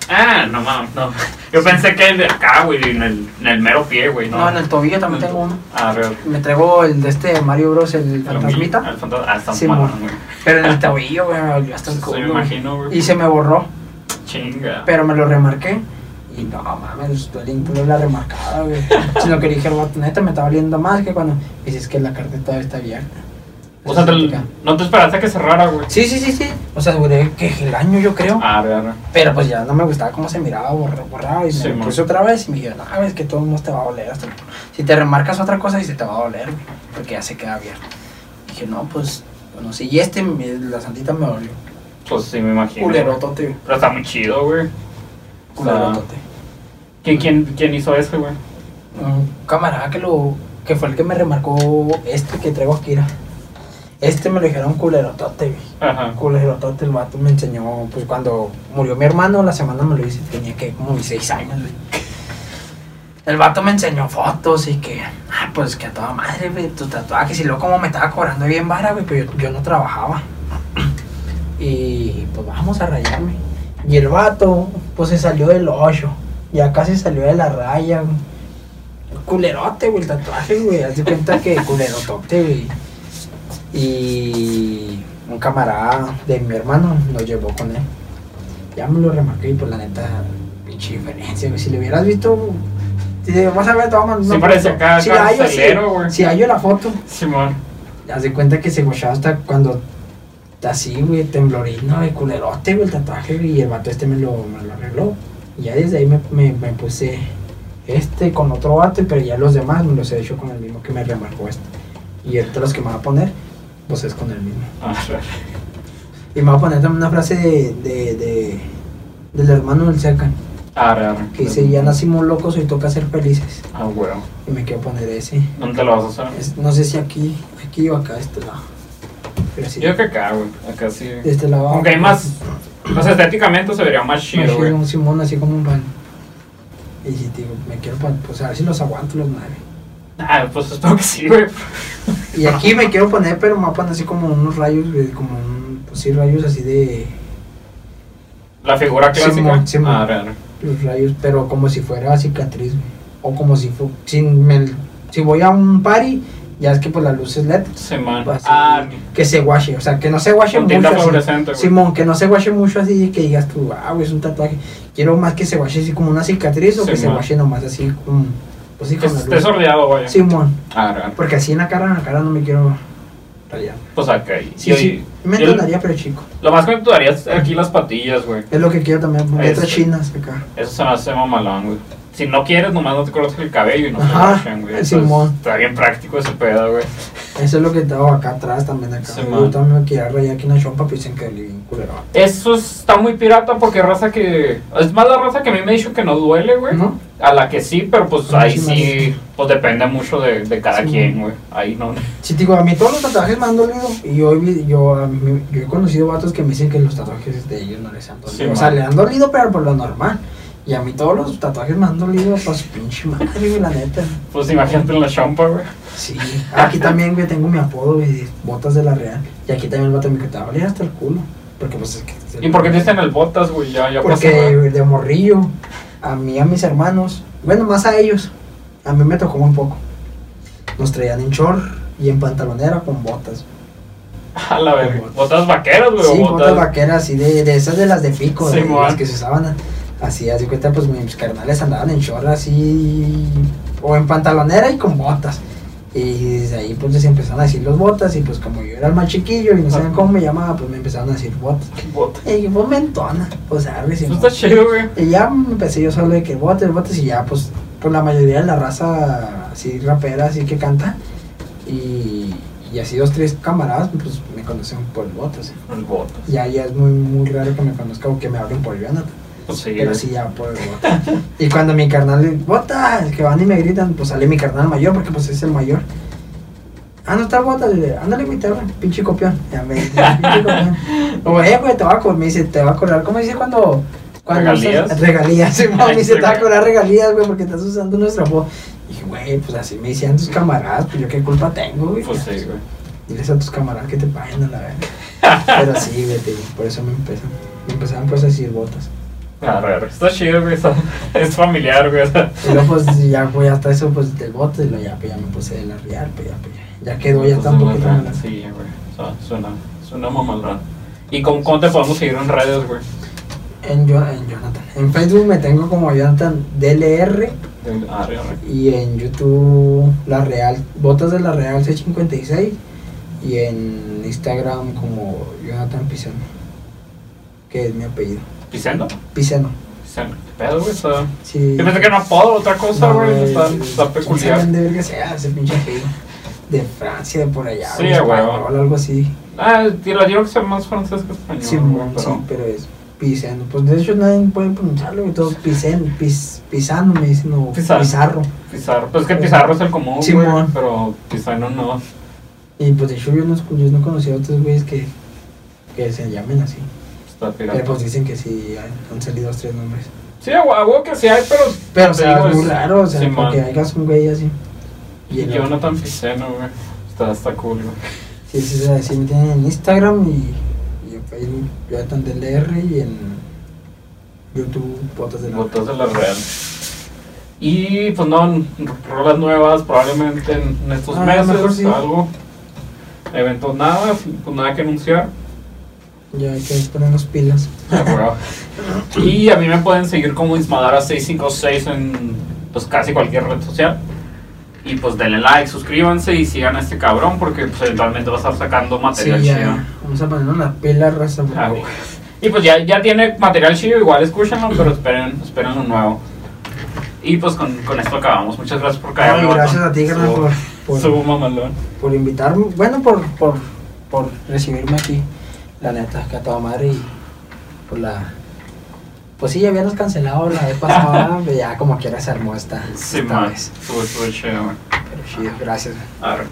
Ah, no mames, no. Yo pensé que el de acá, güey, en el, en el mero pie, güey, ¿no? No, en el tobillo también tengo uno. Ah, real. Me traigo el de este Mario Bros, el fantasmita. El fantasma. Ah, está Sí, malo, güey. Pero en el tobillo, güey, me volvió hasta el culo. me imagino, güey. Y se me borró, Chinga. pero me lo remarqué. Y no mames, duele un culo la remarcada, güey. Sino que dije, "Vato, neta, me está doliendo más que cuando dices que la carta todavía está abierta. O sea, te- Eso significa- no te esperaste a que cerrara, güey. Sí, sí, sí, sí. O sea, duré que el año, yo creo. Ah, real. Pero pues ya no me gustaba cómo se miraba, borrado, borrado. Y Sí, me man. puse otra vez y me dijeron, no, es que todo no te va a doler. Hasta... Si te remarcas otra cosa, sí se te va a doler, güey, porque ya se queda abierto. Dije, no, pues, bueno, sí. Y este, la santita me dolió. Pues sí, me imagino. Culerotote. Pero está muy chido, güey. Culerotote. ¿quién, quién, quién hizo ese, güey? Un camarada que lo. que fue el que me remarcó este que traigo aquí, era. Este me lo dijeron culerotote, güey. Ajá. Culerotote, el vato me enseñó, pues cuando murió mi hermano, la semana me lo hice, tenía que como mis seis años, güey. El vato me enseñó fotos y que, ah, pues que a toda madre, güey, tus tatuajes. Y luego como me estaba cobrando bien vara, güey, pero yo, yo no trabajaba. Y pues vamos a rayarme. Y el vato, pues se salió del hoyo. Y acá se salió de la raya, güey. Culerote, güey, el tatuaje, güey. Haz de cuenta que culerotote, güey. Y un camarada de mi hermano nos llevó con él. Ya me lo remarqué y pues la neta, pinche diferencia. Si lo hubieras visto Si vas a ver, te voy a mandar Sí una parece foto. acá Si hallo, sí. güey. Si hallo la foto, Simón. haz de cuenta que se guachaba hasta cuando así, güey, temblorino, de culerote, güey, el tatuaje, y el vato este me lo, me lo arregló. Y ya desde ahí me, me, me puse este con otro vato, pero ya los demás me los he hecho con el mismo que me remarcó este. Y ahorita los que me va a poner, pues es con el mismo. Ah, Y me va a poner también una frase de, de, de- del hermano del Arre, arre. que dice, ya nacimos locos, hoy toca ser felices. Ah, güey. Y me quiero poner ese. ¿Dónde lo vas a hacer? Es- no sé si aquí, aquí o acá, este lado. Pero sí, Yo creo que acá, güey. Acá sí. de este lado. Aunque hay más. Pues estéticamente se vería más chido, güey. un Simón así como un pan. Y si te digo, me quiero poner, pues a ver si los aguanto los nueve. Ah, pues espero que sí, güey. Y aquí me quiero poner, pero me poner así como unos rayos, güey, como un, pues sí, rayos así de, La figura clásica. Arre, arre. los rayos, pero como si fuera cicatriz, güey. O como si, fu- si, me- si voy a un party, ya es que pues la luz es LED, Simón. Así, Ah, que se guache, o sea, que no se guache mucho. así. Simón, que no se guache mucho así, que digas tú, ah, güey, es un tatuaje. Quiero más que se guache así como una cicatriz o que se guache nomás así, como, pues sí, Que con la esté sordeado, güey. Simón, Arre, arre. porque así en la cara, en la cara no me quiero rayar. Pues acá. y- Sí, yo- sí, me entonaría, pero chico. Lo más que me entonaría es aquí las patillas, güey. Es lo que quiero también, letras Eso. chinas acá. Eso se me hace mamalón, güey. Si no quieres, nomás no te cortas el cabello y no Ajá, se guachen, güey. Simón. Está bien práctico ese pedo, güey. Eso es lo que tengo acá atrás también acá. También me quería rayar aquí en la chompa, pero dicen que bien culero. Eso está muy pirata porque raza que. Es más la raza que a mí me ha dicho que no duele, güey. ¿No? A la que sí, pero pues ahí sí sí, pues depende mucho de, de cada Sí. quien, güey. Ahí no. Sí, digo, a mí todos los tatuajes me han dolido. Y yo, yo, a mí- yo he conocido vatos que me dicen que los tatuajes de ellos no les han dolido. Sí, o sea, le han dolido, pero por lo normal. Y a mí todos los tatuajes me han dolido, pues pinche madre, güey, la neta. Pues imagínate en la champa, güey. Sí. Aquí también, güey, tengo mi apodo, güey, botas de la Real. Y aquí también el vato me dijo, te hasta el culo. Porque, pues, es que. ¿Y por qué te dicen el botas, güey? Ya, ya Porque de morrillo, a mí, a mis hermanos, bueno, más a ellos, a mí me tocó muy poco. Nos traían en short y en pantalonera con botas. A la verga. Botas. Botas vaqueras, güey. Sí, o botas vaqueras, así de, de esas de las de pico, Sí, de, las que se usaban así, así cuenta, pues mis carnales andaban en short así, o en pantalonera y con botas. Y desde ahí pues les empezaron a decir los botas y pues como yo era el más chiquillo y no sabían cómo me llamaba, pues me empezaron a decir botas. ¿Qué botas? Y dije, pues me entona, pues a ver, Eso está chido, güey. y ya empecé yo solo de que botes, botes y ya pues por la mayoría de la raza así rapera, así que canta. Y, y así dos, tres camaradas pues me conocen por botas. El botas. Ya, ya es muy, muy raro que me conozca o que me hablen por Jonathan. Pues sí, Pero güey. sí, ya por botas. y cuando mi carnal, botas, que van y me gritan, pues sale mi carnal mayor porque pues es el mayor. Ah, no está botas, le digo, ándale mi terra, pinche copión. Ya me dice, pinche copión. O, eh, güey, te va a cobrar, me dice, te va a cobrar, ¿cómo dice cuando? cuando ¿Regalías? usas- regalías, sí, dice, sí, te va a güey. cobrar regalías, güey, porque estás usando nuestra voz. Dije, güey, pues así me decían tus camaradas, pues yo qué culpa tengo, güey. Pues sí, güey. Diles a tus camaradas que te paguen a la verga. Pero sí, güey, te por eso me empezaron. Me empezaron pues a decir botas. Arre, arre. Está chido, güey. está- Es familiar, güey. Y luego pues ya fue hasta eso pues del bote y luego ya, pues, ya me puse de la real, pues ya, pues ya, ya quedó, ya está un Pues, poquito. Sí, güey. O sea, suena, suena. ¿Y cómo, cómo te podemos seguir en redes, güey? En, Jo- en Jonathan. En Facebook me tengo como Jonathan DLR arre. y en YouTube La Real, Botas de la Real C56 y en Instagram como Jonathan Piceno, que es mi apellido. Piceno. Pisendo. ¿Qué pedo, güey? Está... Sí. Yo pensé que era apodo, otra cosa, No, güey. Está, güey, está ¿quién peculiar. sabe de verga sea ese pinche? De Francia, de por allá, Sí, güey, español, algo así. Ah, tira, yo creo que sea más francés que español. Sí, güey, mon, pero... sí, pero es Pizano. Pues de hecho nadie puede pronunciarlo, güey. Todo Pisen, pis, Pisano me dicen, o Pizarro. Pizarro. Pizarro. Pues que Pizarro es el común, güey. Simón. Pero Pizarro no. Y pues de hecho yo no, yo no conocí a otros güeyes que, que se llamen así. Está Pero pirata. pues dicen que sí han, salido dos, tres nombres. Sí, a huevo que sí hay, pero. Pero o sea, es muy raro, o sea, Simón. porque hagas un güey así. Y el- Jonathan Piceno, güey. Está, está cool, güey. Sí, sí, sí, sí, me tienen en Instagram y, y en Facebook Jonathan DLR y en YouTube Botas de la Botas de la Real. Y pues no, rolas nuevas probablemente en, en estos Ah, meses, sí. algo. Eventos nada, pues nada que anunciar. Ya hay que ponernos pilas. Y a mí me pueden seguir como Ismadara656 en pues casi cualquier red social. Y pues denle like, suscríbanse y sigan a este cabrón porque pues eventualmente va a estar sacando Sí, material chido. ya. Vamos a ponernos la pila, raza. Ah. Y pues ya, ya tiene material chido, igual escúchenlo, pero esperen, esperen un nuevo. Y pues con, con esto acabamos. Muchas gracias por caerme. Ay, gracias a ti, carnal, por, por, por invitarme. Bueno, por, por, por recibirme aquí. La neta, que a toda madre y por la. Pues sí, ya habíamos cancelado la vez pasada, pero ya como quiera se armó esta, Sí, esta man. vez. Estuvo, estuvo chido, man. Pero chido, gracias. Arre.